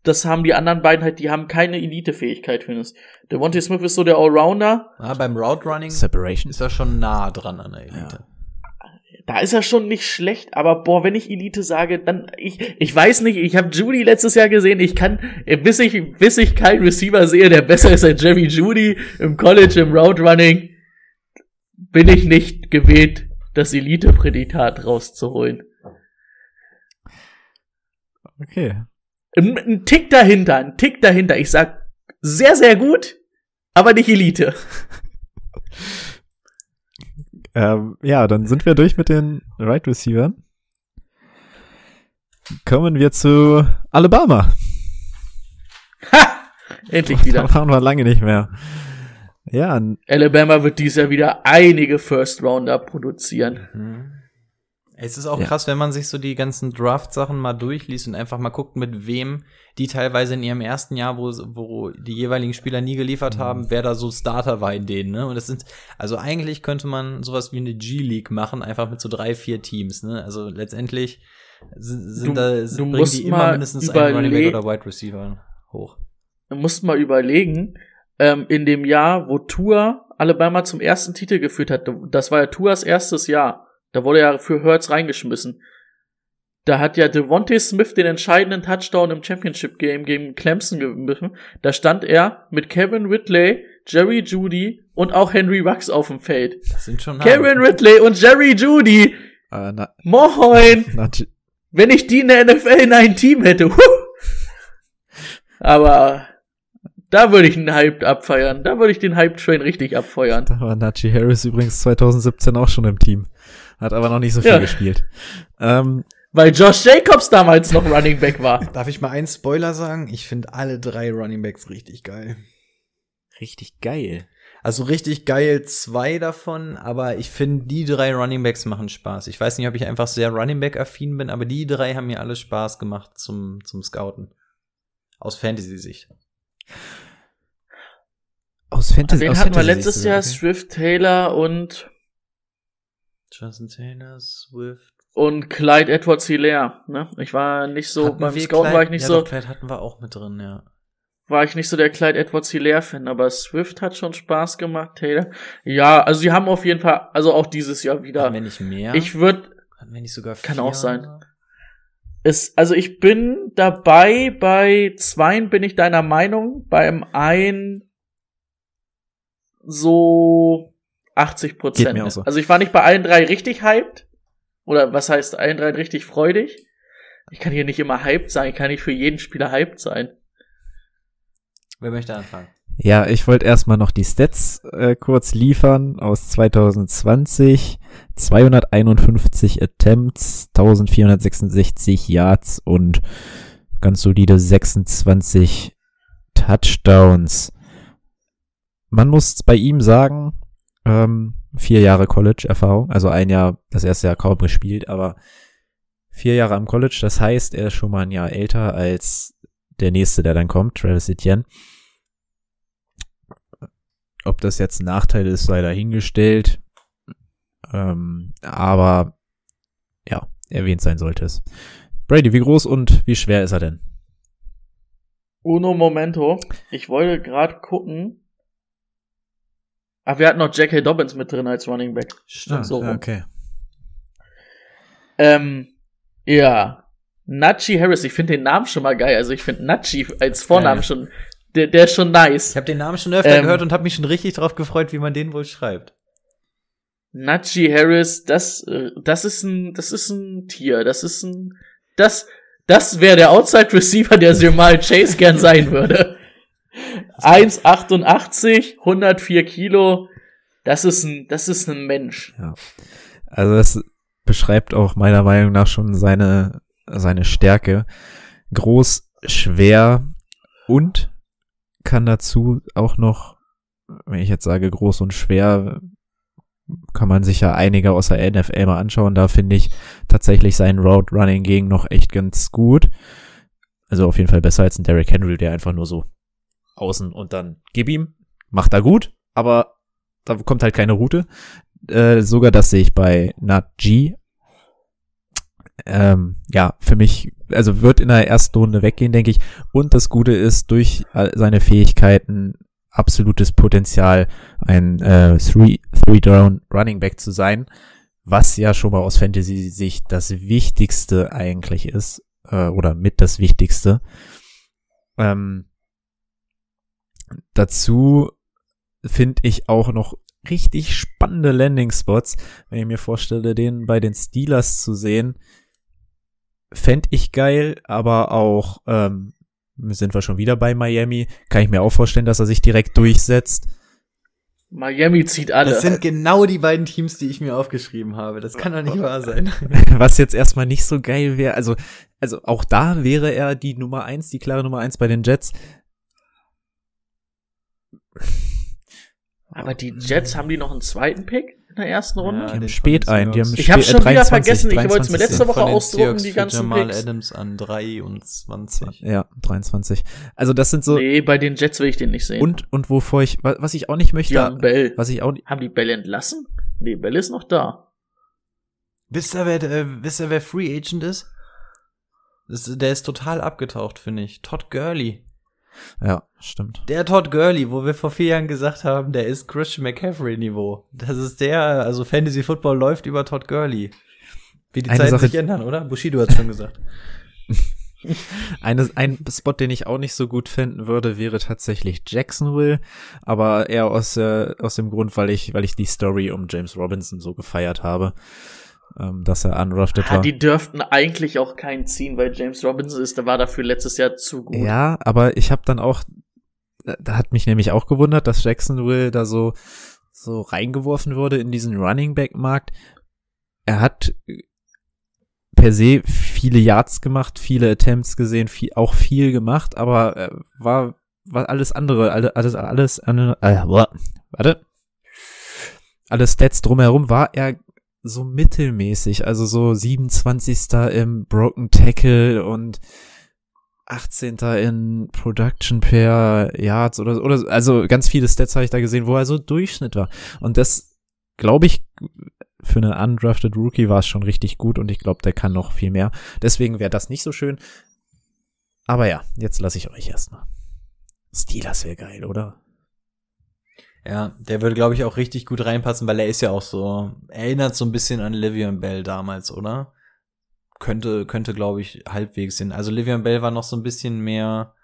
das haben die anderen beiden halt, die haben keine Elite-Fähigkeit, findest. Der Monty Smith ist so der Allrounder. Ja, beim Route Running Separation. ist er schon nah dran an der Elite. Da ist er schon nicht schlecht, aber boah, wenn ich Elite sage, dann ich ich weiß nicht, ich habe Judy letztes Jahr gesehen, ich kann bis ich bis ich keinen Receiver sehe, der besser ist als Jerry Judy im College im Route Running, bin ich nicht gewählt, das Elite Prädikat rauszuholen. Okay. Ein, ein Tick dahinter, ein Tick dahinter. Ich sag sehr sehr gut, aber nicht Elite. Ähm, ja, dann sind wir durch mit den Right Receivern. Kommen wir zu Alabama. Ha! Endlich wieder. Da waren wir lange nicht mehr. Ja, Alabama wird dies Jahr wieder einige First Rounder produzieren. Mhm. Es ist auch Ja. krass, wenn man sich so die ganzen Draft-Sachen mal durchliest und einfach mal guckt, mit wem die teilweise in ihrem ersten Jahr, wo, wo die jeweiligen Spieler nie geliefert haben, wer da so Starter war in denen, ne? Und das sind, also eigentlich könnte man sowas wie eine G-League machen, einfach mit so drei, vier Teams, ne? Also letztendlich sind, Du- da, sind, du bringen die immer mindestens einen Running Back oder Wide Receiver hoch. Du musst mal überlegen, ähm, in dem Jahr, wo Tua Alabama zum ersten Titel geführt hat, das war ja Tuas erstes Jahr. Da wurde er für Hurts reingeschmissen. Da hat ja Devontae Smith den entscheidenden Touchdown im Championship Game gegen Clemson geworfen. Da stand er mit Kevin Ridley, Jerry Judy und auch Henry Rux auf dem Feld. Das sind schon Kevin Ridley und Jerry Judy. äh, na, Moin. na, Wenn ich die in der NFL in ein Team hätte. Huh. Aber da würde ich einen Hype abfeiern. Da würde ich den Hype-Train richtig abfeuern. da war Najee Harris übrigens 2017 auch schon im Team. Hat aber noch nicht so viel Ja. gespielt. Ähm, Weil Josh Jacobs damals noch Running Back war. Darf ich mal einen Spoiler sagen? Ich finde alle drei Running Backs richtig geil. richtig geil. Also richtig geil zwei davon, aber ich finde, die drei Running Backs machen Spaß. Ich weiß nicht, ob ich einfach sehr Running Back-affin bin, aber die drei haben mir alle Spaß gemacht zum, zum Scouten. Aus Fantasy-Sicht. Aus Fantasy. Den aus hatten wir Fantasy letztes Jahr okay. Swift Taylor und, Justin Taylor, Swift. und Clyde Edwards Hilaire. Ne? Ich war nicht so, Hatten beim Scouten Clyde- war ich nicht ja, so, Doch, Clyde hatten wir auch mit drin, ja. war ich nicht so der Clyde Edwards Hilaire Fan, aber Swift hat schon Spaß gemacht, Taylor. Ja, also sie haben auf jeden Fall, also auch dieses Jahr wieder. Hatten wir nicht mehr? Ich würde hatten wir nicht sogar Kann vier? auch sein. Es, also ich bin dabei, bei zweien bin ich deiner Meinung, beim einen so 80 Geht Prozent. so. Also ich war nicht bei allen drei richtig hyped. Oder was heißt allen drei richtig freudig? Ich kann hier nicht immer hyped sein, ich kann nicht für jeden Spieler hyped sein. Wer möchte anfangen? Ja, ich wollte erstmal noch die Stats äh, kurz liefern aus 2020. 251 Attempts, 1466 Yards und ganz solide 26 Touchdowns. Man muss bei ihm sagen, ähm, vier Jahre College-Erfahrung, also ein Jahr, das erste Jahr kaum gespielt, aber vier Jahre am College, das heißt, er ist schon mal ein Jahr älter als der nächste, der dann kommt, Travis Etienne. Ob das jetzt ein Nachteil ist, sei dahingestellt. Ähm, aber ja, erwähnt sein sollte es. Brady, wie groß und wie schwer ist er denn? Uno Momento. Ich wollte gerade gucken. Ach, wir hatten noch J.K. Dobbins mit drin als Running Back. Stimmt. so okay. Ähm, ja. Nachi Harris, ich finde den Namen schon mal geil. Also ich finde Nachi als Vornamen Geil. schon, der, der ist schon nice. Ich habe den Namen schon öfter Ähm, gehört und habe mich schon richtig drauf gefreut, wie man den wohl schreibt. Nachi Harris, das, äh, das ist ein, das ist ein Tier. Das ist ein, das, das wäre der Outside Receiver, der Jamal Chase gern sein würde. 1,88, 104 Kilo. Das ist ein, das ist ein Mensch. Also das beschreibt auch meiner Meinung nach schon seine, seine Stärke. Groß, schwer und kann dazu auch noch, wenn ich jetzt sage groß und schwer, kann man sich ja einige aus der NFL mal anschauen. Da finde ich tatsächlich seinen Road Running gegen noch echt ganz gut. Also auf jeden Fall besser als ein Derrick Henry, der einfach nur so außen und dann gib ihm, macht er gut, aber da kommt halt keine Route. Äh, sogar das sehe ich bei Nat G. Ähm, ja, für mich, also wird in der ersten Runde weggehen, denke ich. Und das Gute ist, durch seine Fähigkeiten absolutes Potenzial, ein äh, Three, Three zu sein, was ja schon mal aus Fantasy-Sicht das Wichtigste eigentlich ist, äh, oder mit das Wichtigste. Ähm, dazu finde ich auch noch richtig spannende Landing-Spots. Wenn ich mir vorstelle, den bei den Steelers zu sehen, fände ich geil, aber auch, ähm, sind wir schon wieder bei Miami, kann ich mir auch vorstellen, dass er sich direkt durchsetzt. Miami zieht alle. Das sind genau die beiden Teams, die ich mir aufgeschrieben habe. Das kann doch nicht wahr sein. Was jetzt erstmal nicht so geil wäre, also, also auch da wäre er die Nummer eins, die klare Nummer eins bei den Jets. Aber die Jets, haben die noch einen zweiten Pick in der ersten Runde? Ja, Die haben spät von den ein, die haben. Ich hab's schon äh, wieder 23, vergessen, ich wollte es mir 23 letzte Woche ausdrucken, die ganzen Jamal Picks. Adams an 23. Ja, 23. Also das sind so Nee, bei den Jets will ich den nicht sehen. und und wovor ich wa- was ich auch nicht möchte, ja, Bell. was ich auch nicht, Haben die Bell entlassen? Nee, Bell ist noch da. Wisst ihr, wer, äh, wisst ihr, wer Free Agent ist? Das, der ist total abgetaucht, finde ich. Todd Gurley. Ja, stimmt. Der Todd Gurley, wo wir vor vier Jahren gesagt haben, der ist Christian McCaffrey-Niveau. Das ist der, also Fantasy Football läuft über Todd Gurley. Wie die Eine Zeiten Sache- sich ändern, oder? Bushido hat schon gesagt. Eine, ein Spot, den ich auch nicht so gut finden würde, wäre tatsächlich Jacksonville, aber eher aus, äh, aus dem Grund, weil ich, weil ich die Story um James Robinson so gefeiert habe, ähm, dass er undrafted Ah, war. die dürften eigentlich auch keinen ziehen, weil James Robinson ist, der war dafür letztes Jahr zu gut. Ja, aber ich habe dann auch, da- da hat mich nämlich auch gewundert, dass Jacksonville da so, so reingeworfen wurde in diesen Running Back Markt. Er hat per se viele Yards gemacht, viele Attempts gesehen, viel, auch viel gemacht, aber äh, war, war alles andere, alle- alles, alles, andere- äh, warte. Alle Stats drumherum war er so mittelmäßig, also so 27. im Broken Tackle und 18. in Production per Yards oder, oder also ganz viele Stats habe ich da gesehen, wo er so Durchschnitt war. Und das glaube ich, für einen undrafted Rookie war es schon richtig gut und ich glaube, der kann noch viel mehr. Deswegen wäre das nicht so schön. Aber ja, jetzt lasse ich euch erstmal. Steelers wäre geil, oder? Ja, der würde, glaube ich, auch richtig gut reinpassen, weil er ist ja auch so, erinnert so ein bisschen an Livian Bell damals, oder? Könnte, könnte, glaube ich, halbwegs hin. Also Livian Bell war noch so ein bisschen mehr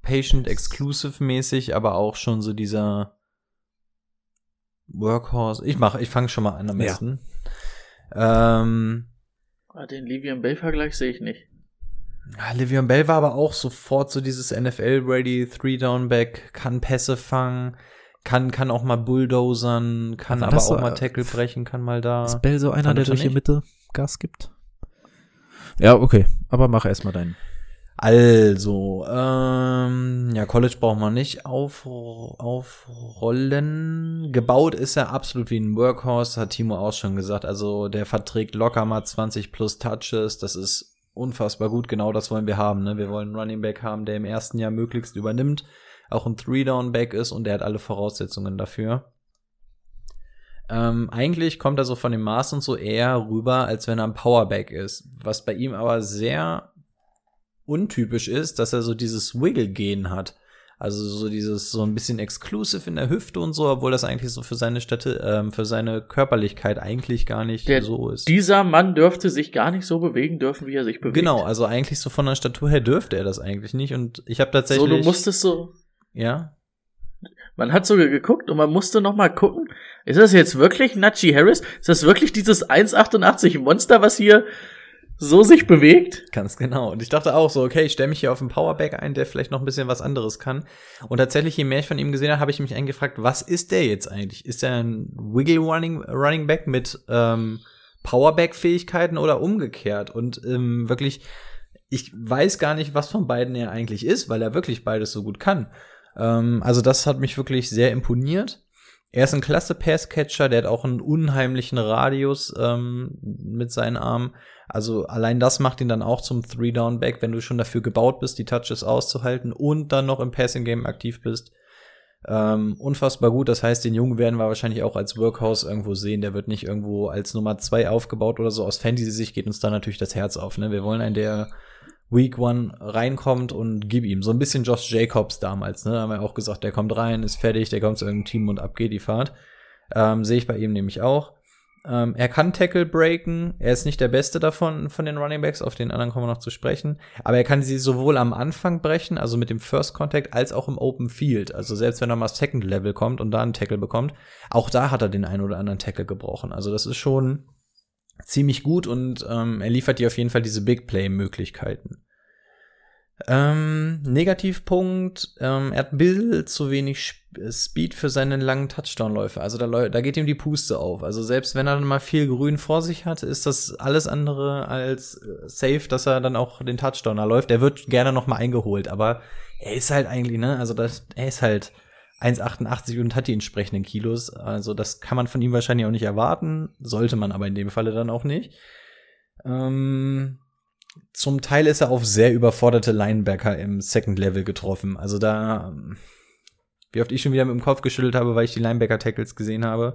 Patient Exclusive mäßig, aber auch schon so dieser Workhorse. Ich mache, ich fange schon mal an am Ja. besten. Ähm, Ah, Den Livian Bell-Vergleich sehe ich nicht. Ja, Livian Bell war aber auch sofort so dieses NFL-ready, Three-Down-Back, kann Pässe fangen, kann, kann auch mal bulldozern, kann Aber aber auch so, mal äh, Tackle brechen, kann mal da. Ist Bell so einer, der durch die. Mitte Gas gibt? Ja, okay. Aber mach erstmal deinen. Also, ähm, ja, College braucht man nicht auf, aufrollen. Gebaut ist er absolut wie ein Workhorse, hat Timo auch schon gesagt. Also, der verträgt locker mal 20 plus Touches. Das ist unfassbar gut. Genau das wollen wir haben. Ne? Wir wollen einen Running Back haben, der im ersten Jahr möglichst übernimmt, auch ein Three-Down-Back ist und der hat alle Voraussetzungen dafür. Ähm, eigentlich kommt er so von dem Maß und so eher rüber, als wenn er ein Powerback ist. Was bei ihm aber sehr untypisch ist, dass er so dieses Wiggle-Gen hat. Also so dieses so ein bisschen exclusive in der Hüfte und so, obwohl das eigentlich so für seine Städte, ähm, für seine Körperlichkeit eigentlich gar nicht Der, so ist. Dieser Mann dürfte sich gar nicht so bewegen dürfen, wie er sich bewegt. Genau, also eigentlich so von der Statur her dürfte er das eigentlich nicht. Und ich habe So, tatsächlich. du musstest so, ja. man hat so geguckt und man musste noch mal gucken, ist das jetzt wirklich Nachi Harris? Ist das wirklich dieses 1,88 Monster, was hier so sich bewegt? Ganz genau. Und ich dachte auch so, okay, ich stelle mich hier auf einen Powerback ein, der vielleicht noch ein bisschen was anderes kann. Und tatsächlich, je mehr ich von ihm gesehen habe, habe ich mich eingefragt, was ist der jetzt eigentlich? Ist er ein Wiggle Running, Running Back mit ähm, Powerback-Fähigkeiten oder umgekehrt? Und ähm, wirklich, ich weiß gar nicht, was von beiden er eigentlich ist, weil er wirklich beides so gut kann. Ähm, also das hat mich wirklich sehr imponiert. Er ist ein klasse Passcatcher, der hat auch einen unheimlichen Radius ähm, mit seinen Armen. Also allein das macht ihn dann auch zum Three-Down-Back, wenn du schon dafür gebaut bist, die Touches auszuhalten und dann noch im Passing-Game aktiv bist. Ähm, unfassbar gut. Das heißt, den Jungen werden wir wahrscheinlich auch als Workhouse irgendwo sehen. Der wird nicht irgendwo als Nummer zwei aufgebaut oder so. Aus Fantasy-Sicht geht uns da natürlich das Herz auf. Ne? Wir wollen einen, der Week One reinkommt und gib ihm. So ein bisschen Josh Jacobs damals. Ne? Da haben wir auch gesagt, der kommt rein, ist fertig, der kommt zu irgendeinem Team und ab geht die Fahrt. Ähm, Sehe ich bei ihm nämlich auch. Ähm, er kann Tackle breaken. Er ist nicht der Beste davon, von den Running Backs. Auf den anderen kommen wir noch zu sprechen. Aber er kann sie sowohl am Anfang brechen, also mit dem First Contact, als auch im Open Field. Also selbst wenn er mal Second Level kommt und da einen Tackle bekommt, auch da hat er den einen oder anderen Tackle gebrochen. Also das ist schon ziemlich gut und ähm, er liefert dir auf jeden Fall diese Big Play-Möglichkeiten. Ähm, Negativpunkt, ähm, er hat ein bisschen zu wenig Sp- Speed für seine langen Touchdown-Läufe. Also da, da geht ihm die Puste auf. Also selbst wenn er dann mal viel Grün vor sich hat, ist das alles andere als äh, safe, dass er dann auch den Touchdown läuft. Er wird gerne noch mal eingeholt, aber er ist halt eigentlich, ne, also das, er ist halt 1,88 und hat die entsprechenden Kilos. Also das kann man von ihm wahrscheinlich auch nicht erwarten, sollte man aber in dem Falle dann auch nicht. Ähm, zum Teil ist er auf sehr überforderte Linebacker im Second Level getroffen. Also da, wie oft ich schon wieder mit dem Kopf geschüttelt habe, weil ich die Linebacker-Tackles gesehen habe,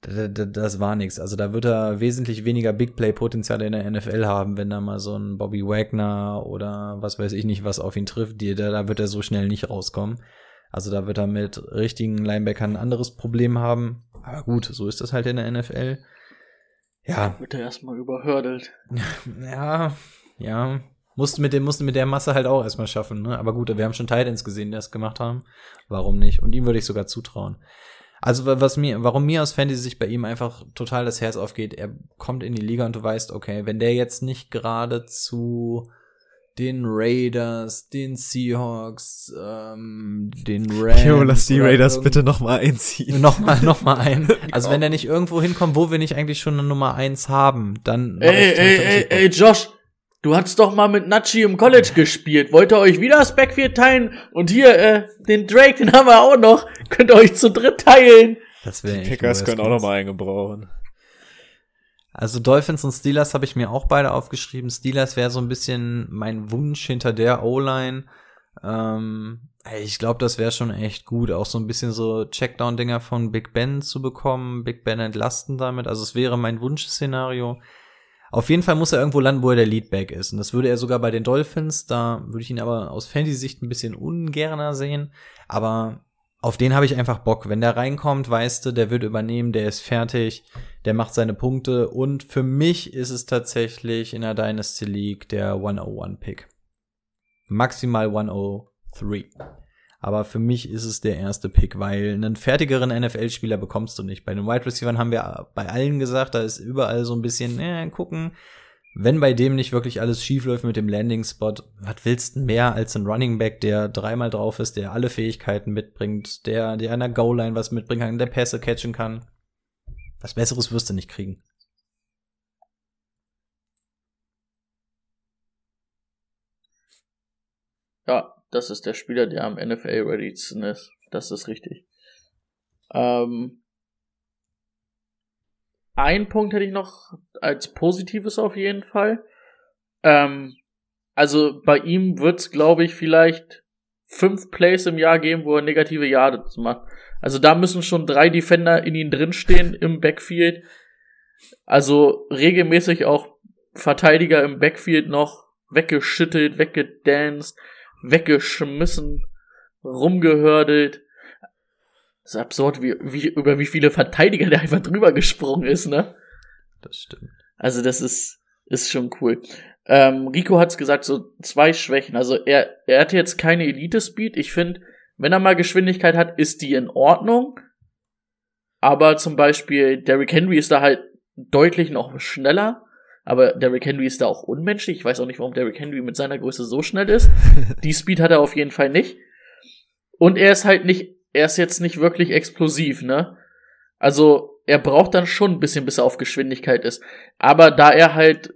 das war nichts. Also da wird er wesentlich weniger Big Play-Potenzial in der NFL haben, wenn da mal so ein Bobby Wagner oder was weiß ich nicht, was auf ihn trifft, da wird er so schnell nicht rauskommen. Also da wird er mit richtigen Linebackern ein anderes Problem haben. Aber gut, so ist das halt in der NFL. Ja. Wird er erstmal überhördelt. Ja, ja. Musste mit, dem, musste mit der Masse halt auch erstmal schaffen, ne? Aber gut, wir haben schon Titans gesehen, die das gemacht haben. Warum nicht? Und ihm würde ich sogar zutrauen. Also, was mir, warum mir aus Fantasy sich bei ihm einfach total das Herz aufgeht, er kommt in die Liga und du weißt, okay, wenn der jetzt nicht gerade zu den Raiders, den Seahawks, ähm, den Rams. Jo, lass die Raiders bitte noch mal einziehen. Nochmal, nochmal ein. Also wenn der nicht irgendwo hinkommt, wo wir nicht eigentlich schon eine Nummer eins haben, dann. Ey, ey, ey, ey, Josh, du hattest doch mal mit Nachi im College gespielt. Wollt ihr euch wieder das Backfield teilen? Und hier, äh, den Drake, den haben wir auch noch. Könnt ihr euch zu dritt teilen. Das wäre Die Packers können auch noch mal einen gebrauchen. Also Dolphins und Steelers habe ich mir auch beide aufgeschrieben. Steelers wäre so ein bisschen mein Wunsch hinter der O-Line. Ähm, ich glaube, das wäre schon echt gut, auch so ein bisschen so Checkdown-Dinger von Big Ben zu bekommen, Big Ben entlasten damit. Also es wäre mein Wunschszenario. Auf jeden Fall muss er irgendwo landen, wo er der Leadback ist. Und das würde er sogar bei den Dolphins. Da würde ich ihn aber aus Fantasy-Sicht ein bisschen ungerner sehen. Aber auf den habe ich einfach Bock. Wenn der reinkommt, weißt du, der wird übernehmen, der ist fertig, der macht seine Punkte. Und für mich ist es tatsächlich in der Dynasty League der 101-Pick. Maximal 103. Aber für mich ist es der erste Pick, weil einen fertigeren NFL-Spieler bekommst du nicht. Bei den Wide Receivers haben wir bei allen gesagt, da ist überall so ein bisschen, äh, gucken. Wenn bei dem nicht wirklich alles schief läuft mit dem Landing-Spot, was willst du mehr als ein Running Back, der dreimal drauf ist, der alle Fähigkeiten mitbringt, der, der an der Goal-Line was mitbringen kann, der Pässe catchen kann? Was Besseres wirst du nicht kriegen. Ja, das ist der Spieler, der am NFL-readysten ist. Das ist richtig. Ähm, ein Punkt hätte ich noch als Positives auf jeden Fall. Ähm, also bei ihm wird es, glaube ich, vielleicht fünf Plays im Jahr geben, wo er negative Yards macht. Also da müssen schon drei Defender in ihn drinstehen im Backfield. Also regelmäßig auch Verteidiger im Backfield noch weggeschüttelt, weggedanced weggeschmissen, rumgehördelt. Das ist absurd, wie, wie, über wie viele Verteidiger der einfach drüber gesprungen ist, ne? Das stimmt. Also das ist, ist schon cool. Ähm, Rico hat's gesagt, so zwei Schwächen. Also er, er hat jetzt keine Elite-Speed. Ich finde, wenn er mal Geschwindigkeit hat, ist die in Ordnung. Aber zum Beispiel Derrick Henry ist da halt deutlich noch schneller. Aber Derrick Henry ist da auch unmenschlich. Ich weiß auch nicht, warum Derrick Henry mit seiner Größe so schnell ist. Die Speed hat er auf jeden Fall nicht. Und er ist halt nicht, er ist jetzt nicht wirklich explosiv, ne? Also, er braucht dann schon ein bisschen, bis er auf Geschwindigkeit ist. Aber da er halt,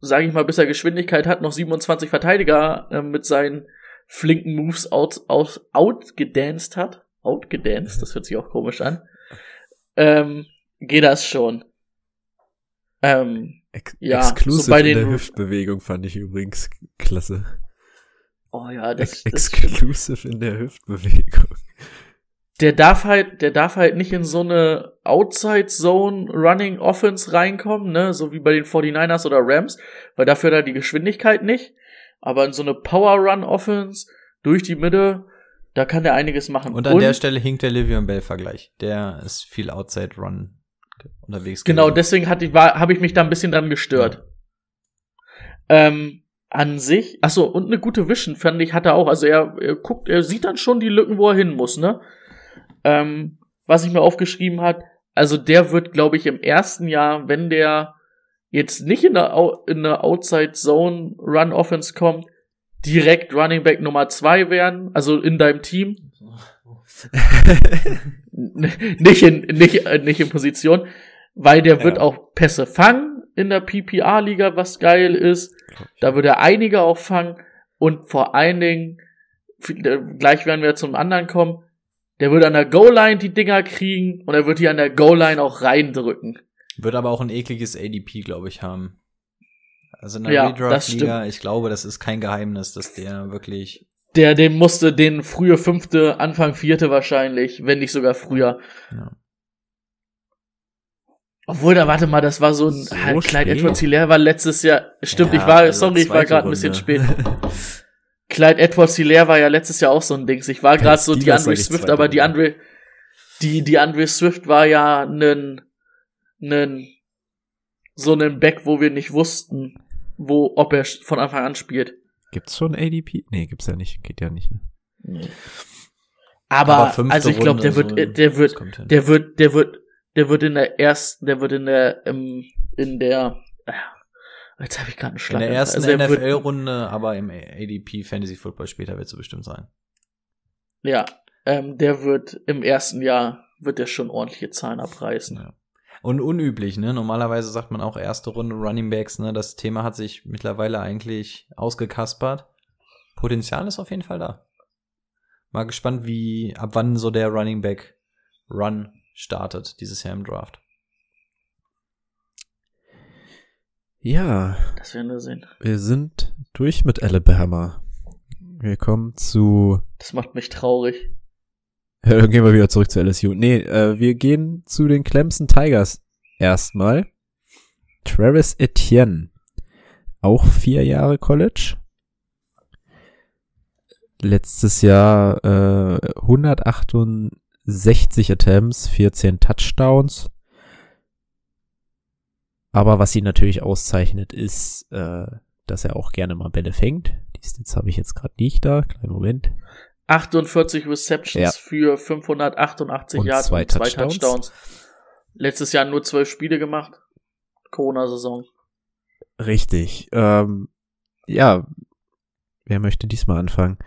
sage ich mal, bis er Geschwindigkeit hat, noch 27 Verteidiger äh, mit seinen flinken Moves out, out, outgedanced hat. Outgedanced, das hört sich auch komisch an. Ähm, geht das schon. Ähm, Ex ja, so bei den- der Hüftbewegung fand ich übrigens klasse. Oh ja, das, das Exclusive in der Hüftbewegung. der darf halt, der darf halt nicht in so eine Outside Zone Running Offense reinkommen, ne, so wie bei den 49ers oder Rams, weil dafür hat er die Geschwindigkeit nicht. Aber in so eine Power Run Offense durch die Mitte, da kann der einiges machen. Und an der Stelle hinkt der Livion Bell Vergleich. Der ist viel Outside Run unterwegs. Genau, gewesen. deswegen hatte ich, war, habe ich mich da ein bisschen dran gestört. Ähm, an sich, ach so und eine gute Vision, fand ich, hat er auch. Also er, er guckt, er sieht dann schon die Lücken, wo er hin muss, ne? Ähm, was ich mir aufgeschrieben hat, also der wird, glaube ich, im ersten Jahr, wenn der jetzt nicht in der, Au- in der Outside Zone Run Offense kommt, direkt Running Back Nummer zwei werden, also in deinem Team. Nicht in, nicht, äh, nicht in Position, weil der wird Ja. auch Pässe fangen in der PPA-Liga, was geil ist. Da wird er einige auch fangen und vor allen Dingen gleich werden wir zum anderen kommen, der wird an der Goal-Line die Dinger kriegen und er wird die an der Goal-Line auch reindrücken. Wird aber auch ein ekliges ADP, glaube ich, haben. Also in der Ja, Redraft-Liga, ich glaube, das ist kein Geheimnis, dass der wirklich. Der, den musste den frühe fünfte, Anfang vierte wahrscheinlich, wenn nicht sogar früher. Ja. Obwohl, da warte mal, das war so ein So halt, Clyde? Edwards Hilaire war letztes Jahr. Stimmt, Ja, ich war, also sorry, ich war gerade ein bisschen spät. Clyde Edwards Hilaire war ja letztes Jahr auch so ein Dings. Ich war gerade so die Andre Swift, aber die. Andre, die, die Andre Swift war ja nen, nen, so einen Back, wo wir nicht wussten, wo, ob er von Anfang an spielt. Gibt's schon ADP? Nee, gibt's ja nicht. Geht ja nicht. Ne? Aber, fünfte also ich glaube, der wird, so, äh, der wird, kommt hin. der wird, der wird, der wird in der ersten, der wird in der, ähm, in der, äh, jetzt habe ich gerade einen In Schlag. der ersten Also NFL-Runde, aber im ADP Fantasy Football später wird es bestimmt sein. Ja, ähm, der wird im ersten Jahr wird der schon ordentliche Zahlen abreißen. Ja. Und unüblich, ne? Normalerweise sagt man auch erste Runde Running Backs, ne? Das Thema hat sich mittlerweile eigentlich ausgekaspert. Potenzial ist auf jeden Fall da. Mal gespannt, wie, ab wann so der Running Back Run startet, dieses Jahr im Draft. Ja, Das werden wir sehen. wir sind durch mit Alabama. Wir kommen zu Das macht mich traurig. Ja, dann gehen wir wieder zurück zu LSU. Nee, äh, wir gehen zu den Clemson Tigers erstmal. Travis Etienne. Auch vier Jahre College. Letztes Jahr äh, 168 Attempts, 14 Touchdowns. Aber was ihn natürlich auszeichnet, ist, äh, dass er auch gerne mal Bälle fängt. Die Stats habe ich jetzt gerade nicht da. Kleinen Moment. 48 Receptions Ja. für 588 Und Yards zwei und zwei Touchdowns. Touchdowns. Letztes Jahr nur zwölf Spiele gemacht. Corona-Saison. Richtig. Ähm, ja, wer möchte diesmal anfangen?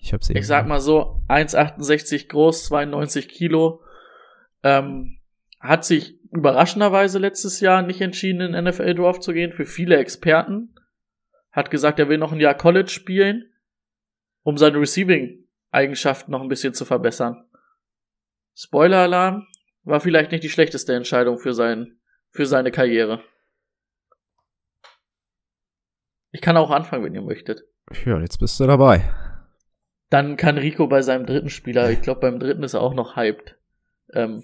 Ich hab's eben. Ich sag mal so, 1,68 groß, 92 Kilo. Ähm, hat sich überraschenderweise letztes Jahr nicht entschieden, in NFL Draft zu gehen, für viele Experten. Hat gesagt, er will noch ein Jahr College spielen, um seine Receiving-Eigenschaften noch ein bisschen zu verbessern. Spoiler-Alarm, war vielleicht nicht die schlechteste Entscheidung für, sein, für seine Karriere. Ich kann auch anfangen, wenn ihr möchtet. Ja, jetzt bist du dabei. Dann kann Rico bei seinem dritten Spieler, ich glaube beim dritten ist er auch noch hyped, ähm,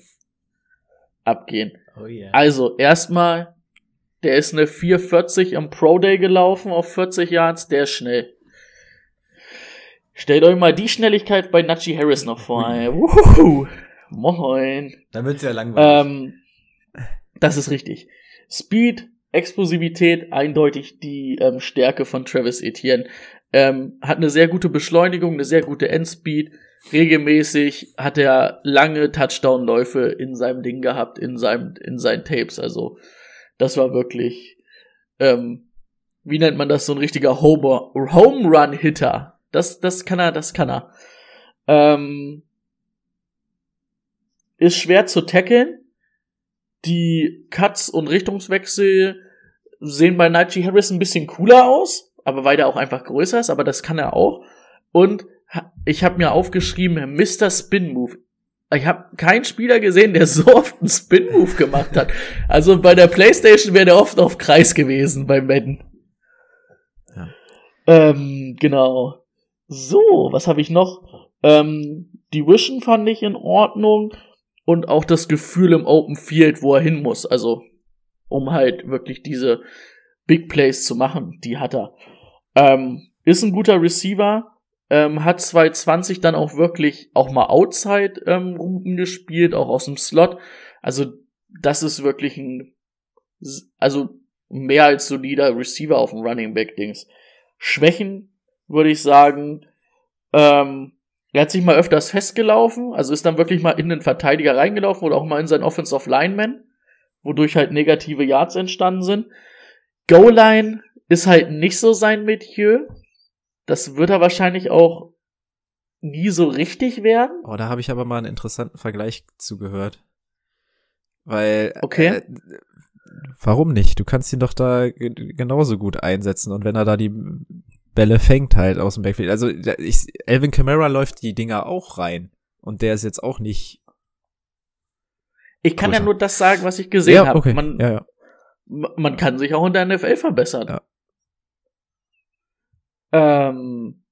abgehen. Oh yeah. Also, erstmal, der ist eine 440 am Pro Day gelaufen auf 40 Yards, der ist schnell. Stellt euch mal die Schnelligkeit bei Najee Harris noch vor. ey. Wuhu. Moin. Dann wird's ja langweilig. Ähm, das ist richtig. Speed, Explosivität, eindeutig die ähm, Stärke von Travis Etienne. Ähm, hat eine sehr gute Beschleunigung, eine sehr gute Endspeed. Regelmäßig hat er lange Touchdown-Läufe in seinem Ding gehabt, in seinem, in seinen Tapes. Also, das war wirklich, ähm, wie nennt man das, so ein richtiger Home Run Hitter. Das, das kann er, das kann er. Ähm, ist schwer zu tackeln. Die Cuts und Richtungswechsel sehen bei Najee Harris ein bisschen cooler aus, aber weil der auch einfach größer ist, aber das kann er auch. Und ich habe mir aufgeschrieben, Mr. Spin Move. Ich habe keinen Spieler gesehen, der so oft einen Spin Move gemacht hat. Also bei der PlayStation wäre der oft auf Kreis gewesen bei Madden. Ja. Ähm, genau. So, was habe ich noch? Ähm, die Vision fand ich in Ordnung und auch das Gefühl im Open Field, wo er hin muss. Also, um halt wirklich diese Big Plays zu machen, die hat er. Ähm, ist ein guter Receiver, ähm, hat 220 dann auch wirklich auch mal Outside ähm, gespielt, auch aus dem Slot. Also, das ist wirklich ein, also mehr als solider Receiver auf dem Running Back Dings. Schwächen würde ich sagen, ähm, er hat sich mal öfters festgelaufen, also ist dann wirklich mal in den Verteidiger reingelaufen oder auch mal in sein Offensive Lineman, wodurch halt negative Yards entstanden sind. Goal-Line ist halt nicht so sein Metier. Das wird er wahrscheinlich auch nie so richtig werden. Oh, da habe ich aber mal einen interessanten Vergleich zugehört. Weil. Okay. Äh, warum nicht? Du kannst ihn doch da ge- genauso gut einsetzen. Und wenn er da die Bälle fängt halt aus dem Backfield. Also ich, Elvin Kamara läuft die Dinger auch rein. Und der ist jetzt auch nicht. Ich kann Größer. ja nur das sagen, was ich gesehen ja, habe. okay. Man, ja, ja. man kann sich auch in der NFL verbessern. Ja. Ähm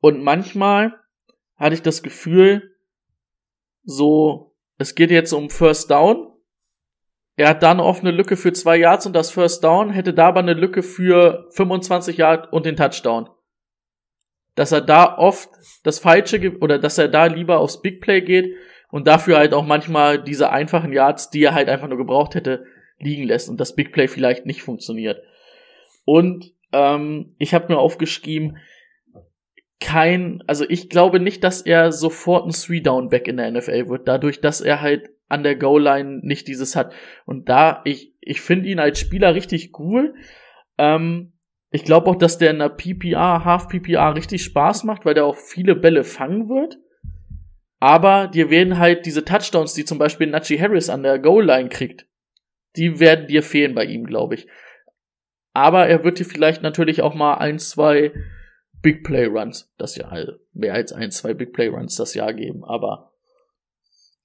und manchmal hatte ich das Gefühl, so, es geht jetzt um First Down. Er hat da eine offene Lücke für zwei Yards und das First Down, hätte da aber eine Lücke für 25 Yards und den Touchdown. Dass er da oft das Falsche oder dass er da lieber aufs Big Play geht und dafür halt auch manchmal diese einfachen Yards, die er halt einfach nur gebraucht hätte, liegen lässt und das Big Play vielleicht nicht funktioniert. Und ähm, ich habe mir aufgeschrieben, kein, also ich glaube nicht, dass er sofort ein Three-Down-Back in der NFL wird, dadurch, dass er halt an der Goal-Line nicht dieses hat. Und da, ich, ich finde ihn als Spieler richtig cool. Ähm, ich glaube auch, dass der in der PPR, Half-PPR richtig Spaß macht, weil der auch viele Bälle fangen wird. Aber dir werden halt diese Touchdowns, die zum Beispiel Najee Harris an der Goal-Line kriegt, die werden dir fehlen bei ihm, glaube ich. Aber er wird dir vielleicht natürlich auch mal ein, zwei Big Play Runs das Jahr, also mehr als ein, zwei Big Play Runs das Jahr geben. Aber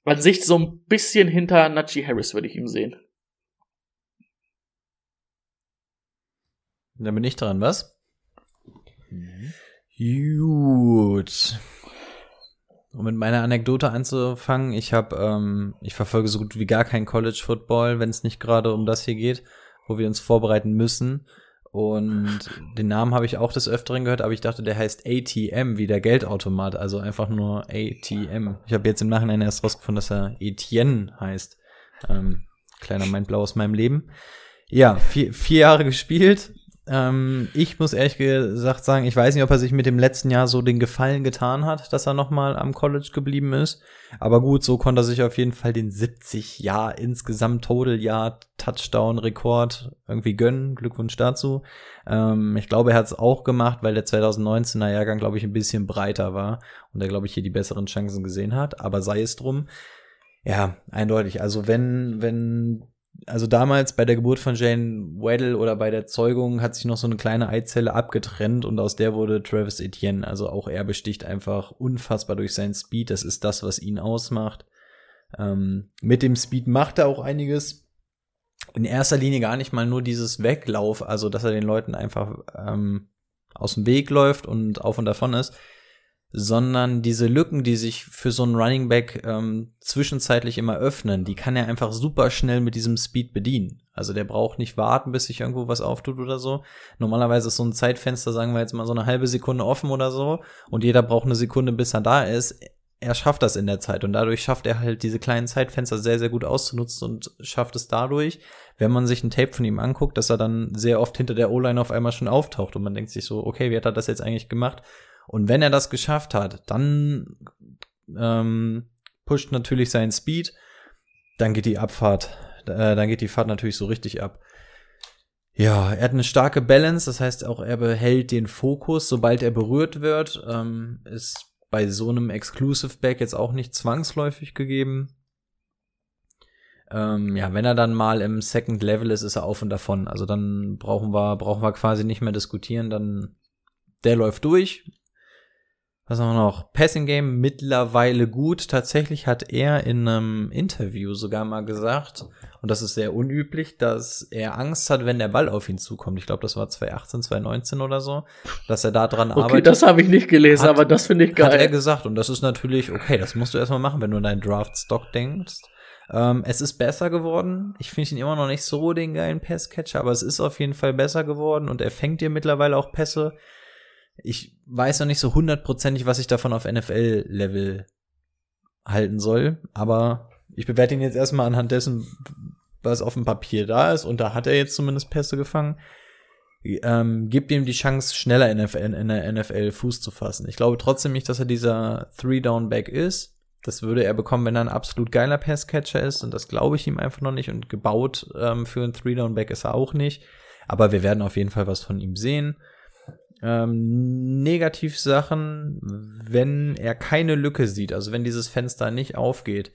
an sich so ein bisschen hinter Najee Harris würde ich ihm sehen. Dann bin ich dran, was? Gut. Um mit meiner Anekdote anzufangen, ich habe, ähm, ich verfolge so gut wie gar kein College Football, wenn es nicht gerade um das hier geht, wo wir uns vorbereiten müssen. Und den Namen habe ich auch des Öfteren gehört, aber ich dachte, der heißt ATM, wie der Geldautomat, also einfach nur ATM. Ich habe jetzt im Nachhinein erst rausgefunden, dass er Etienne heißt. Ähm, kleiner Mindblau aus meinem Leben. Ja, vier, vier Jahre gespielt. Ähm, ich muss ehrlich gesagt sagen, ich weiß nicht, ob er sich mit dem letzten Jahr so den Gefallen getan hat, dass er nochmal am College geblieben ist. Aber gut, so konnte er sich auf jeden Fall den 70 Jahr insgesamt Total Jahr Touchdown Rekord irgendwie gönnen. Glückwunsch dazu. Ähm, ich glaube, er hat es auch gemacht, weil der 2019er Jahrgang, glaube ich, ein bisschen breiter war und er, glaube ich, hier die besseren Chancen gesehen hat. Aber sei es drum. Ja, eindeutig. Also wenn, wenn also damals bei der Geburt von Jane Weddle oder bei der Zeugung hat sich noch so eine kleine Eizelle abgetrennt und aus der wurde Travis Etienne. Also auch er besticht einfach unfassbar durch seinen Speed. Das ist das, was ihn ausmacht. Ähm, mit dem Speed macht er auch einiges. In erster Linie gar nicht mal nur dieses Weglauf, also dass er den Leuten einfach ähm, aus dem Weg läuft und auf und davon ist, sondern diese Lücken, die sich für so einen Running Back ähm, zwischenzeitlich immer öffnen, die kann er einfach super schnell mit diesem Speed bedienen. Also der braucht nicht warten, bis sich irgendwo was auftut oder so. Normalerweise ist so ein Zeitfenster, sagen wir jetzt mal so eine halbe Sekunde offen oder so und jeder braucht eine Sekunde, bis er da ist. Er schafft das in der Zeit und dadurch schafft er halt diese kleinen Zeitfenster sehr, sehr gut auszunutzen und schafft es dadurch, wenn man sich ein Tape von ihm anguckt, dass er dann sehr oft hinter der O-Line auf einmal schon auftaucht und man denkt sich so, okay, wie hat er das jetzt eigentlich gemacht? Und wenn er das geschafft hat, dann ähm, pusht natürlich sein Speed, dann geht die Abfahrt, äh, dann geht die Fahrt natürlich so richtig ab. Ja, er hat eine starke Balance, das heißt auch, er behält den Fokus, sobald er berührt wird, ähm, ist bei so einem Exclusive Back jetzt auch nicht zwangsläufig gegeben. Ähm, ja, wenn er dann mal im Second Level ist, ist er auf und davon. Also dann brauchen wir, brauchen wir quasi nicht mehr diskutieren, dann der läuft durch, was haben wir noch? Passing Game mittlerweile gut. Tatsächlich hat er in einem Interview sogar mal gesagt, und das ist sehr unüblich, dass er Angst hat, wenn der Ball auf ihn zukommt. Ich glaube, das war 2018, 2019 oder so, dass er da dran Okay, arbeitet. das habe ich nicht gelesen, Hat- aber das finde ich Hat er geil. gesagt. Und das ist natürlich, okay, das musst du erstmal machen, wenn du an deinen Draft-Stock denkst. Ähm, es ist besser geworden. Ich finde ihn immer noch nicht so den geilen Passcatcher, aber es ist auf jeden Fall besser geworden und er fängt dir mittlerweile auch Pässe. Ich weiß noch nicht so hundertprozentig, was ich davon auf NFL-Level halten soll, aber ich bewerte ihn jetzt erstmal anhand dessen, was auf dem Papier da ist und da hat er jetzt zumindest Pässe gefangen. Ähm, gibt ihm die Chance, schneller in, in der NFL Fuß zu fassen. Ich glaube trotzdem nicht, dass er dieser Three-Down-Back ist. Das würde er bekommen, wenn er ein absolut geiler Passcatcher ist. Und das glaube ich ihm einfach noch nicht. Und gebaut ähm, für einen Three-Down-Back ist er auch nicht. Aber wir werden auf jeden Fall was von ihm sehen. Ähm, Negativsachen, wenn er keine Lücke sieht, also wenn dieses Fenster nicht aufgeht,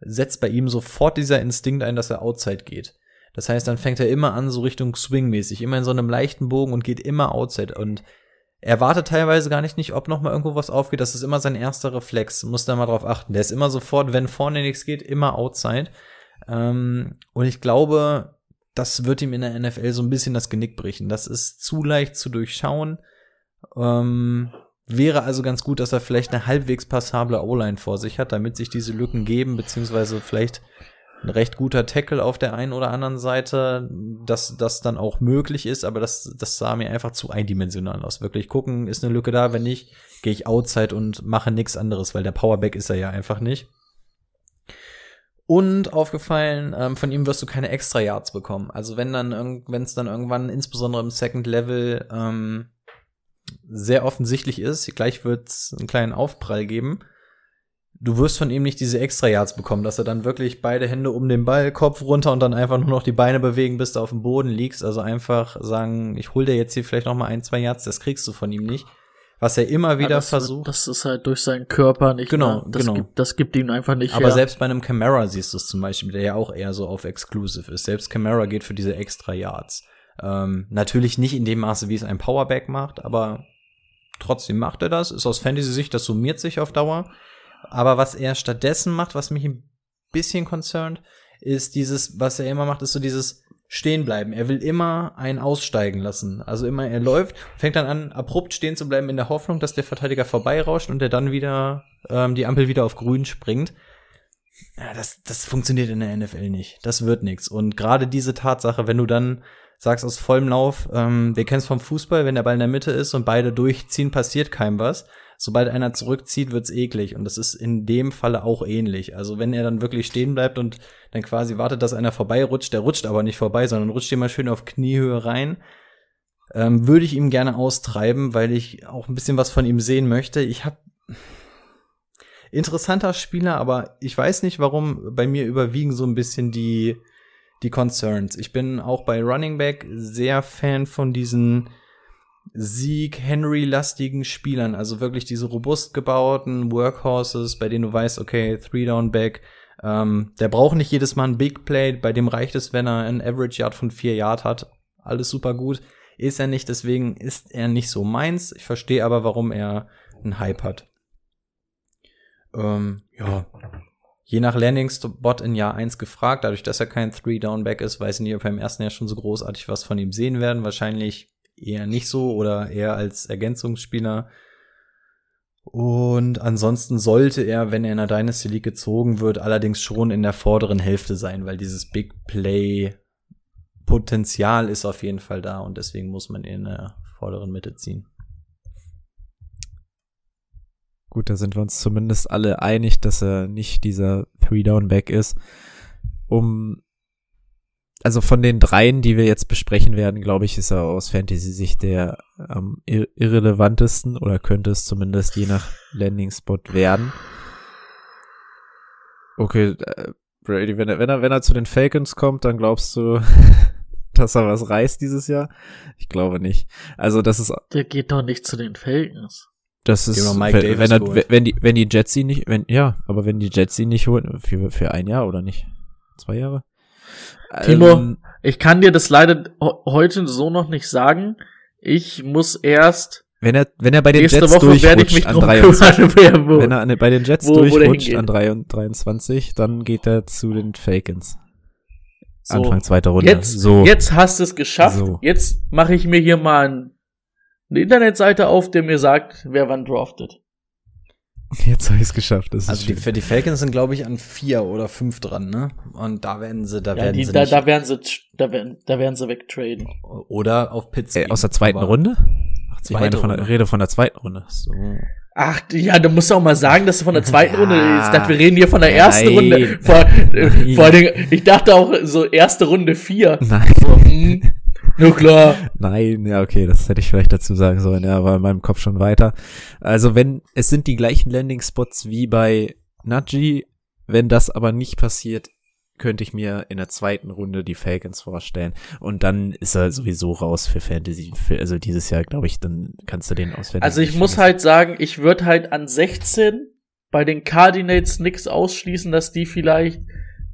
setzt bei ihm sofort dieser Instinkt ein, dass er outside geht. Das heißt, dann fängt er immer an, so Richtung Swing-mäßig, immer in so einem leichten Bogen und geht immer Outside. Und er wartet teilweise gar nicht, nicht ob noch mal irgendwo was aufgeht. Das ist immer sein erster Reflex. Muss da mal drauf achten. Der ist immer sofort, wenn vorne nichts geht, immer Outside. Ähm, und ich glaube, das wird ihm in der NFL so ein bisschen das Genick brechen. Das ist zu leicht zu durchschauen. Ähm, wäre also ganz gut, dass er vielleicht eine halbwegs passable O-Line vor sich hat, damit sich diese Lücken geben, beziehungsweise vielleicht ein recht guter Tackle auf der einen oder anderen Seite, dass das dann auch möglich ist, aber das, das sah mir einfach zu eindimensional aus. Wirklich gucken, ist eine Lücke da, wenn nicht, gehe ich outside und mache nichts anderes, weil der Powerback ist er ja einfach nicht. Und aufgefallen, ähm, von ihm wirst du keine extra Yards bekommen. Also wenn dann, wenn es dann irgendwann, insbesondere im Second Level, ähm, sehr offensichtlich ist, gleich wird es einen kleinen Aufprall geben. Du wirst von ihm nicht diese extra Yards bekommen, dass er dann wirklich beide Hände um den Ball, Kopf runter und dann einfach nur noch die Beine bewegen, bis du auf dem Boden liegst. Also einfach sagen, ich hol dir jetzt hier vielleicht noch mal ein, zwei Yards, das kriegst du von ihm nicht. Was er immer wieder Ja, das, versucht. Das ist halt durch seinen Körper nicht. Genau, mehr. das genau. Gibt, das gibt ihm einfach nicht. Aber her. selbst bei einem Camara siehst du es zum Beispiel, der ja auch eher so auf Exclusive ist. Selbst Camara geht für diese extra Yards. Ähm, natürlich nicht in dem Maße, wie es ein Powerback macht, aber trotzdem macht er das. Ist aus Fantasy-Sicht, das summiert sich auf Dauer. Aber was er stattdessen macht, was mich ein bisschen concerned, ist dieses, was er immer macht, ist so dieses stehen bleiben. Er will immer einen aussteigen lassen. Also immer, er läuft, fängt dann an, abrupt stehen zu bleiben in der Hoffnung, dass der Verteidiger vorbeirauscht und der dann wieder ähm, die Ampel wieder auf grün springt. Ja, das, das funktioniert in der NFL nicht. Das wird nix. Und gerade diese Tatsache, wenn du dann sagst aus vollem Lauf, ähm, wir kennen es vom Fußball, wenn der Ball in der Mitte ist und beide durchziehen, passiert keinem was. Sobald einer zurückzieht, wird's eklig. Und das ist in dem Falle auch ähnlich. Also wenn er dann wirklich stehen bleibt und dann quasi wartet, dass einer vorbeirutscht, der rutscht aber nicht vorbei, sondern rutscht immer schön auf Kniehöhe rein, ähm, würde ich ihm gerne austreiben, weil ich auch ein bisschen was von ihm sehen möchte. Ich habe interessanter Spieler, aber ich weiß nicht, warum bei mir überwiegen so ein bisschen die, die Concerns. Ich bin auch bei Running Back sehr Fan von diesen Sieg-Henry-lastigen Spielern, also wirklich diese robust gebauten Workhorses, bei denen du weißt, okay, Three-Down-Back, ähm, der braucht nicht jedes Mal ein Big Play, bei dem reicht es, wenn er ein Average Yard von vier Yard hat. Alles super gut. Ist er nicht, deswegen ist er nicht so meins. Ich verstehe aber, warum er einen Hype hat. Ähm, ja. Je nach Landing-Spot in Jahr 1 gefragt, dadurch, dass er kein Three-Down-Back ist, weiß ich nicht, ob wir im ersten Jahr schon so großartig was von ihm sehen werden. Wahrscheinlich eher nicht so oder eher als Ergänzungsspieler. Und ansonsten sollte er, wenn er in der Dynasty League gezogen wird, allerdings schon in der vorderen Hälfte sein, weil dieses Big Play Potenzial ist auf jeden Fall da und deswegen muss man ihn in der vorderen Mitte ziehen. Gut, da sind wir uns zumindest alle einig, dass er nicht dieser Three-Down-Back ist. Um, also von den dreien, die wir jetzt besprechen werden, glaube ich, ist er aus Fantasy-Sicht der am ir irrelevantesten oder könnte es zumindest je nach Landing-Spot werden. Okay, äh, Brady, wenn er, wenn er, wenn er zu den Falcons kommt, dann glaubst du, dass er was reißt dieses Jahr? Ich glaube nicht. Also das ist Der geht doch nicht zu den Falcons. das ist, wenn, wenn, er, wenn die, wenn die Jets ihn nicht, wenn, ja, aber wenn die Jets ihn nicht holen, für, für ein Jahr oder nicht? Zwei Jahre? Timo, Ähm, Ich kann dir das leider heute so noch nicht sagen. Ich muss erst wenn er, wenn er bei den nächste Jets Woche werde ich mich an drum 23, kümmern, wo. wenn er an, bei den Jets wo- wo durchrutscht hingeht. an 23, 23, dann geht er zu den Falcons. So. Anfang zweiter Runde. Jetzt, so. jetzt hast du es geschafft. So. Jetzt mache ich mir hier mal ein, eine Internetseite auf, der mir sagt, wer wann draftet. Jetzt habe ich es geschafft. Das ist Also die, für die Falcons sind, glaube ich, an vier oder fünf dran, ne? Und da werden sie, da Ja, werden die, sie da, nicht, da werden sie, da werden, da werden sie wegtraden. oder auf Pittsburgh. äh, aus der zweiten Aber- Runde? Ach, Ich meine zweite von der, Runde. rede von der zweiten Runde. So. Ach, ja, du musst auch mal sagen, dass du von der zweiten Ja. Runde ist. Ich dachte, wir reden hier von der ersten Nein. Runde. Vor, äh, vor allen Dingen, ich dachte auch so erste Runde vier. Nein. Hm, nur klar. Nein, ja, okay, das hätte ich vielleicht dazu sagen sollen, ja, war in meinem Kopf schon weiter. Also wenn, es sind die gleichen Landing-Spots wie bei Najee, wenn das aber nicht passiert, könnte ich mir in der zweiten Runde die Falcons vorstellen. Und dann ist er sowieso raus für Fantasy. Für, also dieses Jahr, glaube ich, dann kannst du den aus Fantasy. Also ich muss vermissen. halt sagen, ich würde halt an 16 bei den Cardinals nix ausschließen, dass die vielleicht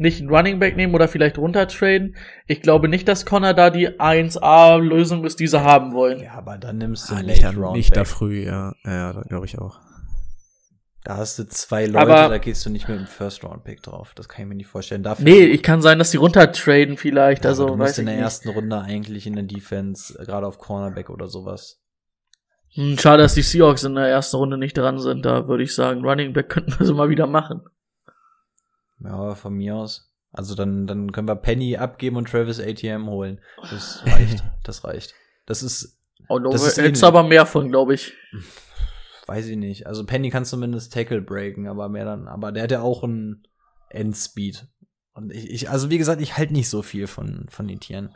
nicht einen Running Back nehmen oder vielleicht runtertraden. Ich glaube nicht, dass Connor da die 1A-Lösung ist, die sie haben wollen. Ja, aber dann nimmst du Ah, einen nicht, Round nicht da früh, ja. Ja, da glaube ich auch. Da hast du zwei Leute, Aber- da gehst du nicht mit dem First Round Pick drauf. Das kann ich mir nicht vorstellen. Dafür Nee, ich kann sein, dass die runtertraden vielleicht. Ja, also, du musst in der nicht. ersten Runde eigentlich in der Defense, äh, gerade auf Cornerback oder sowas. Hm, schade, dass die Seahawks in der ersten Runde nicht dran sind. Da würde ich sagen, Running Back könnten wir so mal wieder machen. Ja, von mir aus. Also dann, dann können wir Penny abgeben und Travis ATM holen. Das reicht. das reicht. Das ist, Oh, da Das ist ähnlich. aber mehr von, glaube ich. weiß ich nicht. Also Penny kann zumindest Tackle breaken, aber mehr dann, aber der hat ja auch einen Endspeed. Und ich, ich also wie gesagt, ich halte nicht so viel von, von den Tieren.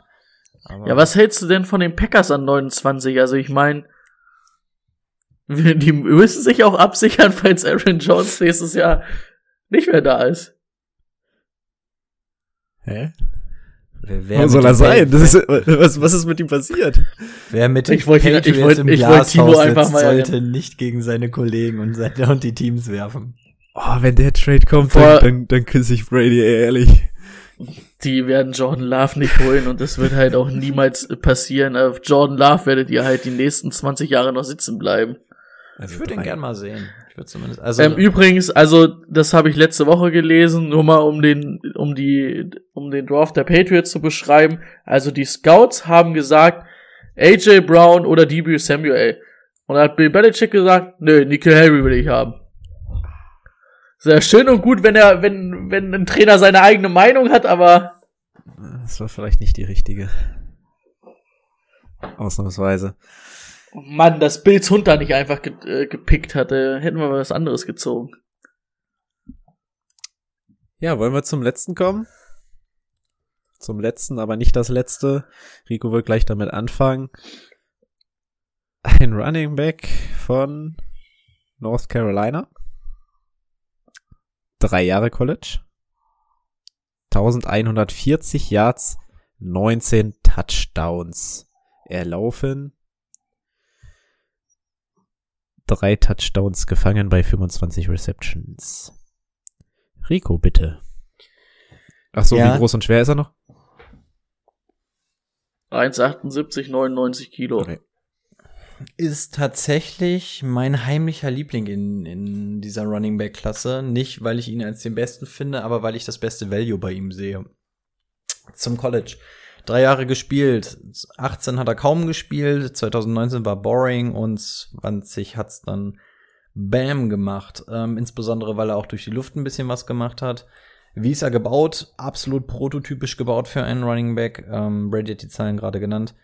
Aber Ja, was hältst du denn von den Packers an 29? Also ich meine, die müssen sich auch absichern, falls Aaron Jones nächstes Jahr nicht mehr da ist. Hä? wer, wer soll er sein? Das ist, was, was ist mit ihm passiert? Wer mit Ich wollte ihn- ich Patriots wollte- im ich wollte Timo einfach sitzt, mal- sollte nicht gegen seine Kollegen und, seine, und die Teams werfen. Oh, wenn der Trade kommt, Vor- dann, dann, dann küsse ich Brady, ehrlich. Die werden Jordan Love nicht holen und das wird halt auch niemals passieren. Auf Jordan Love werdet ihr halt die nächsten 20 Jahre noch sitzen bleiben. Also Ich würde ihn gern mal sehen. Ich würde zumindest, also, ähm, übrigens, also das habe ich letzte Woche gelesen, nur mal um den, um die, um den Draft der Patriots zu beschreiben. Also die Scouts haben gesagt, AJ Brown oder Debut Samuel. Und da hat Bill Belichick gesagt, nö, Nickel Harry will ich haben. Sehr schön und gut, wenn er, wenn, wenn ein Trainer seine eigene Meinung hat, aber Das war vielleicht nicht die richtige. Ausnahmsweise. Mann, dass Bills Hund da nicht einfach ge äh, gepickt hatte, hätten wir mal was anderes gezogen. Ja, wollen wir zum letzten kommen? Zum letzten, aber nicht das letzte. Rico wird gleich damit anfangen. Ein Running Back von North Carolina. Drei Jahre College. 1140 Yards, 19 Touchdowns erlaufen. Drei Touchdowns gefangen bei 25 Receptions. Rico, bitte. Ach so, Ja. wie groß und schwer ist er noch? 1,78, 99 Kilo. Okay. ist tatsächlich mein heimlicher Liebling in, in dieser Running Back Klasse. Nicht, weil ich ihn als den besten finde, aber weil ich das beste Value bei ihm sehe. Zum College. Drei Jahre gespielt. 18 hat er kaum gespielt. 2019 war boring und 20 hat's dann Bam gemacht. Ähm, insbesondere, weil er auch durch die Luft ein bisschen was gemacht hat. Wie ist er gebaut? Absolut prototypisch gebaut für einen Running Back. Ähm, Brady hat die Zahlen gerade genannt.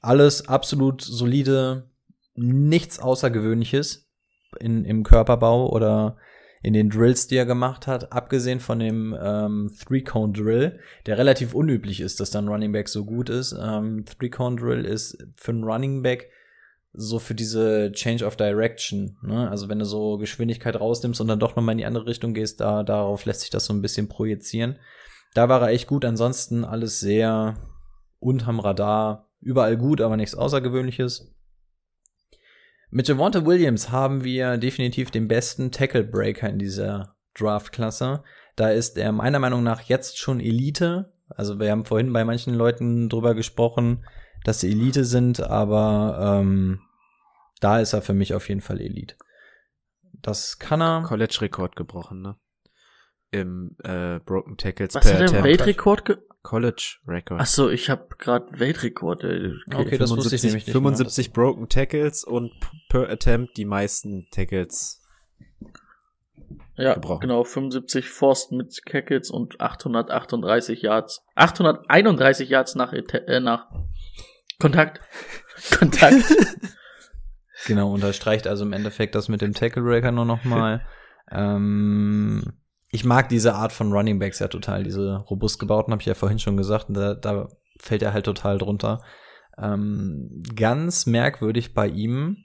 Alles absolut solide, nichts Außergewöhnliches in, im Körperbau oder in den Drills, die er gemacht hat, abgesehen von dem ähm, Three-Cone-Drill, der relativ unüblich ist, dass dann Running Back so gut ist. Ähm, Three-Cone-Drill ist für einen Running Back so für diese Change of Direction. Ne? Also wenn du so Geschwindigkeit rausnimmst und dann doch nochmal in die andere Richtung gehst, da darauf lässt sich das so ein bisschen projizieren. Da war er echt gut. Ansonsten alles sehr unterm Radar. Überall gut, aber nichts Außergewöhnliches. Mit Javonte Williams haben wir definitiv den besten Tackle Breaker in dieser Draft-Klasse. Da ist er meiner Meinung nach jetzt schon Elite. Also wir haben vorhin bei manchen Leuten drüber gesprochen, dass sie Elite sind, aber ähm, da ist er für mich auf jeden Fall Elite. Das kann er. College-Rekord gebrochen, ne? Im äh, Broken Tackles Was hat er im Weltrekord ge College-Record. Ach so, ich habe gerade Weltrekord. äh, Okay, das wusste ich nämlich nicht. 75 Broken Tackles und per Attempt die meisten Tackles. Ja, gebrochen. genau, 75 Forst mit Cackles und 838 Yards. 831 Yards nach, äh, nach Kontakt. Kontakt. Genau, unterstreicht also im Endeffekt das mit dem Tackle Breaker nur noch mal. ähm, ich mag diese Art von Running Backs ja total, diese robust gebauten, habe ich ja vorhin schon gesagt, da, da fällt er halt total drunter. Ähm, ganz merkwürdig bei ihm,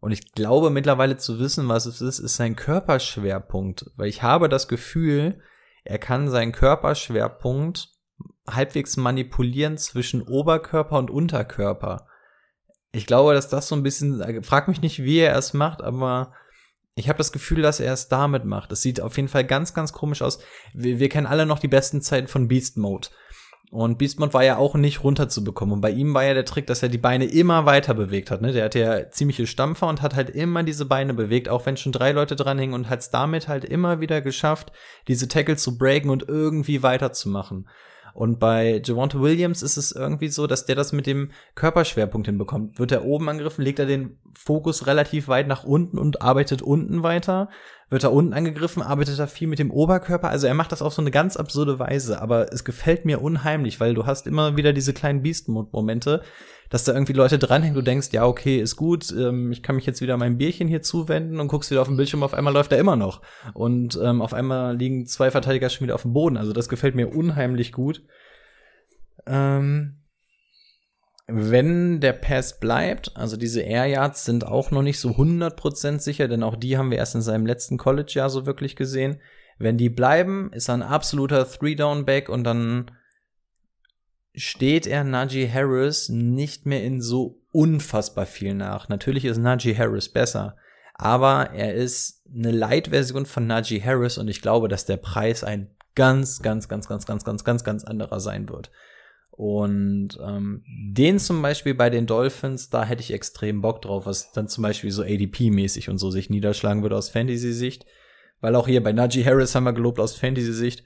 und ich glaube mittlerweile zu wissen, was es ist, ist sein Körperschwerpunkt, weil ich habe das Gefühl, er kann seinen Körperschwerpunkt halbwegs manipulieren zwischen Oberkörper und Unterkörper. Ich glaube, dass das so ein bisschen, frag mich nicht, wie er es macht, aber ich habe das Gefühl, dass er es damit macht. Es sieht auf jeden Fall ganz, ganz komisch aus. Wir, wir kennen alle noch die besten Zeiten von Beast Mode. Und Beast Mode war ja auch nicht runterzubekommen. Und bei ihm war ja der Trick, dass er die Beine immer weiter bewegt hat. Ne? Der hatte ja ziemliche Stampfer und hat halt immer diese Beine bewegt, auch wenn schon drei Leute dranhängen und hat es damit halt immer wieder geschafft, diese Tackle zu breaken und irgendwie weiterzumachen. Und bei Javante Williams ist es irgendwie so, dass der das mit dem Körperschwerpunkt hinbekommt. Wird er oben angegriffen, legt er den Fokus relativ weit nach unten und arbeitet unten weiter. Wird er unten angegriffen, arbeitet er viel mit dem Oberkörper. Also er macht das auf so eine ganz absurde Weise. Aber es gefällt mir unheimlich, weil du hast immer wieder diese kleinen Beast-Momente, dass da irgendwie Leute dranhängen, du denkst, ja, okay, ist gut, ähm, ich kann mich jetzt wieder meinem Bierchen hier zuwenden und guckst wieder auf den Bildschirm, auf einmal läuft er immer noch. Und ähm, auf einmal liegen zwei Verteidiger schon wieder auf dem Boden. Also das gefällt mir unheimlich gut. Ähm, wenn der Pass bleibt, also diese Air Yards sind auch noch nicht so 100% sicher, denn auch die haben wir erst in seinem letzten College-Jahr so wirklich gesehen. Wenn die bleiben, ist er ein absoluter Three-Down-Back und dann steht er Najee Harris nicht mehr in so unfassbar viel nach. Natürlich ist Najee Harris besser, aber er ist eine Light-Version von Najee Harris und ich glaube, dass der Preis ein ganz, ganz, ganz, ganz, ganz, ganz, ganz, ganz anderer sein wird. Und ähm, den zum Beispiel bei den Dolphins, da hätte ich extrem Bock drauf, was dann zum Beispiel so ADP-mäßig und so sich niederschlagen würde aus Fantasy-Sicht. Weil auch hier bei Najee Harris haben wir gelobt aus Fantasy-Sicht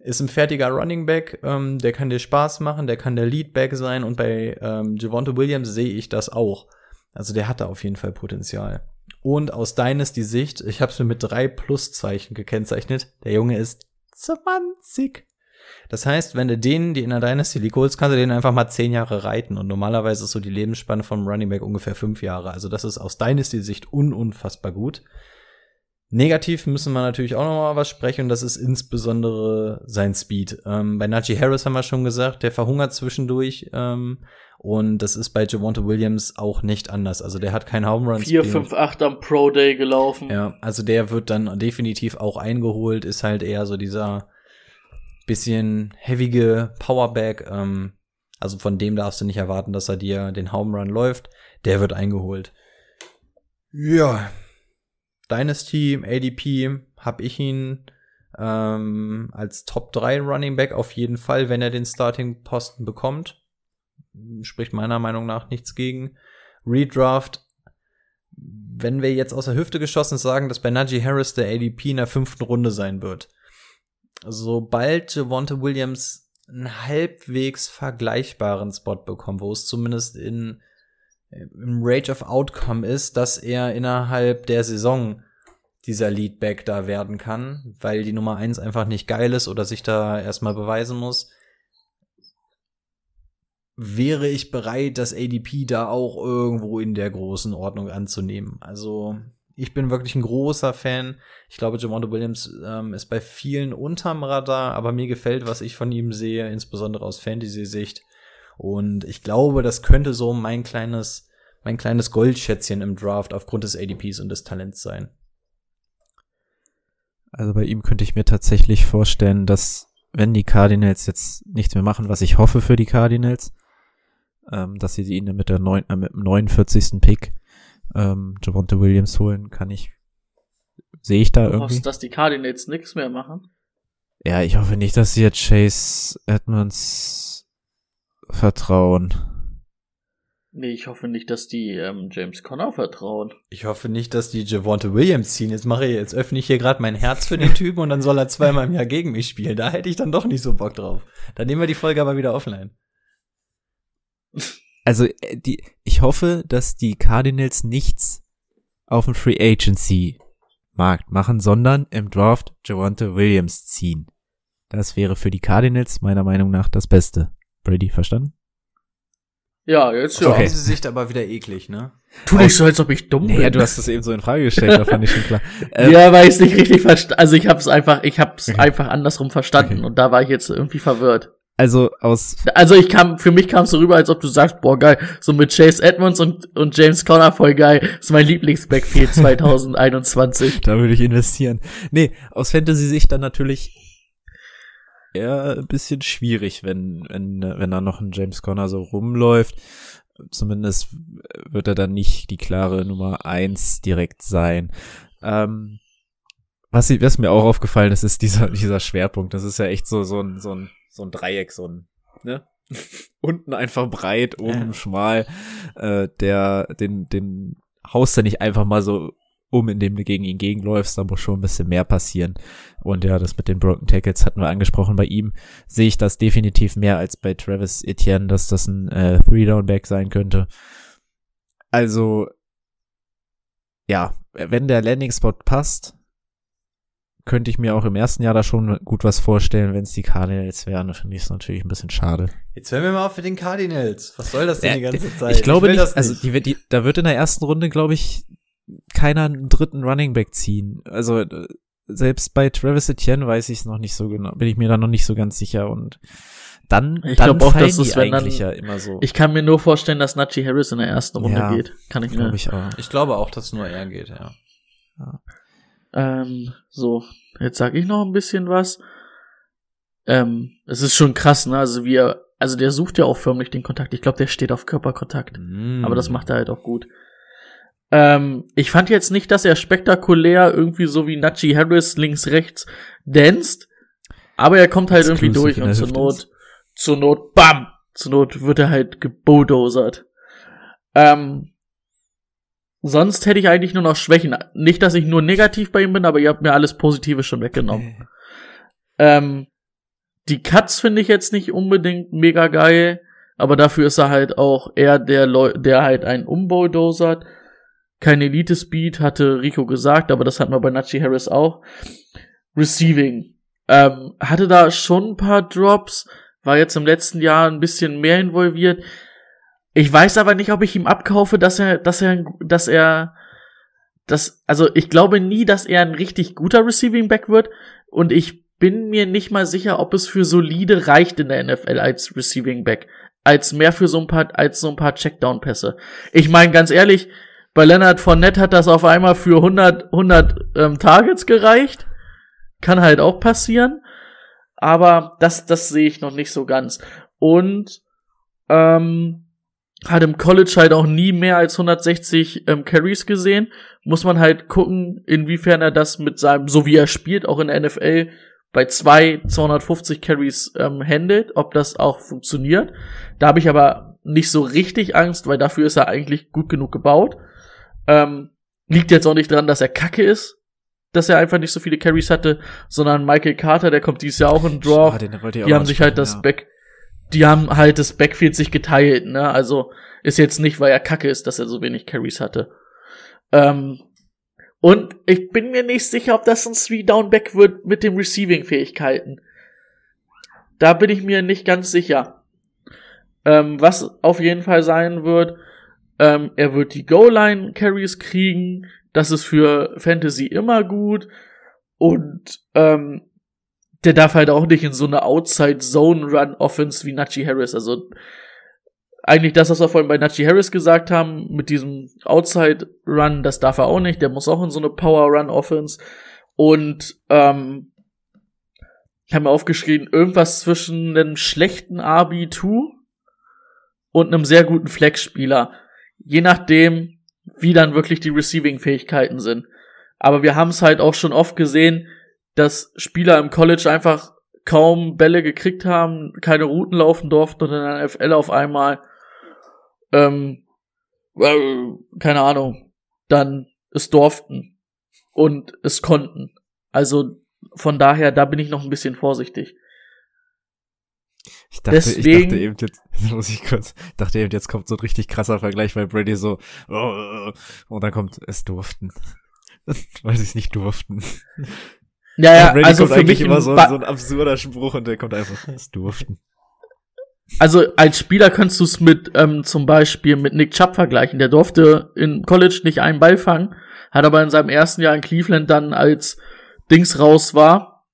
ist ein fertiger Running Back, ähm, der kann dir Spaß machen, der kann der Leadback sein und bei ähm, Javonte Williams sehe ich das auch. Also der hat da auf jeden Fall Potenzial. Und aus Dynasty Sicht, ich habe es mir mit drei Pluszeichen gekennzeichnet, der Junge ist 20. Das heißt, wenn du den, die in der Dynasty League holst, kannst du den einfach mal zehn Jahre reiten. Und normalerweise ist so die Lebensspanne vom Running Back ungefähr fünf Jahre. Also das ist aus Dynasty Sicht un unfassbar gut. Negativ müssen wir natürlich auch noch mal was sprechen, und das ist insbesondere sein Speed. Ähm, bei Najee Harris haben wir schon gesagt, der verhungert zwischendurch. Ähm, und das ist bei Javante Williams auch nicht anders. Also der hat kein Home Run. 4, 5, 8 am Pro Day gelaufen. Ja, also der wird dann definitiv auch eingeholt, ist halt eher so dieser bisschen heavige Powerback. Ähm, also von dem darfst du nicht erwarten, dass er dir den Home Run läuft. Der wird eingeholt. Ja, Dynasty, ADP, habe ich ihn ähm, als Top 3 Running Back auf jeden Fall, wenn er den Starting-Posten bekommt. Spricht meiner Meinung nach nichts gegen. Redraft, wenn wir jetzt aus der Hüfte geschossen sagen, dass bei Najee Harris der ADP in der fünften Runde sein wird. Sobald Javonte Williams einen halbwegs vergleichbaren Spot bekommt, wo es zumindest in im Rage of Outcome ist, dass er innerhalb der Saison dieser Leadback da werden kann, weil die Nummer eins einfach nicht geil ist oder sich da erstmal beweisen muss, wäre ich bereit, das ADP da auch irgendwo in der großen Ordnung anzunehmen. Also ich bin wirklich ein großer Fan. Ich glaube, Jamonte Williams ähm, ist bei vielen unterm Radar, aber mir gefällt, was ich von ihm sehe, insbesondere aus Fantasy-Sicht. Und ich glaube, das könnte so mein kleines, mein kleines Goldschätzchen im Draft aufgrund des ADPs und des Talents sein. Also bei ihm könnte ich mir tatsächlich vorstellen, dass wenn die Cardinals jetzt nichts mehr machen, was ich hoffe für die Cardinals, ähm, dass sie ihn mit der neun, äh, mit dem 49. Pick ähm, Javonte Williams holen, kann ich sehe ich da du irgendwie. Hoffst, dass die Cardinals nichts mehr machen? Ja, ich hoffe nicht, dass sie jetzt Chase Edmonds vertrauen. Nee, ich hoffe nicht, dass die ähm, James Conner vertrauen. Ich hoffe nicht, dass die Javante Williams ziehen. Jetzt mache ich, jetzt öffne ich hier gerade mein Herz für den Typen und dann soll er zweimal im Jahr gegen mich spielen. Da hätte ich dann doch nicht so Bock drauf. Dann nehmen wir die Folge aber wieder offline. Also, äh, die, ich hoffe, dass die Cardinals nichts auf dem Free Agency Markt machen, sondern im Draft Javante Williams ziehen. Das wäre für die Cardinals meiner Meinung nach das Beste. Brady, verstanden? Ja, jetzt ja. Okay. Diese Sicht aber wieder eklig, ne? Tu nicht so, als ob ich dumm nee, bin. Ja, du hast das eben so in Frage gestellt, da fand ich schon klar. Ähm, ja, weil ich es nicht richtig verstanden. Also ich habe es einfach, ich habe es okay. einfach andersrum verstanden okay. und da war ich jetzt irgendwie verwirrt. Also aus. Also ich kam, für mich kam es so rüber, als ob du sagst, boah geil, so mit Chase Edmonds und und James Conner voll geil. Ist mein Lieblingsbackfield 2021. da würde ich investieren. Nee, aus Fantasy-Sicht dann natürlich eher ein bisschen schwierig, wenn, wenn, wenn da noch ein James Conner so rumläuft. Zumindest wird er dann nicht die klare Nummer eins direkt sein. Ähm, was, was mir auch aufgefallen ist, ist dieser, dieser Schwerpunkt. Das ist ja echt so, so ein, so ein, so ein Dreieck, so ein, ne? Unten einfach breit, oben Ja. schmal. Äh, der, den, den haust du nicht einfach mal so um, indem du gegen ihn gegenläufst. Da muss schon ein bisschen mehr passieren. Und ja, das mit den Broken Tackles hatten wir angesprochen. Bei ihm sehe ich das definitiv mehr als bei Travis Etienne, dass das ein äh, Three-Down-Back sein könnte. Also, ja, wenn der Landing-Spot passt, könnte ich mir auch im ersten Jahr da schon gut was vorstellen. Wenn es die Cardinals wären, finde ich es natürlich ein bisschen schade. Jetzt hören wir mal auf mit den Cardinals. Was soll das denn die Äh, ganze Zeit? Ich glaube will nicht, das also die, die, da wird in der ersten Runde, glaube ich, keiner einen dritten Running Back ziehen. Also äh, selbst bei Travis Etienne weiß ich es noch nicht so genau, bin ich mir da noch nicht so ganz sicher und dann, Ich dann auch, dass die es, wenn dann- eigentlich ja immer so. Ich kann mir nur vorstellen, dass Najee Harris in der ersten Runde Ja, geht. Kann ich mir. glaube ich auch. Ich glaube auch, dass nur er geht, ja. Ähm, so, jetzt sag ich noch ein bisschen was. Ähm, es ist schon krass, ne? Also wie er, also der sucht ja auch förmlich den Kontakt. Ich glaube, der steht auf Körperkontakt. Mm. Aber das macht er halt auch gut. Ähm, ich fand jetzt nicht, dass er spektakulär irgendwie so wie Najee Harris links, rechts danst. Aber er kommt halt irgendwie Exclusive durch und zur Not, zur Not, bam! Zur Not wird er halt gebulldozert. Ähm, sonst hätte ich eigentlich nur noch Schwächen. Nicht, dass ich nur negativ bei ihm bin, aber ihr habt mir alles Positive schon weggenommen. Ähm, die Cuts finde ich jetzt nicht unbedingt mega geil, aber dafür ist er halt auch eher der Leu der halt einen umbulldozer. Kein Elite-Speed, hatte Rico gesagt, aber das hatten wir bei Najee Harris auch. Receiving. Ähm, hatte da schon ein paar Drops, war jetzt im letzten Jahr ein bisschen mehr involviert. Ich weiß aber nicht, ob ich ihm abkaufe, dass er, dass er, dass er, dass, also ich glaube nie, dass er ein richtig guter Receiving Back wird und ich bin mir nicht mal sicher, ob es für solide reicht in der NFL als Receiving Back, als mehr für so ein paar, als so ein paar Checkdown-Pässe. Ich meine, ganz ehrlich, bei Leonard Fournette hat das auf einmal für 100, 100 ähm, Targets gereicht. Kann halt auch passieren. Aber das, das sehe ich noch nicht so ganz. Und ähm, hat im College halt auch nie mehr als 160 ähm, Carries gesehen. Muss man halt gucken, inwiefern er das mit seinem, so wie er spielt, auch in der NFL bei zwei 250 Carries ähm, handelt, ob das auch funktioniert. Da habe ich aber nicht so richtig Angst, weil dafür ist er eigentlich gut genug gebaut. Ähm, liegt jetzt auch nicht dran, dass er kacke ist, dass er einfach nicht so viele Carries hatte, sondern Michael Carter, der kommt dieses Jahr auch in ich auch die haben sich halt das Back, die haben halt das Backfield sich geteilt, ne? Also ist jetzt nicht, weil er kacke ist, dass er so wenig Carries hatte. Ähm, und ich bin mir nicht sicher, ob das ein Three-Down-Back wird mit den Receiving-Fähigkeiten. Da bin ich mir nicht ganz sicher. Ähm, was auf jeden Fall sein wird, ähm, er wird die Goal-Line-Carries kriegen. Das ist für Fantasy immer gut. Und ähm, der darf halt auch nicht in so eine Outside-Zone-Run-Offense wie Najee Harris. Also eigentlich das, was wir vorhin bei Najee Harris gesagt haben, mit diesem Outside-Run, das darf er auch nicht. Der muss auch in so eine Power-Run-Offense. Und ähm, ich habe mir aufgeschrieben, irgendwas zwischen einem schlechten RB2 und einem sehr guten Flex-Spieler. Je nachdem, wie dann wirklich die Receiving-Fähigkeiten sind. Aber wir haben es halt auch schon oft gesehen, dass Spieler im College einfach kaum Bälle gekriegt haben, keine Routen laufen durften und in der NFL auf einmal, ähm, äh, keine Ahnung, dann es durften und es konnten. Also von daher, da bin ich noch ein bisschen vorsichtig. Ich dachte, ich Deswegen- dachte eben jetzt, muss ich kurz, dachte eben, jetzt kommt so ein richtig krasser Vergleich, weil Brady so, oh, und dann kommt, es durften. weil sie es nicht durften. Ja, ja, Brady also kommt für eigentlich mich immer im so, so ein absurder Spruch und der kommt einfach, es durften. Also als Spieler kannst du es mit ähm, zum Beispiel mit Nick Chubb vergleichen. Der durfte in College nicht einen Ball fangen, hat aber in seinem ersten Jahr in Cleveland dann als Dings raus war,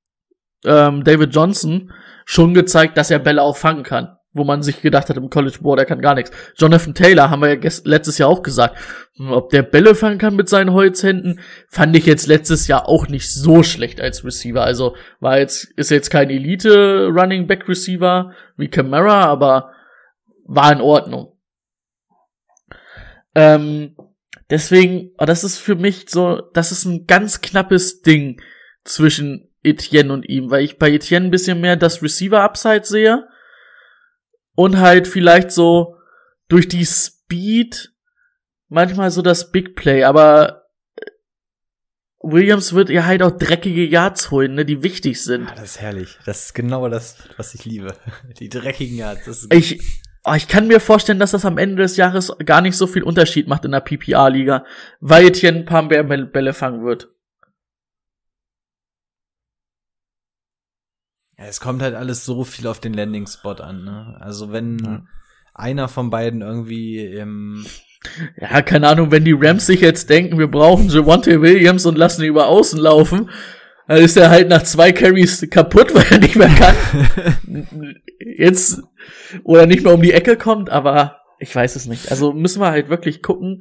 ähm, David Johnson, schon gezeigt, dass er Bälle auch fangen kann. Wo man sich gedacht hat im College, boah, der kann gar nichts. Jonathan Taylor haben wir ja letztes Jahr auch gesagt. Hm, Ob der Bälle fangen kann mit seinen Holzhänden, fand ich jetzt letztes Jahr auch nicht so schlecht als Receiver. Also war jetzt, ist jetzt kein Elite Running Back Receiver wie Camara, aber war in Ordnung. Ähm, Deswegen, oh, das ist für mich so, das ist ein ganz knappes Ding zwischen Etienne und ihm, weil ich bei Etienne ein bisschen mehr das Receiver-Upside sehe und halt vielleicht so durch die Speed manchmal so das Big Play, aber Williams wird ihr halt auch dreckige Yards holen, ne, die wichtig sind. Ah, das ist herrlich. Das ist genau das, was ich liebe. Die dreckigen Yards. Das ist Ich, oh, ich kann mir vorstellen, dass das am Ende des Jahres gar nicht so viel Unterschied macht in der PPR-Liga, weil Etienne ein paar mehr Bälle fangen wird. Ja, es kommt halt alles so viel auf den Landing-Spot an. Ne? Also wenn Ja. einer von beiden irgendwie im Ja, keine Ahnung, wenn die Rams sich jetzt denken, wir brauchen Javonte Williams und lassen ihn über außen laufen, dann ist er halt nach zwei Carries kaputt, weil er nicht mehr kann. jetzt, oder nicht mehr um die Ecke kommt, aber ich weiß es nicht. Also müssen wir halt wirklich gucken.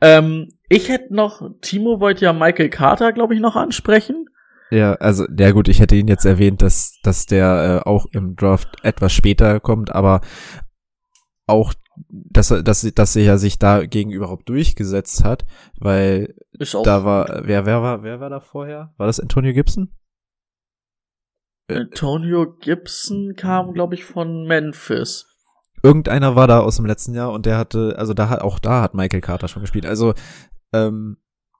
Ähm, ich hätte noch, Timo wollte ja Michael Carter, glaube ich, noch ansprechen. Ja, also, ja gut, ich hätte ihn jetzt erwähnt, dass, dass der äh, auch im Draft etwas später kommt, aber auch, dass er, dass, dass er sich dagegen überhaupt durchgesetzt hat, weil da war, wer, wer war, wer war da vorher? War das Antonio Gibson? Antonio Gibson kam, glaube ich, von Memphis. Irgendeiner war da aus dem letzten Jahr und der hatte, also da hat, auch da hat Michael Carter schon gespielt. Also, ähm,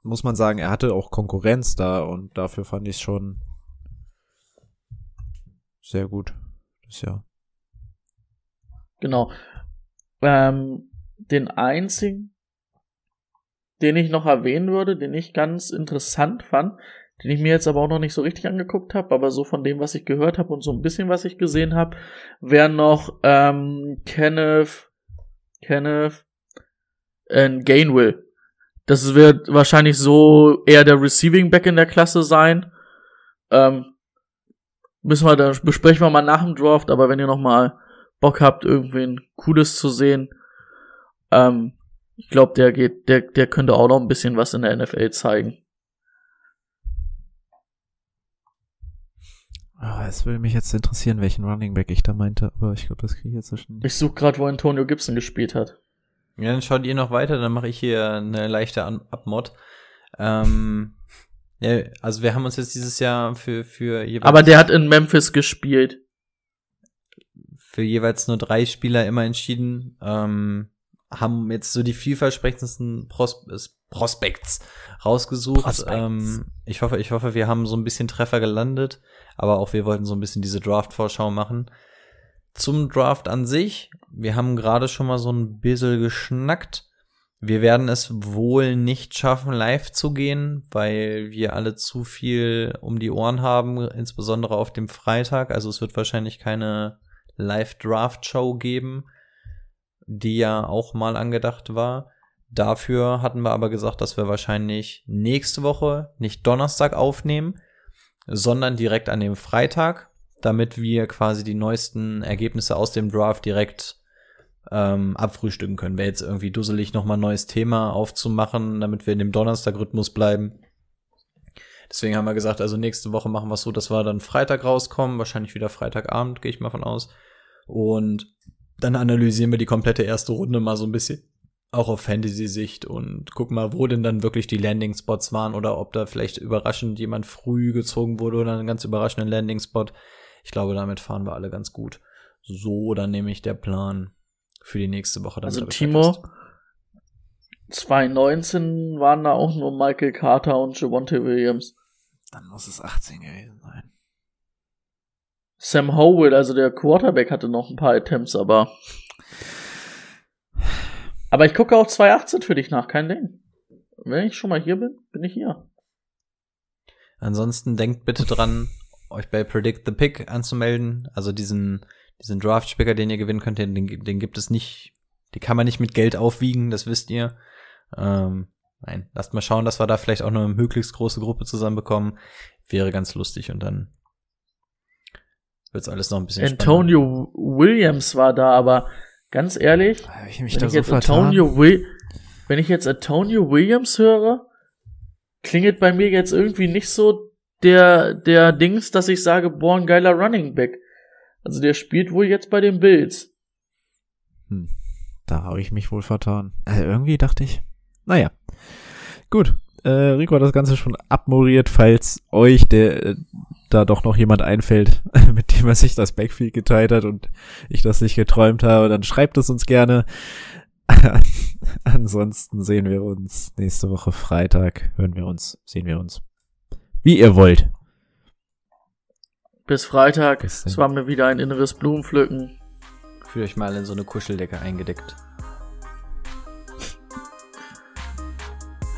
muss man sagen, er hatte auch Konkurrenz da und dafür fand ich es schon sehr gut. Das ja. Genau. Ähm, den einzigen, den ich noch erwähnen würde, den ich ganz interessant fand, den ich mir jetzt aber auch noch nicht so richtig angeguckt habe, aber so von dem, was ich gehört habe und so ein bisschen, was ich gesehen habe, wäre noch ähm, Kenneth, Kenneth äh, Gainwell. Das wird wahrscheinlich so eher der Receiving Back in der Klasse sein. Ähm, müssen wir da besprechen wir mal nach dem Draft, aber wenn ihr noch mal Bock habt, irgendwen Cooles zu sehen, ähm, ich glaube, der geht, der, der könnte auch noch ein bisschen was in der NFL zeigen. Ah, es würde mich jetzt interessieren, welchen Running Back ich da meinte, aber ich glaube, das kriege ich jetzt so schnell. Ich suche gerade, wo Antonio Gibson gespielt hat. Ja, dann schaut ihr noch weiter, dann mache ich hier eine leichte An Abmod. Ähm, ja, also wir haben uns jetzt dieses Jahr für, für jeweils, Aber der hat in Memphis gespielt. für jeweils nur drei Spieler immer entschieden. Ähm, haben jetzt so die vielversprechendsten Pros Prospects rausgesucht. Prospects. Ähm, ich hoffe, ich hoffe, wir haben so ein bisschen Treffer gelandet, aber auch wir wollten so ein bisschen diese Draft-Vorschau machen. Zum Draft an sich, wir haben gerade schon mal so ein bisschen geschnackt. Wir werden es wohl nicht schaffen, live zu gehen, weil wir alle zu viel um die Ohren haben, insbesondere auf dem Freitag. Also es wird wahrscheinlich keine Live-Draft-Show geben, die ja auch mal angedacht war. Dafür hatten wir aber gesagt, dass wir wahrscheinlich nächste Woche nicht Donnerstag aufnehmen, sondern direkt an dem Freitag, damit wir quasi die neuesten Ergebnisse aus dem Draft direkt ähm, abfrühstücken können. Wäre jetzt irgendwie dusselig, nochmal ein neues Thema aufzumachen, damit wir in dem Donnerstag-Rhythmus bleiben. Deswegen haben wir gesagt, also nächste Woche machen wir es so, dass wir dann Freitag rauskommen, wahrscheinlich wieder Freitagabend, gehe ich mal von aus. Und dann analysieren wir die komplette erste Runde mal so ein bisschen auch auf Fantasy-Sicht und gucken mal, wo denn dann wirklich die Landing-Spots waren oder ob da vielleicht überraschend jemand früh gezogen wurde oder einen ganz überraschenden Landing-Spot. Ich glaube, damit fahren wir alle ganz gut. So, dann nehme ich der Plan für die nächste Woche. Also Timo, wisst. 2019 waren da auch nur Michael Carter und Javonte Williams. Dann muss es 18 gewesen sein. Sam Howell, also der Quarterback, hatte noch ein paar Attempts, aber. Aber ich gucke auch 2018 für dich nach, kein Ding. Wenn ich schon mal hier bin, bin ich hier. Ansonsten denkt bitte dran, euch bei Predict the Pick anzumelden. Also diesen, diesen Draft-Spicker, den ihr gewinnen könnt, den, den gibt es nicht, die kann man nicht mit Geld aufwiegen, das wisst ihr. Ähm, nein, lasst mal schauen, dass wir da vielleicht auch eine möglichst große Gruppe zusammenbekommen. Wäre ganz lustig und dann wird's alles noch ein bisschen Antonio Williams war da, aber ganz ehrlich, ich mich wenn da ich so jetzt vertan? Antonio wenn ich jetzt Antonio Williams höre, klingelt bei mir jetzt irgendwie nicht so der der Dings, dass ich sage, boah, ein geiler Running Back. Also der spielt wohl jetzt bei den Bills. Hm, da habe ich mich wohl vertan. Also irgendwie dachte ich, naja, Gut. Äh, Rico hat das Ganze schon abmoderiert, falls euch der äh, da doch noch jemand einfällt, mit dem er sich das Backfield geteilt hat und ich das nicht geträumt habe, dann schreibt es uns gerne. Ansonsten sehen wir uns nächste Woche Freitag. Hören wir uns, sehen wir uns. Wie ihr wollt. Bis Freitag. Bis. Es war mir wieder ein inneres Blumenpflücken. Fühlt euch mal in so eine Kuscheldecke eingedeckt.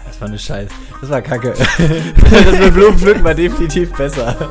Das war eine Scheiße. Das war kacke. das mit Blumenpflücken war definitiv besser.